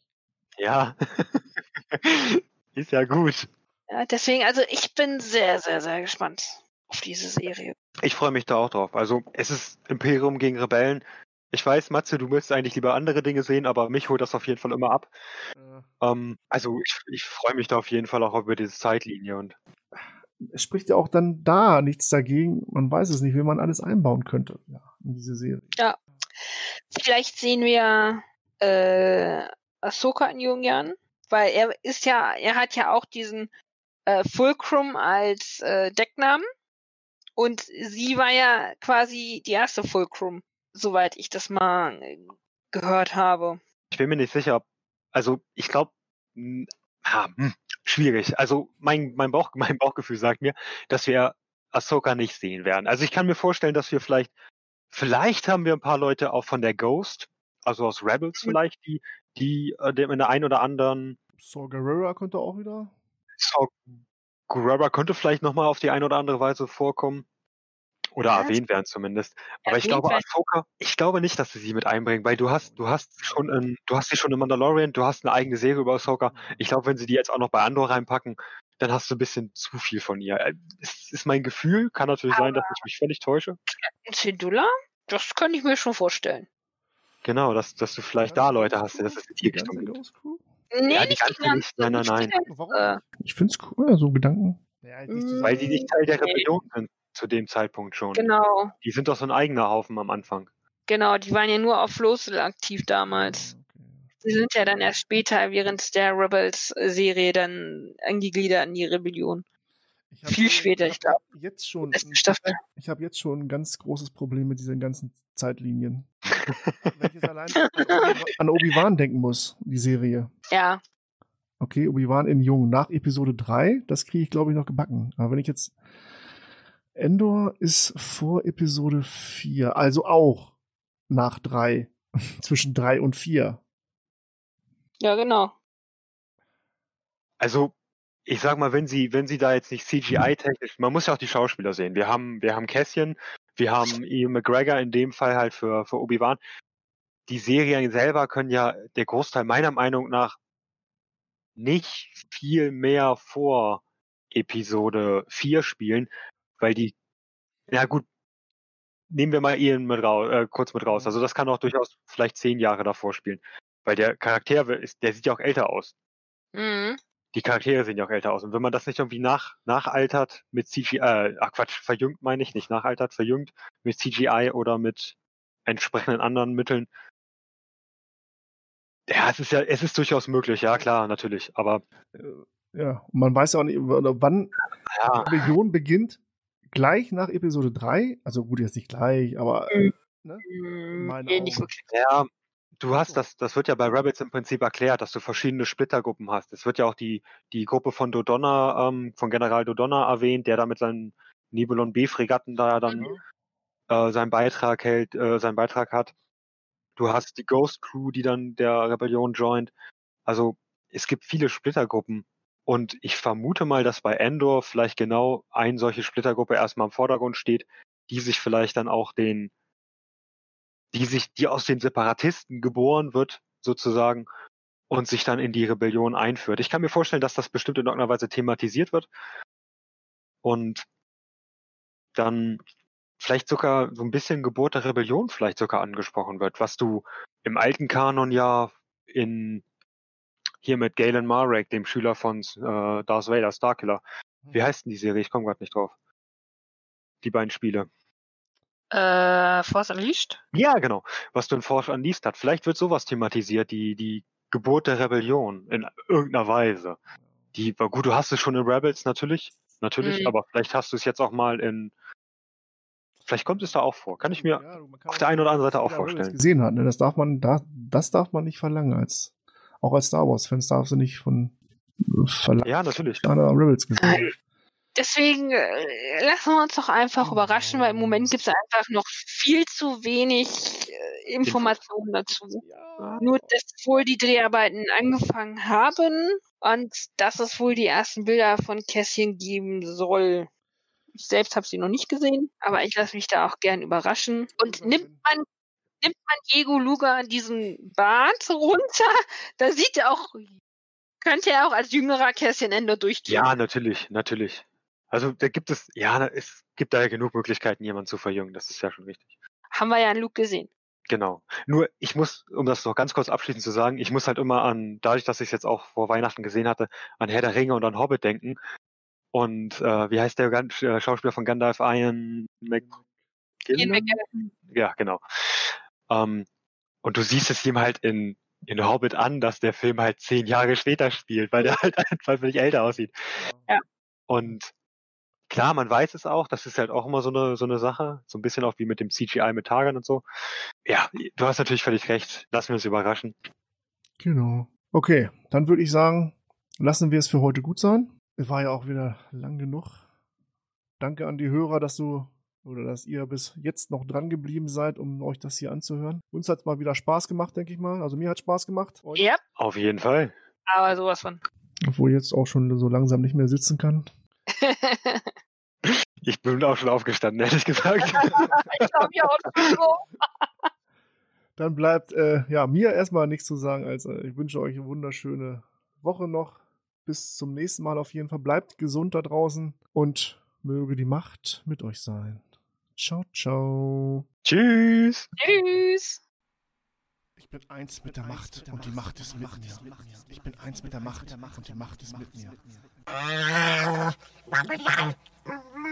ja, ist ja gut. Ja, deswegen, also ich bin sehr, sehr, sehr gespannt auf diese Serie. Ich freue mich da auch drauf. Also es ist Imperium gegen Rebellen. Ich weiß, Matze, du willst eigentlich lieber andere Dinge sehen, aber mich holt das auf jeden Fall immer ab. Äh, Ähm, also ich, ich freue mich da auf jeden Fall auch über diese Zeitlinie und es spricht ja auch dann da nichts dagegen. Man weiß es nicht, wie man alles einbauen könnte ja, in diese Serie. Vielleicht sehen wir äh, Ahsoka in jungen Jahren, weil er ist ja, er hat ja auch diesen äh, Fulcrum als äh, Decknamen und sie war ja quasi die erste Fulcrum, soweit ich das mal äh, gehört habe. ich bin mir nicht sicher. ob- Also ich glaube, hm, schwierig. Also mein, mein, Bauch, mein Bauchgefühl sagt mir, dass wir Ahsoka nicht sehen werden. Also ich kann mir vorstellen, dass wir vielleicht, vielleicht haben wir ein paar Leute auch von der Ghost, also aus Rebels vielleicht, die, die äh, dem in der einen oder anderen Saw Gerrera könnte auch wieder. Saw Gerrera könnte vielleicht nochmal auf die eine oder andere Weise vorkommen. Oder Ja, erwähnt werden zumindest. Aber ich glaube. Ahsoka, ich glaube nicht, dass sie sie mit einbringen, weil du hast, du hast schon in, du hast sie schon in Mandalorian, du hast eine eigene Serie über Ahsoka. Ich glaube, wenn sie die jetzt auch noch bei Andor reinpacken, dann hast du ein bisschen zu viel von ihr. Äh, Es ist mein Gefühl, kann natürlich sein, dass ich mich völlig täusche. Cedula? Das könnte ich mir schon vorstellen. Genau, dass, dass du vielleicht da Leute hast, die das in die Richtung geht. Nee, Ja, die nicht die ganze. nicht. Nein, nein, nein. Warum? Ich find's cool, so Gedanken. Ja, so Weil die nicht Teil der Nee. Rebellion sind zu dem Zeitpunkt schon. genau, Die sind doch so ein eigener Haufen am Anfang. genau. Die waren ja nur auf Losel aktiv damals. Sie sind ja dann erst später während der Rebels-Serie dann angegliedert in die Rebellion. Ich hab Viel später, ich hab glaub. Jetzt schon. Ich habe jetzt schon ein ganz großes Problem mit diesen ganzen Zeitlinien. Welches allein an Obi- an Obi-Wan denken muss, die Serie. Ja, Okay, Obi-Wan in Jung nach Episode 3, das kriege ich glaube ich noch gebacken. Aber wenn ich jetzt Endor ist vor Episode 4, also auch nach 3, zwischen 3 und 4. ja, genau. Also, ich sag mal, wenn sie, wenn sie da jetzt nicht CGI-technisch, man muss ja auch die Schauspieler sehen. Wir haben, wir haben Cassian, wir haben Ian McGregor in dem Fall halt für, für Obi-Wan. Die Serien selber können ja der Großteil meiner Meinung nach nicht viel mehr vor Episode 4 spielen, weil die, ja gut, nehmen wir mal Ian mit raus, äh, kurz mit raus. Also das kann auch durchaus vielleicht zehn Jahre davor spielen. Weil der Charakter ist, der sieht ja auch älter aus Mhm. Die Charaktere sehen ja auch älter aus. Und wenn man das nicht irgendwie nach, nachaltert mit CGI, äh, ach Quatsch, verjüngt meine ich, nicht nachaltert, verjüngt mit CGI oder mit entsprechenden anderen Mitteln. Ja, es ist ja, es ist durchaus möglich, ja klar, natürlich. Aber Ja, und man weiß ja auch nicht, wann ja, die Rebellion beginnt. Gleich nach Episode 3, also gut, jetzt nicht gleich, aber äh, ne? Mhm. Meine Nee, nicht wirklich. ja, du hast das, das wird ja bei Rabbits im Prinzip erklärt, dass du verschiedene Splittergruppen hast. Es wird ja auch die, die Gruppe von Dodonna, ähm, von General Dodonna erwähnt, der da mit seinen Nibelon B-Fregatten da dann Mhm. äh, seinen Beitrag hält, äh, seinen Beitrag hat. Du hast die Ghost Crew, die dann der Rebellion joint. Also es gibt viele Splittergruppen. Und ich vermute mal, dass bei Endor vielleicht genau eine solche Splittergruppe erstmal im Vordergrund steht, die sich vielleicht dann auch den, die sich, die aus den Separatisten geboren wird, sozusagen, und sich dann in die Rebellion einführt. Ich kann mir vorstellen, dass das bestimmt in irgendeiner Weise thematisiert wird. Und dann vielleicht sogar so ein bisschen Geburt der Rebellion vielleicht sogar angesprochen wird, was du im alten Kanon ja in hier mit Galen Marek, dem Schüler von äh, Darth Vader, Starkiller. Wie heißt denn die Serie? Ich komme gerade nicht drauf. Die beiden Spiele. Äh, Force Unleashed? Ja, genau. Was du in Force Unleashed hat. Vielleicht wird sowas thematisiert, die, die Geburt der Rebellion in irgendeiner Weise. Die war gut, du hast es schon in Rebels natürlich, natürlich, Mhm. aber vielleicht hast du es jetzt auch mal in Vielleicht kommt es da auch vor. Kann ich mir Ja, kann auf der einen oder anderen Seite auch vorstellen. gesehen hat. Ne? Das darf man, da, das darf man nicht verlangen. Als, auch als Star Wars-Fans darfst du nicht von verlangen. Ja, natürlich. Rebels gesehen. Deswegen äh, lassen wir uns doch einfach überraschen, weil im Moment gibt es einfach noch viel zu wenig äh, Informationen dazu. Nur, dass wohl die Dreharbeiten angefangen haben und dass es wohl die ersten Bilder von Kässchen geben soll. Ich selbst habe sie noch nicht gesehen, aber ich lasse mich da auch gern überraschen. Und nimmt man nimmt man Diego Luga diesen Bart runter, da sieht er auch, könnte er auch als jüngerer Kässchen Ende durchgehen. Ja, natürlich, natürlich. Also da gibt es, ja, es gibt da ja genug Möglichkeiten, jemanden zu verjüngen. Das ist ja schon richtig. Haben wir ja an Luke gesehen. Genau. Nur ich muss, um das noch ganz kurz abschließend zu sagen, ich muss halt immer an, dadurch, dass ich es jetzt auch vor Weihnachten gesehen hatte, an Herr der Ringe und an Hobbit denken. Und äh, wie heißt der Gan- äh, Schauspieler von Gandalf? Ian McGillen? Ja, genau. Ähm, und du siehst es ihm halt in, in Hobbit an, dass der Film halt zehn Jahre später spielt, weil der halt einfach völlig älter aussieht. Ja. Und klar, man weiß es auch, das ist halt auch immer so eine, so eine Sache, so ein bisschen auch wie mit dem CGI mit Targan und so. Ja, du hast natürlich völlig recht. Lassen wir uns überraschen. Genau. Okay, dann würde ich sagen, lassen wir es für heute gut sein. Es war ja auch wieder lang genug. Danke an die Hörer, dass du oder dass ihr bis jetzt noch dran geblieben seid, um euch das hier anzuhören. Uns hat mal wieder Spaß gemacht, denke ich mal. Also mir hat Spaß gemacht. Euch? Ja, Auf jeden Fall. aber sowas von. Obwohl ich jetzt auch schon so langsam nicht mehr sitzen kann. Ich bin auch schon aufgestanden, ehrlich gesagt. ich glaube ja auch schon so. Dann bleibt äh, ja mir erstmal nichts zu sagen, als äh, ich wünsche euch eine wunderschöne Woche noch. Bis zum nächsten Mal auf jeden Fall. Bleibt gesund da draußen und möge die Macht mit euch sein. Ciao, ciao. Tschüss. Tschüss. Ich bin eins mit der Macht und die Macht ist mit mir. Ich bin eins mit der Macht und die Macht ist mit mir.